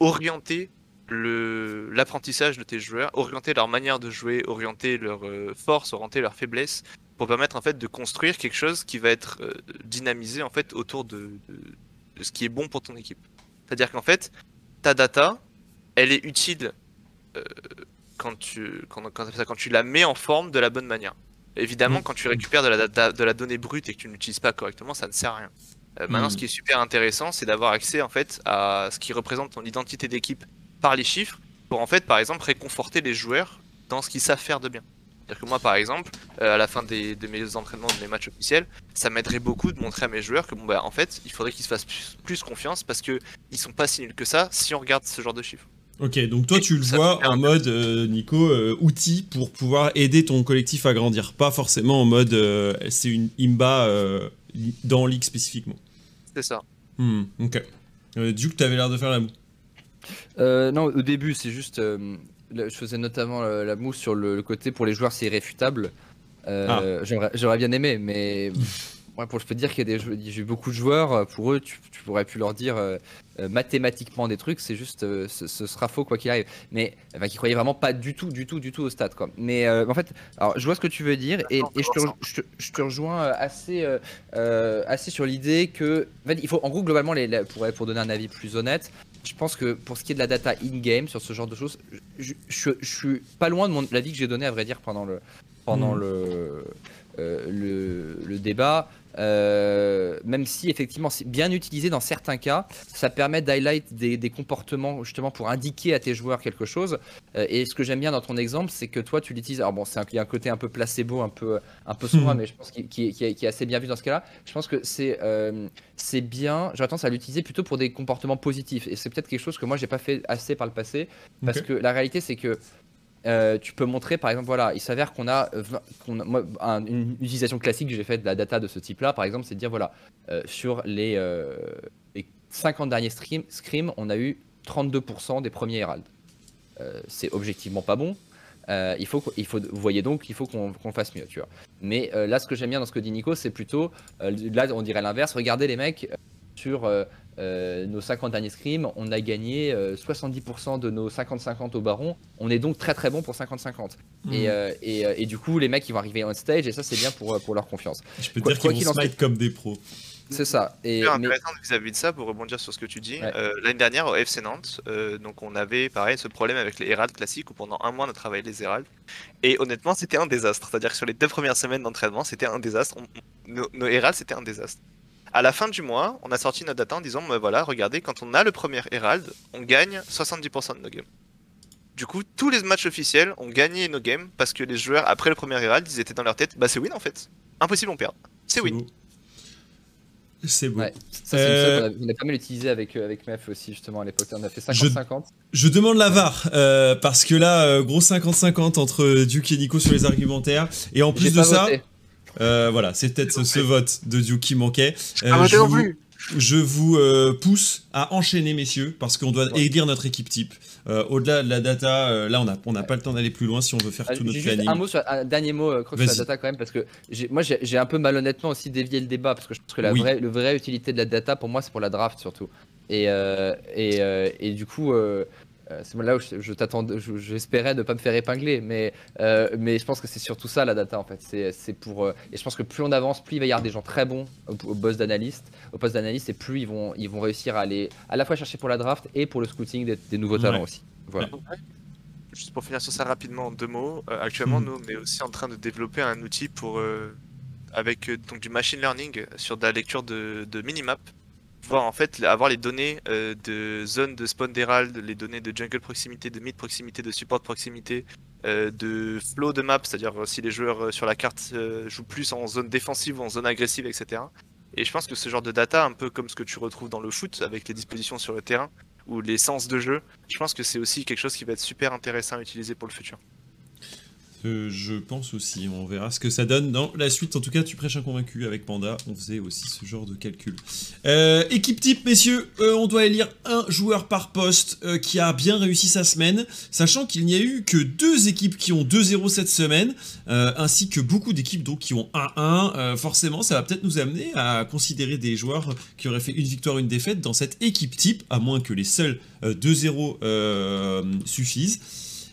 orienter l'apprentissage de tes joueurs, orienter leur manière de jouer, orienter leurs euh, forces, orienter leurs faiblesses, pour permettre en fait de construire quelque chose qui va être euh, dynamisé en fait autour de, de- de ce qui est bon pour ton équipe. C'est-à-dire qu'en fait, ta data, elle est utile euh, quand, tu, quand, quand, quand tu la mets en forme de la bonne manière. Évidemment, Mm. quand tu récupères de la, data, de la donnée brute et que tu ne l'utilises pas correctement, ça ne sert à rien. Euh, maintenant, Mm. ce qui est super intéressant, c'est d'avoir accès en fait à ce qui représente ton identité d'équipe par les chiffres, pour en fait, par exemple, réconforter les joueurs dans ce qu'ils savent faire de bien. C'est-à-dire que moi, par exemple, euh, à la fin des, de mes entraînements, de mes matchs officiels, ça m'aiderait beaucoup de montrer à mes joueurs que bon bah en fait, il faudrait qu'ils se fassent plus, plus confiance parce que ils sont pas si nuls que ça si on regarde ce genre de chiffres. Ok, donc toi tu le vois en mode, euh, Nico, euh, outil pour pouvoir aider ton collectif à grandir. Pas forcément en mode, c'est une imba dans League spécifiquement. C'est ça. Hmm, ok. Duke, t'avais l'air de faire la moue. Euh, non, au début, c'est juste. euh, là, je faisais notamment la, la mousse sur le, le côté pour les joueurs, c'est irréfutable. Euh, j'aurais- J'aurais bien aimé, mais. ouais, pour je peux te dire qu'il y a des j'ai eu beaucoup de joueurs, euh, pour eux, tu, tu pourrais pu leur dire euh, euh, mathématiquement des trucs, c'est juste. euh, ce, ce sera faux quoi qu'il arrive. Mais. Enfin, qui croyaient vraiment pas du tout, du tout, du tout au stade, quoi. Mais euh, en fait, alors, je vois ce que tu veux dire, et, et je, te, re- je, te, je te rejoins euh, assez, euh, euh, assez sur l'idée que. En fait, il faut, en gros, globalement, les, les- pour, pour donner un avis plus honnête, je pense que pour ce qui est de la data in-game sur ce genre de choses, je, je, je suis pas loin de mon l'avis que j'ai donné à vrai dire pendant le pendant le, euh, le le débat. Euh, même si effectivement c'est bien utilisé dans certains cas, ça permet d'highlight des, des comportements justement pour indiquer à tes joueurs quelque chose. Euh, et ce que j'aime bien dans ton exemple, c'est que toi tu l'utilises. Alors bon, c'est un, il y a un côté un peu placebo, un peu un peu sournois, Mhm. mais je pense qu'il qui, est- qui est- qui est assez bien vu dans ce cas-là. Je pense que c'est euh, c'est bien. J'aurais tendance à l'utiliser plutôt pour des comportements positifs. Et c'est peut-être quelque chose que moi j'ai pas fait assez par le passé, parce que la réalité c'est que euh, tu peux montrer, par exemple, voilà, il s'avère qu'on a, euh, une utilisation classique que j'ai faite de la data de ce type-là, par exemple, c'est de dire, voilà, euh, sur les, euh, les 50 derniers stream, scrims, on a eu 32% des premiers Herald. Euh, c'est objectivement pas bon. Euh, il faut, il faut, vous voyez donc, il faut qu'on fasse mieux, tu vois. Mais euh, là, ce que j'aime bien dans ce que dit Nico, c'est plutôt, euh, là, on dirait l'inverse. Regardez les mecs, euh, sur euh, euh, nos 50 derniers scrims, on a gagné euh, 70% de nos 50-50 au baron. On est donc très très bon pour 50-50. Hmm. Et, euh, et, euh, et du coup, les mecs, ils vont arriver on stage et ça, c'est bien pour, euh, pour leur confiance. Je peux quoi- dire qu'ils vont soit- smite comme des pros. C'est ça. Et, Super mais- intéressant vis-à-vis de ça pour rebondir sur ce que tu dis. Ouais. Euh, L'année dernière au FC Nantes, euh, donc on avait pareil ce problème avec les Herald classiques où pendant un mois on a travaillé les Herald. Et honnêtement, c'était un désastre. C'est-à-dire que sur les deux premières semaines d'entraînement, c'était un désastre. On- nos, nos Herald, c'était un désastre. À la fin du mois, on a sorti notre data en disant bah, voilà, regardez, quand on a le premier Herald, on gagne 70% de nos games. Du coup, tous les matchs officiels ont gagné nos games parce que les joueurs, après le premier Herald, ils étaient dans leur tête bah c'est win en fait. Impossible, on perd. C'est win. C'est beau. Ouais, ça c'est une Euh, a- on a pas mal utilisé avec, euh, avec MEF aussi justement à l'époque. On a fait Je- 50-50. Je demande la VAR, euh, parce que là, euh, gros 50-50 entre Duke et Nico sur les argumentaires. Et en plus J'ai de ça, voté. Euh, voilà, c'est peut-être ce, ce vote de Duke qui manquait. Euh, Ah, je non vous, plus. je vous, euh, pousse à enchaîner, messieurs, parce qu'on doit Ouais. élire notre équipe type. Euh, Au-delà de la data, euh, là, on n'a on pas le temps d'aller plus loin si on veut faire Ah, tout notre juste planning. un mot sur un dernier mot euh, sur la data quand même parce que moi j'ai un peu malhonnêtement aussi dévié le débat parce que je pense que la Oui. vraie, le vraie utilité de la data pour moi c'est pour la draft surtout et euh, et, euh, et du coup euh, euh, c'est là où je, je t'attendais je- j'espérais ne pas me faire épingler mais euh, mais je pense que c'est surtout ça la data en fait. C'est pour euh, et je pense que plus on avance plus il va y avoir des gens très bons au, au poste d'analyste au poste d'analyste et plus ils vont ils vont réussir à aller à la fois chercher pour la draft et pour le scouting des, des nouveaux talents Ouais. aussi. Voilà. Juste pour finir sur ça rapidement en deux mots, euh, actuellement Mhm. nous on est aussi en train de développer un outil pour euh, avec euh, donc du machine learning sur de la lecture de, de minimap, voir en fait avoir les données euh, de zone de spawn d'herald, les données de jungle proximité, de mid proximité, de support proximité, euh, de flow de map, c'est-à-dire euh, si les joueurs sur la carte jouent plus en zone défensive ou en zone agressive, etc. Et je pense que ce genre de data, un peu comme ce que tu retrouves dans le foot avec les dispositions sur le terrain ou les sens de jeu, je pense que c'est aussi quelque chose qui va être super intéressant à utiliser pour le futur. Je pense aussi, on verra ce que ça donne dans la suite. En tout cas, tu prêches un convaincu avec Panda, on faisait aussi ce genre de calcul. Euh, équipe type, messieurs, euh, on doit élire un joueur par poste euh, qui a bien réussi sa semaine, sachant qu'il n'y a eu que deux équipes qui ont 2-0 cette semaine, ainsi que beaucoup d'équipes donc qui ont 1-1. Euh, forcément, ça va peut-être nous amener à considérer des joueurs qui auraient fait une victoire, une défaite dans cette équipe type, à moins que les seuls euh, 2-0 euh, suffisent.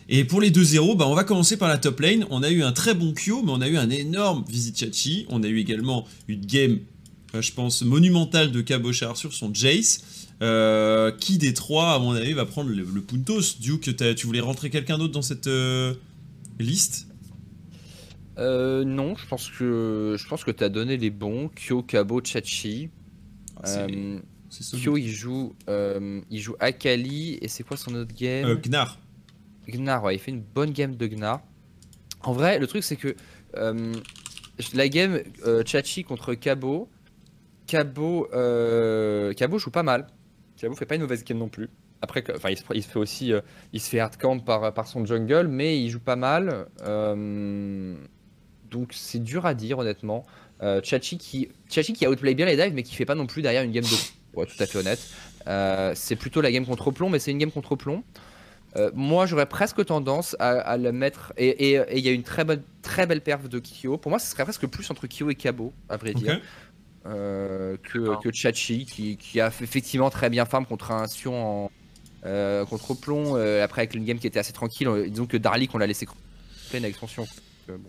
Et pour les 2-0, bah, on va commencer par la top lane. On a eu un très bon Kyo, mais on a eu un énorme Vizichachi. On a eu également une game, euh, je pense, monumentale de Cabochard sur son Jace. Euh, qui des trois, à mon avis, va prendre le, le Puntos? Duke, t'as- tu voulais rentrer quelqu'un d'autre dans cette euh, liste? Euh, non, je pense que je pense que tu as donné les bons. Kyo, Kabo, Chachi. C'est Euh. Kyo, il joue, euh, il joue Akali et c'est quoi son autre game? Gnar. Gnar, ouais, il fait une bonne game de Gnar. En vrai, le truc c'est que euh, la game euh, Chachi contre Cabo, Cabo, euh, Cabo joue pas mal. Cabo fait pas une mauvaise game non plus. Après, enfin, il, se, fait aussi, euh, il se fait hardcamp par, par son jungle, mais il joue pas mal. Euh, donc c'est dur à dire honnêtement. Euh, Chachi qui, Chachi qui outplay bien les dives, mais qui fait pas non plus derrière une game de, être tout à fait honnête. Euh, c'est plutôt la game contre plomb, mais c'est une game contre plomb. Euh, moi, j'aurais presque tendance à, à le mettre. Et il y a une très bonne, très belle perf de Kyo. Pour moi, ce serait presque plus entre Kyo et Cabo, à vrai dire, euh, que, D'accord. que Chachi, qui, qui a effectivement très bien farm contre un Sion en euh, contre plomb. euh, après, avec une game qui était assez tranquille, disons que Darlik, on l'a laissé pleine avec son Sion. Euh, bon.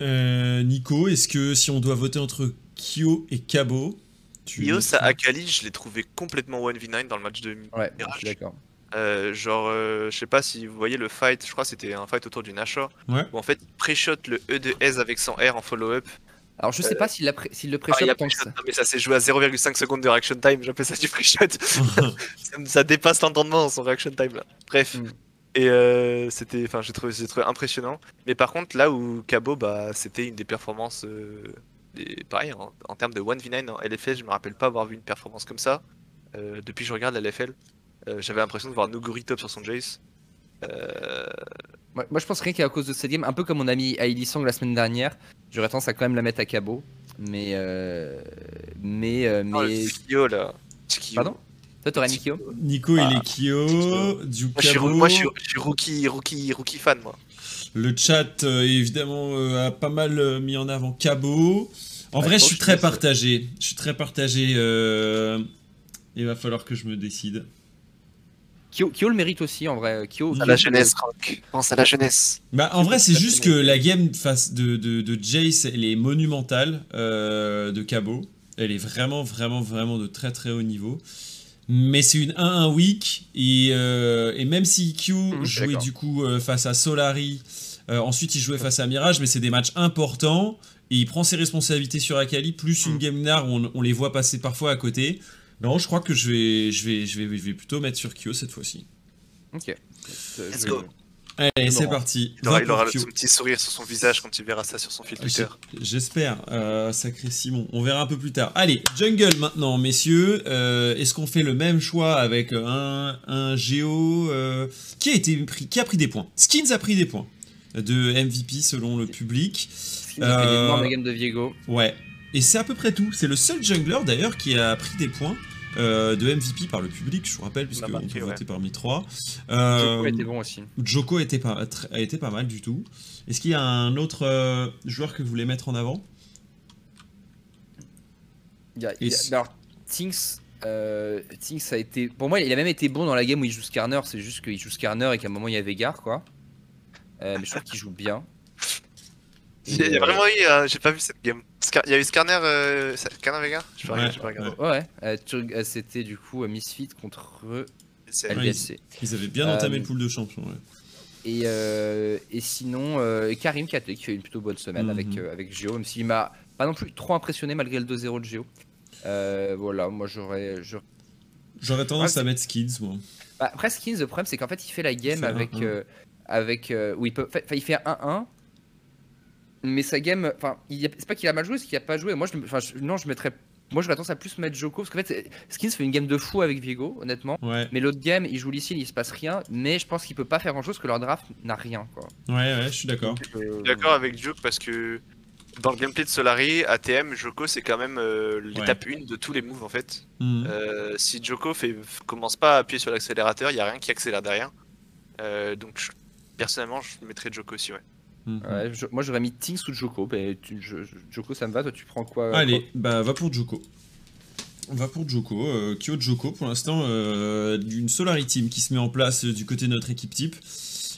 Euh, Nico, est-ce que si on doit voter entre Kyo et Cabo, tu Io, ça, Akali, je l'ai trouvé complètement 1v9 dans le match de Ouais, Mirage. je suis d'accord. Euh, genre, euh, je sais pas si vous voyez le fight, je crois que c'était un fight autour du Nashor, Ouais. où en fait il pré-shot le E de S avec son R en follow-up. Alors, je sais pas s'il pré- s'il le Ah, pré-shot a tant que pré-shot, ça. non, mais ça s'est joué à 0,5 secondes de reaction time, j'appelle ça du pré-shot. ça, dépasse l'entendement son reaction time là. Bref. Mm. Et euh, c'était, enfin, j'ai trouvé, trouvé impressionnant. Mais par contre, là où Cabo, bah, c'était une des performances, euh, des, pareil, en, en termes de 1v9 en LFL, je me rappelle pas avoir vu une performance comme ça. Euh, depuis que je regarde la LFL, euh, j'avais l'impression de voir Nuguri top sur son Jace. Euh, Moi, moi, je pense rien qu'à cause de cette game, un peu comme mon ami Ailey Song la semaine dernière, j'aurais tendance à quand même la mettre à Cabo. Mais. Euh... Mais. euh, oh, le mais... Kyo là. Kyo. Pardon? Toi, t'aurais mis Kyo? Nico, il Ah, est Kyo, du Moi, je moi, je suis, je suis rookie, rookie, rookie fan, moi. Le chat, euh, évidemment, euh, a pas mal euh, mis en avant Cabo. En Ouais, vrai, je suis très partagé. Je suis très partagé. euh, Il va falloir que je me décide. Kyo, Kyo le mérite aussi, en vrai. Kyo, À la jeunesse, Rock. Pense à la jeunesse. Bah, en vrai, c'est juste que la game face de, de, de Jace, elle est monumentale euh, de Cabo. Elle est vraiment, vraiment, vraiment de très très haut niveau. Mais c'est une 1-1 week. Et, euh, et même si Q Mhm, jouait du coup euh, face à Solari, euh, ensuite il jouait face à Mirage, mais c'est des matchs importants. Et il prend ses responsabilités sur Akali, plus une Mhm. game nar où on, on les voit passer parfois à côté. Non, je crois que je vais, je vais, je vais, je vais plutôt mettre sur Kyo cette fois-ci. Ok. Euh, Let's go. Allez, c'est parti. Il aura, il aura son petit sourire sur son visage quand tu verras ça sur son fil Twitter. J'espère, euh, sacré Simon. On verra un peu plus tard. Allez, jungle maintenant, messieurs. Euh, Est-ce qu'on fait le même choix avec un, un Géo euh, qui a été pris, qui a pris des points? Skins a pris des points de MVP selon le public. Il a fait Euh, l'énorme game de Viego. Ouais. Et c'est à peu près tout. C'est le seul jungler d'ailleurs qui a pris des points. Euh, de MVP par le public, je vous rappelle, puisque on marqué, peut ouais. voter parmi trois. Joko Euh, était bon aussi. Joko était pas, tr- a été pas mal du tout. Est-ce qu'il y a un autre euh, joueur que vous voulez mettre en avant? Il y a- il y a- Et- alors, Tinks, euh, Tinks a été. Pour moi, il a même été bon dans la game où il joue Skarner. C'est juste qu'il joue Skarner et qu'à un moment il y a Vegar, quoi. Euh, mais je trouve qu'il joue bien. Il y a, il y a vraiment eu, euh, j'ai pas vu cette game. Scar- Il y a eu Skarner, euh, Skarner Vega Je peux Ouais, regarder, je peux regarder. Ouais, ouais. Euh, euh, C'était du coup euh, Misfit contre C'est- Ouais, LDLC. Ils avaient bien Euh, entamé le pool de champions. ouais. Et, euh, et sinon, euh, Karim Kate qui fait une plutôt bonne semaine Mhm. avec, euh, avec Geo, même s'il m'a pas non plus trop impressionné malgré le 2-0 de Geo. Euh, voilà, moi j'aurais. j'aurais- tendance Ouais, à mettre Skins, moi. Bah, après, Skins, le problème c'est qu'en fait il fait la game avec. 1-1. euh, avec euh, où il, peut, il fait 1-1. Mais sa game. Enfin, il y a- c'est pas qu'il a mal joué, c'est qu'il a pas joué. Moi, je, enfin, je- non, je mettrais. Moi j'aurais tendance à plus mettre Joko parce qu'en fait, Skins fait une game de fou avec Viego, honnêtement. Ouais, Mais l'autre game, il joue Lee il se passe rien. Mais je pense qu'il peut pas faire grand chose parce que leur draft n'a rien, quoi. ouais, ouais, je suis d'accord. Euh, Je suis d'accord avec Joke parce que dans le gameplay de Solari, ATM, Joko c'est quand même euh, l'étape 1 de tous les moves en fait. Mhm. Euh, si Joko fait, commence pas à appuyer sur l'accélérateur, il y a rien qui accélère derrière. Euh, donc je- personnellement, je mettrais Joko aussi, ouais. Mhm. Ouais, je- moi j'aurais mis Tinks ou Joko. tu- je- Joko ça me va, toi tu prends quoi Allez, bah va pour Joko. On va pour Joko. Euh, Kyo Joko, pour l'instant, euh, d'une Solari Team qui se met en place euh, du côté de notre équipe type.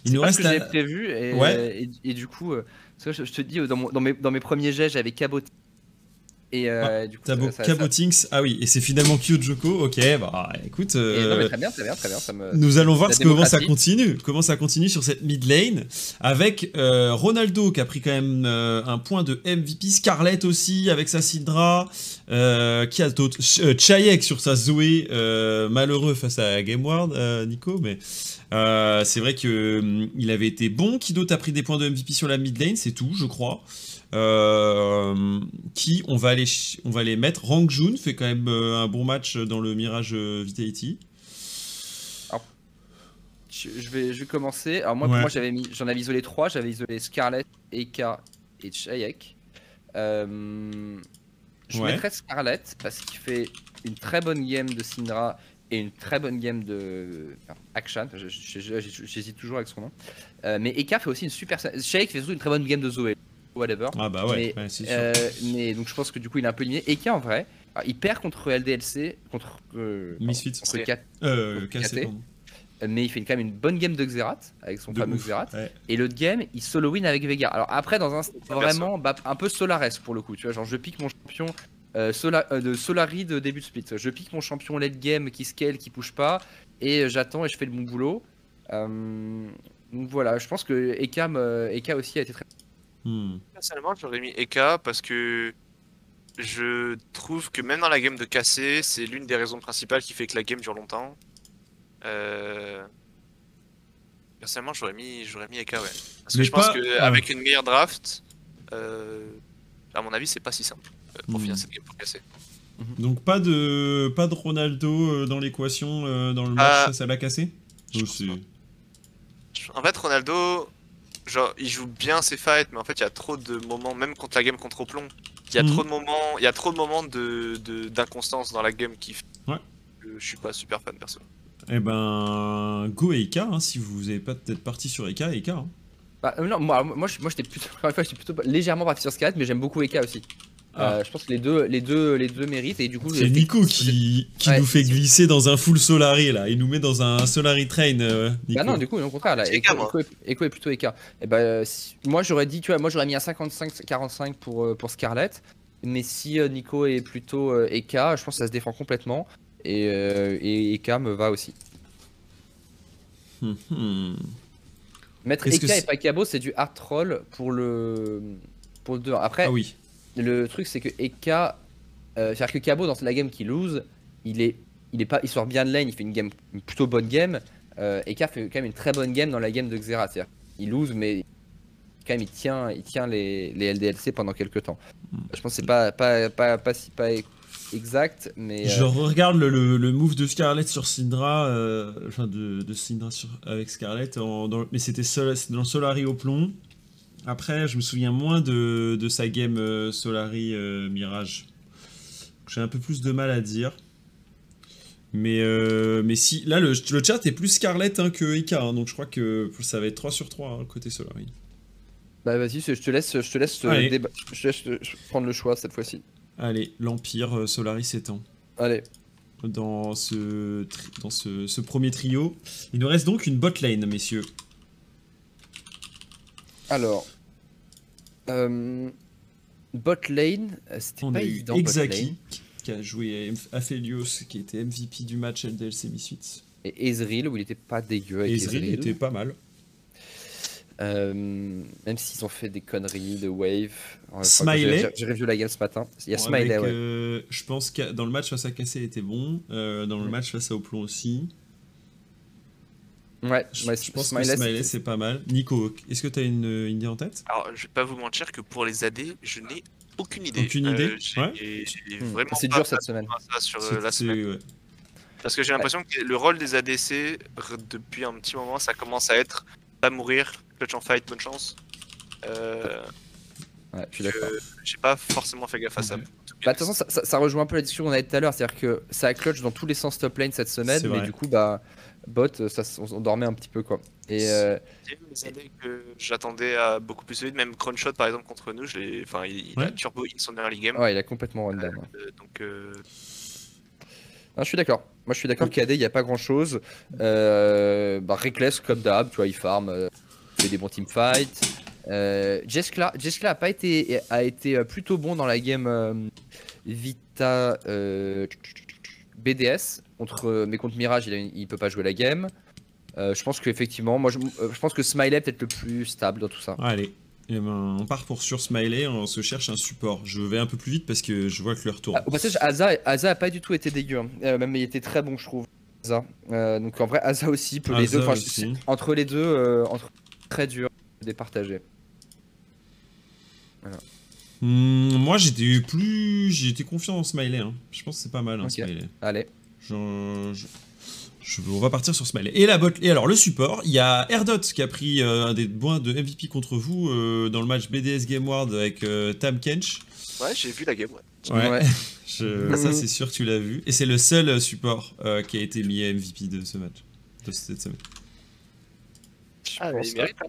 Il nous pas reste ce que à... j'avais prévu et, Ouais. et, et du coup, euh, je, je te dis, euh, dans, mon- dans mes, dans mes premiers jets, j'avais Cabot Et euh, du coup, T'as beau ça- ça- Cabotings. Ah oui, et c'est finalement Kyojoko. Ok, bah écoute. Et non, mais très bien, très bien, très bien. Ça me... Nous allons voir ce- comment ça continue, comment ça continue sur cette mid lane avec euh, Ronaldo qui a pris quand même euh, un point de MVP, Scarlett aussi avec sa Syndra, qui a d'autres, Ch- Chayek sur sa Zoé, malheureux face à Gameward, Nico, mais c'est vrai que hum, il avait été bon. Qui d'autre a pris des points de MVP sur la mid lane, c'est tout, je crois. Euh, qui on va aller on va les mettre Rangjun fait quand même euh, un bon match dans le Mirage euh, Vitality Je, je vais, je vais commencer. Alors moi, Ouais. pour moi, j'avais mis, j'en avais isolé trois. J'avais isolé Scarlett, Eka et Chayek. Euh, je Ouais. mettrais Scarlett parce qu'il fait une très bonne game de Syndra et une très bonne game de enfin, J'hésite toujours avec son nom. Euh, mais Eka fait aussi une super. Chayek fait surtout une très bonne game de Zoé. Whatever. Ah bah ouais, Mais, ouais, c'est sûr. Euh, mais donc je pense que du coup il est un peu éliminé. Eka en vrai, alors, il perd contre LDLC, contre, euh, Misfits. contre Euh, Contre KT. mais il fait quand même une bonne game de Xerath avec son De fameux ouf, Xerath. ouais. Et l'autre game, il solo win avec Vega. Alors après, dans un style vraiment bah, un peu Solares pour le coup, tu vois, genre je pique mon champion euh, Sola- euh, de Solari de début de split. Je pique mon champion late game qui scale, qui push pas, et j'attends et je fais le bon boulot. Euh, donc voilà, je pense que Eka aussi a été très. Hmm. Personnellement, j'aurais mis Eka parce que je trouve que même dans la game de cassé, c'est l'une des raisons principales qui fait que la game dure longtemps. Euh... Personnellement, j'aurais mis, j'aurais mis Eka, ouais. Parce que je pense qu'avec une meilleure draft, euh, à mon avis, c'est pas si simple euh, pour Hmm. finir cette game pour cassé. Donc pas de pas de Ronaldo dans l'équation dans le match, Ah. ça, ça l'a cassé Je Oh. En fait, Ronaldo, genre, il joue bien ses fights, mais en fait, il y a trop de moments, même contre la game contre Oplon, il y a Mhm. trop de moments, il y a trop de moments de d'inconstance dans la game qui fait Ouais. que je suis pas super fan perso. Eh ben go Eka hein, si vous avez pas peut-être parti sur Eka Eka. hein. Bah, euh, non, moi, moi, j'étais plutôt, plutôt légèrement parti sur Scarlett, mais j'aime beaucoup Eka aussi. Ah. Euh, je pense que les deux, les deux, les deux méritent et du coup. C'est Nico qui, qui Ouais, nous fait glisser dans un full Solari là, il nous met dans un Solari train euh, Nico. Bah non, du coup, au contraire, là, C'est Echo, est, Echo est plutôt Eka. Et bah, euh, si- moi j'aurais dit, tu vois, moi j'aurais mis un 55-45 pour, euh, pour Scarlett. Mais si euh, Nico est plutôt euh, Eka, je pense que ça se défend complètement. Et, euh, et Eka me va aussi. Hmm, hmm. Mettre que Eka et c'est- pas Cabo, c'est du hard troll pour le, pour le 2. Après, Ah oui. Le truc c'est que Eka, euh, c'est-à-dire que Cabo dans la game qui lose, il est, il est pas, il sort bien de lane, il fait une game, plutôt bonne game. Euh, Eka fait quand même une très bonne game dans la game de Xerath. C'est-à-dire, il lose, mais quand même il tient, il tient les, les LDLC pendant quelques temps. Je pense que c'est pas, pas, pas, pas, pas exact, mais Je euh, regarde le, le- move de Scarlett sur Syndra, euh, enfin de, Syndra sur, avec Scarlett, mais c'était dans Solari au plomb. Après, je me souviens moins de, de sa game euh, Solari euh, Mirage. J'ai un peu plus de mal à dire. Mais, euh, mais si, là, le, le chat est plus Scarlett hein, que Eka, hein, donc je crois que ça va être 3 sur 3 hein, côté Solari. bah vas-y, je te laisse, je te laisse, euh, Allez. déba- je te laisse prendre le choix cette fois-ci. Allez, l'Empire Solari s'étend. Allez. dans ce, dans ce, ce premier trio. Il nous reste donc une bot lane, messieurs. Alors, euh, bot lane, euh, c'était On pas a eu évident. Exaki qui a joué à Aphelios, qui était MVP du match LDLC Misfits. Et Ezreal, où il était pas dégueu avec Ezreal. Ezreal était pas mal. Euh, même s'ils ont fait des conneries de wave. Smiley. j'ai- revu la game ce matin. Il y a Bon, Smiley, avec, ouais. euh, je pense que dans le match face à Cassé était bon. euh, dans le match face à Oplon aussi. Ouais, Je, ouais, je pense Smiley, que Smiley c'est pas mal. Nico, est-ce que tu as une, une idée en tête? Alors, je vais pas vous mentir que pour les AD, je n'ai aucune idée. Aucune idée? J'ai- Ouais. vraiment C'est dur cette semaine. sur euh, C'est- la c'est- semaine. ouais. Parce que j'ai l'impression que le rôle des ADC, depuis un petit moment, ça commence à être pas mourir, clutch en fight, bonne chance. Euh, Ouais, je suis d'accord. j'ai pas forcément fait gaffe à ça. Bah, de toute façon, ça, ça- ça rejoint un peu la discussion qu'on avait tout à l'heure. C'est-à-dire que ça a clutch dans tous les sens top lane cette semaine, mais du coup, bah, bot, ça, on, dormait un petit peu, quoi. Et euh, que j'attendais à beaucoup plus vite, même Cronshot par exemple contre nous, je enfin, il, il a turbo in son early game. ouais, il a complètement run down. Euh, donc euh, Non, je suis d'accord. Moi, je suis d'accord qu'AD, il n'y a pas grand-chose. Euh, bah, Reckless, comme d'hab, tu vois, il farm, euh, il fait des bons teamfights. Euh, Jeskla, Jeskla a pas été a été plutôt bon dans la game euh, Vita euh, BDS contre mais contre Mirage il, a- il peut pas jouer la game. Euh, je pense qu'effectivement moi je, euh, je pense que Smiley est peut-être le plus stable dans tout ça. Allez. Eh ben, on part pour sur Smiley, on se cherche un support. Je vais un peu plus vite parce que je vois que l'heure tourne. Ah, au passage Aza Aza a pas du tout été dégueu hein. Euh, même il était très bon je trouve. Aza. Euh, donc en vrai Aza aussi peut les Aza deux aussi. c'est- entre les deux euh, entre très dur de départager. Hmm, moi j'étais plus. J'étais confiant dans Smiley. hein. Je pense que c'est pas mal, hein. Smiley. Allez. Je- je- je- on va partir sur Smiley. Et la bot, et alors le support, il y a Erdot qui a pris euh, un des points de MVP contre vous euh, dans le match BDS Game World avec euh, Tam Kench. Ouais, j'ai vu la game, ouais. Ouais. Ouais. Je- ça c'est sûr que tu l'as vu. Et c'est le seul euh, support euh, qui a été mis à MVP de ce match. De cette semaine. Ah, Mais bon, il ça. mérite, hein.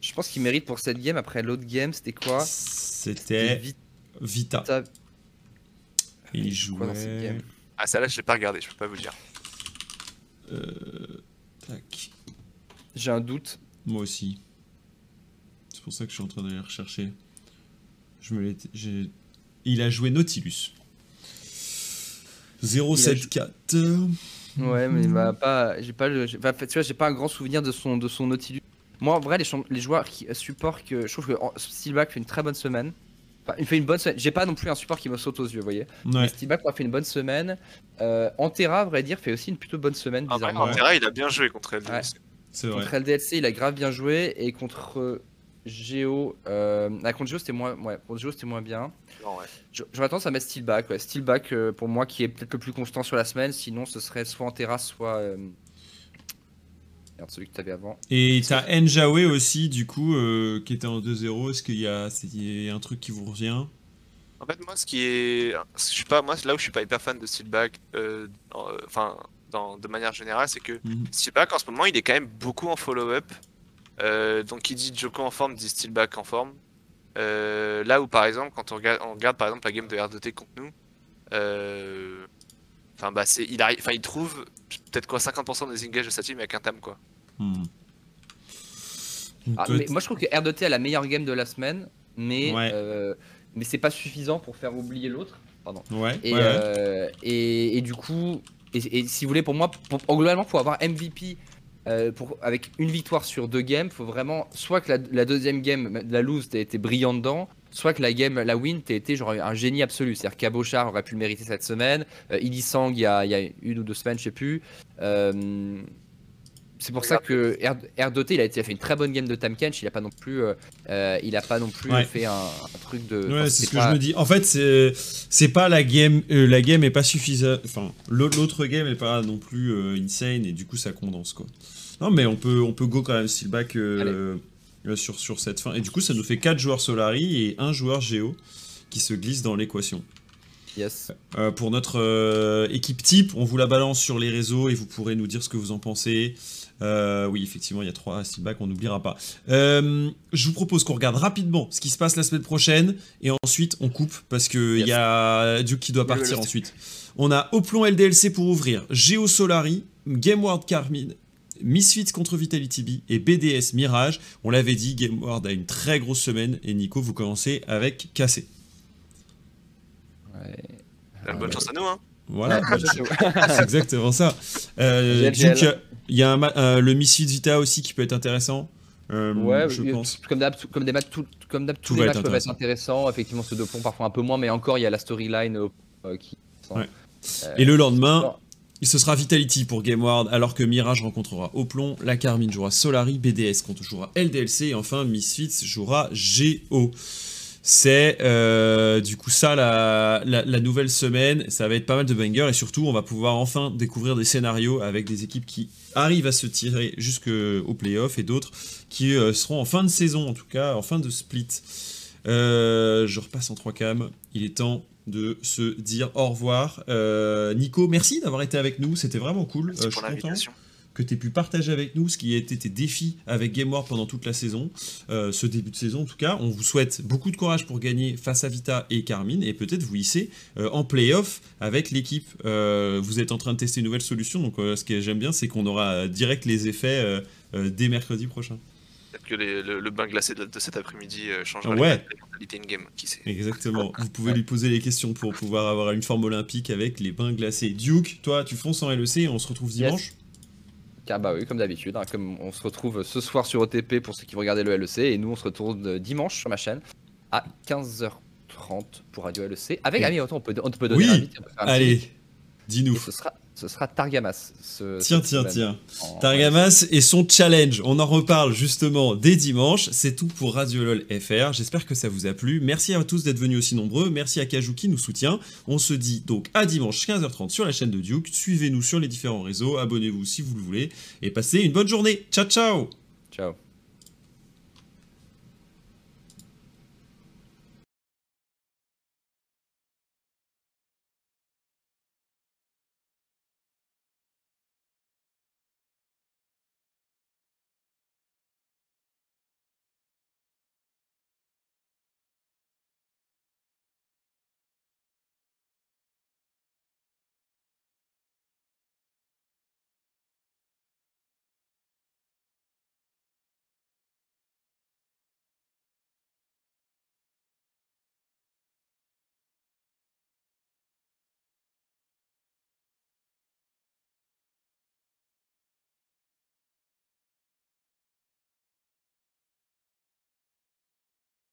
Je pense qu'il mérite pour cette game après l'autre game c'était quoi? C'était Vita- Vita. Il quoi dans cette jouait. game? Ah, celle-là, je l'ai pas regardé, je peux pas vous le dire. euh, tac. J'ai un doute. Moi aussi. C'est pour ça que je suis en train d'aller rechercher. Je me Il a joué Nautilus. 074. Ouais, mais bah, pas, j'ai pas le, bah, tu vois, j'ai pas un grand souvenir de son, de son Nautilus. Moi, en vrai, les, joueurs qui euh, support que je trouve que Steelback fait une très bonne semaine. Enfin, il fait une bonne semaine. J'ai pas non plus un support qui me saute aux yeux, vous voyez. Mais Ouais. Steelback a fait une bonne semaine. Euh, Antera, à vrai dire, fait aussi une plutôt bonne semaine, Ah, bizarrement. Antera, il a bien joué contre. Ouais. C'est vrai. Contre LDLC, il a grave bien joué. Et contre euh, Géo, euh, ah, contre Géo, c'était moins, ouais, contre Géo, c'était moins bien. Non, ouais. Je- J'aurais tendance à mettre Steelback. Ouais. Steelback, euh, pour moi, qui est peut-être le plus constant sur la semaine. Sinon, ce serait soit Antera, soit. Merde, celui que tu avais avant. Et t'as Njawe aussi, du coup, euh, qui était en 2-0. Est-ce qu'il y a, c'est- il y a un truc qui vous revient? En fait, moi, ce qui est. Je suis pas... Moi, là où je suis pas hyper fan de Steelback, euh, euh, enfin, dans... de manière générale, c'est que Mhm. Steelback, en ce moment, il est quand même beaucoup en follow-up. Euh, donc, qui dit Joko en forme, dit Steelback en forme. Euh, là où, par exemple, quand on regarde, on regarde par exemple la game de R2T contre nous, euh, enfin, bah, c'est, il, arrive, enfin, il trouve peut-être quoi 50% des engages de sa team avec un tam, quoi. Hmm. Ah, mais moi, je trouve que R2T a la meilleure game de la semaine. Mais, Ouais. euh, mais c'est pas suffisant pour faire oublier l'autre. Pardon. Ouais, Et, ouais, ouais. euh, et, et du coup, et, et si vous voulez, pour moi, pour- globalement, pour avoir MVP euh, pour, avec une victoire sur deux games, faut vraiment soit que la, la deuxième game, la lose, t'as été brillant dedans, soit que la game, la win, t'as été genre un génie absolu. C'est-à-dire qu'Abochar aurait pu le mériter cette semaine, euh, Illy Sang il y, a, il y a une ou deux semaines, je sais plus. Euh, c'est pour ça que R, R2T, il a, été, il a fait une très bonne game de Tam Kench. Il a pas non plus, euh, euh, il a pas non plus Ouais. fait un, un truc de. Ouais, enfin, c'est ce que je me dis. En fait, c'est c'est pas la game, la game est pas suffisante. Enfin, l'autre game est pas non plus insane et du coup ça condense quoi. Non, mais on peut on peut go quand même Steelback sur sur cette fin et du coup ça nous fait 4 joueurs Solari et un joueur Géo qui se glisse dans l'équation. Yes. Euh, pour notre euh, équipe type, on vous la balance sur les réseaux et vous pourrez nous dire ce que vous en pensez. Euh, oui, effectivement, il y a trois Steelback, on n'oubliera pas. Euh, je vous propose qu'on regarde rapidement ce qui se passe la semaine prochaine et ensuite on coupe parce qu'il Yes. y a Duke qui doit Oui, oui, partir oui. ensuite. On a Oplon LDLC pour ouvrir, Geo Solari, Gameward Carmine, Misfits contre Vitality B et BDS Mirage. On l'avait dit, Gameward a une très grosse semaine et Nico, vous commencez avec Cassé. Ouais. Euh, bonne chance à nous, hein. Voilà. C'est exactement ça. Euh. Duke, euh, il y a un euh, le Misfits Vita aussi qui peut être intéressant. Euh, Ouais, je oui, pense. Comme d'hab, tout- comme des matchs, tout- comme d'hab, tous Tout les matchs être peuvent être intéressants. Effectivement, ceux de pont parfois un peu moins, mais encore il y a la storyline euh, qui. Ouais. Et le lendemain. Ce sera Vitality pour Gameward, alors que Mirage rencontrera Oplon, la Carmine jouera Solari, BDS contre jouera LDLC, et enfin Misfits jouera GO. C'est euh, du coup ça la, nouvelle semaine, ça va être pas mal de bangers et surtout on va pouvoir enfin découvrir des scénarios avec des équipes qui arrivent à se tirer jusqu'au playoff et d'autres qui euh, seront en fin de saison en tout cas, en fin de split. Euh, je repasse en 3 cam, il est temps de se dire au revoir. Euh, Nico, merci d'avoir été avec nous, c'était vraiment cool. Merci Euh, je suis content que tu aies pu partager avec nous ce qui a été tes défis avec Game War pendant toute la saison, euh, ce début de saison en tout cas. On vous souhaite beaucoup de courage pour gagner face à Vita et Carmine et peut-être vous hisser euh, en playoff avec l'équipe. Euh, vous êtes en train de tester une nouvelle solution, donc ce que j'aime bien, c'est qu'on aura direct les effets dès mercredi prochain. Que les- le, le bain glacé de, de cet après-midi euh, changera Ouais. les mentalités in-game, qui sait. Exactement. Vous pouvez lui poser les questions pour pouvoir avoir une forme olympique avec les bains glacés. Duke, toi, tu fonces en LEC et on se retrouve dimanche Car bah oui, comme d'habitude, hein, comme on se retrouve ce soir sur OTP pour ceux qui vont regarder le LEC, et nous on se retrouve euh, dimanche sur ma chaîne à 15h30 pour Radio LEC. Avec Et- Ami, attends, on peut, on peut donner Oui. un invité, on peut faire un petit- Allez, dis-nous. ce sera, ce sera Targamas. ce- Tiens, tiens, tiens. En- Targamas et son challenge. On en reparle justement dès dimanche. C'est tout pour Radio LOL FR. J'espère que ça vous a plu. Merci à tous d'être venus aussi nombreux. Merci à Kajou qui nous soutient. On se dit donc à dimanche 15h30 sur la chaîne de Duke. Suivez-nous sur les différents réseaux. Abonnez-vous si vous le voulez. Et passez une bonne journée. Ciao, ciao Ciao.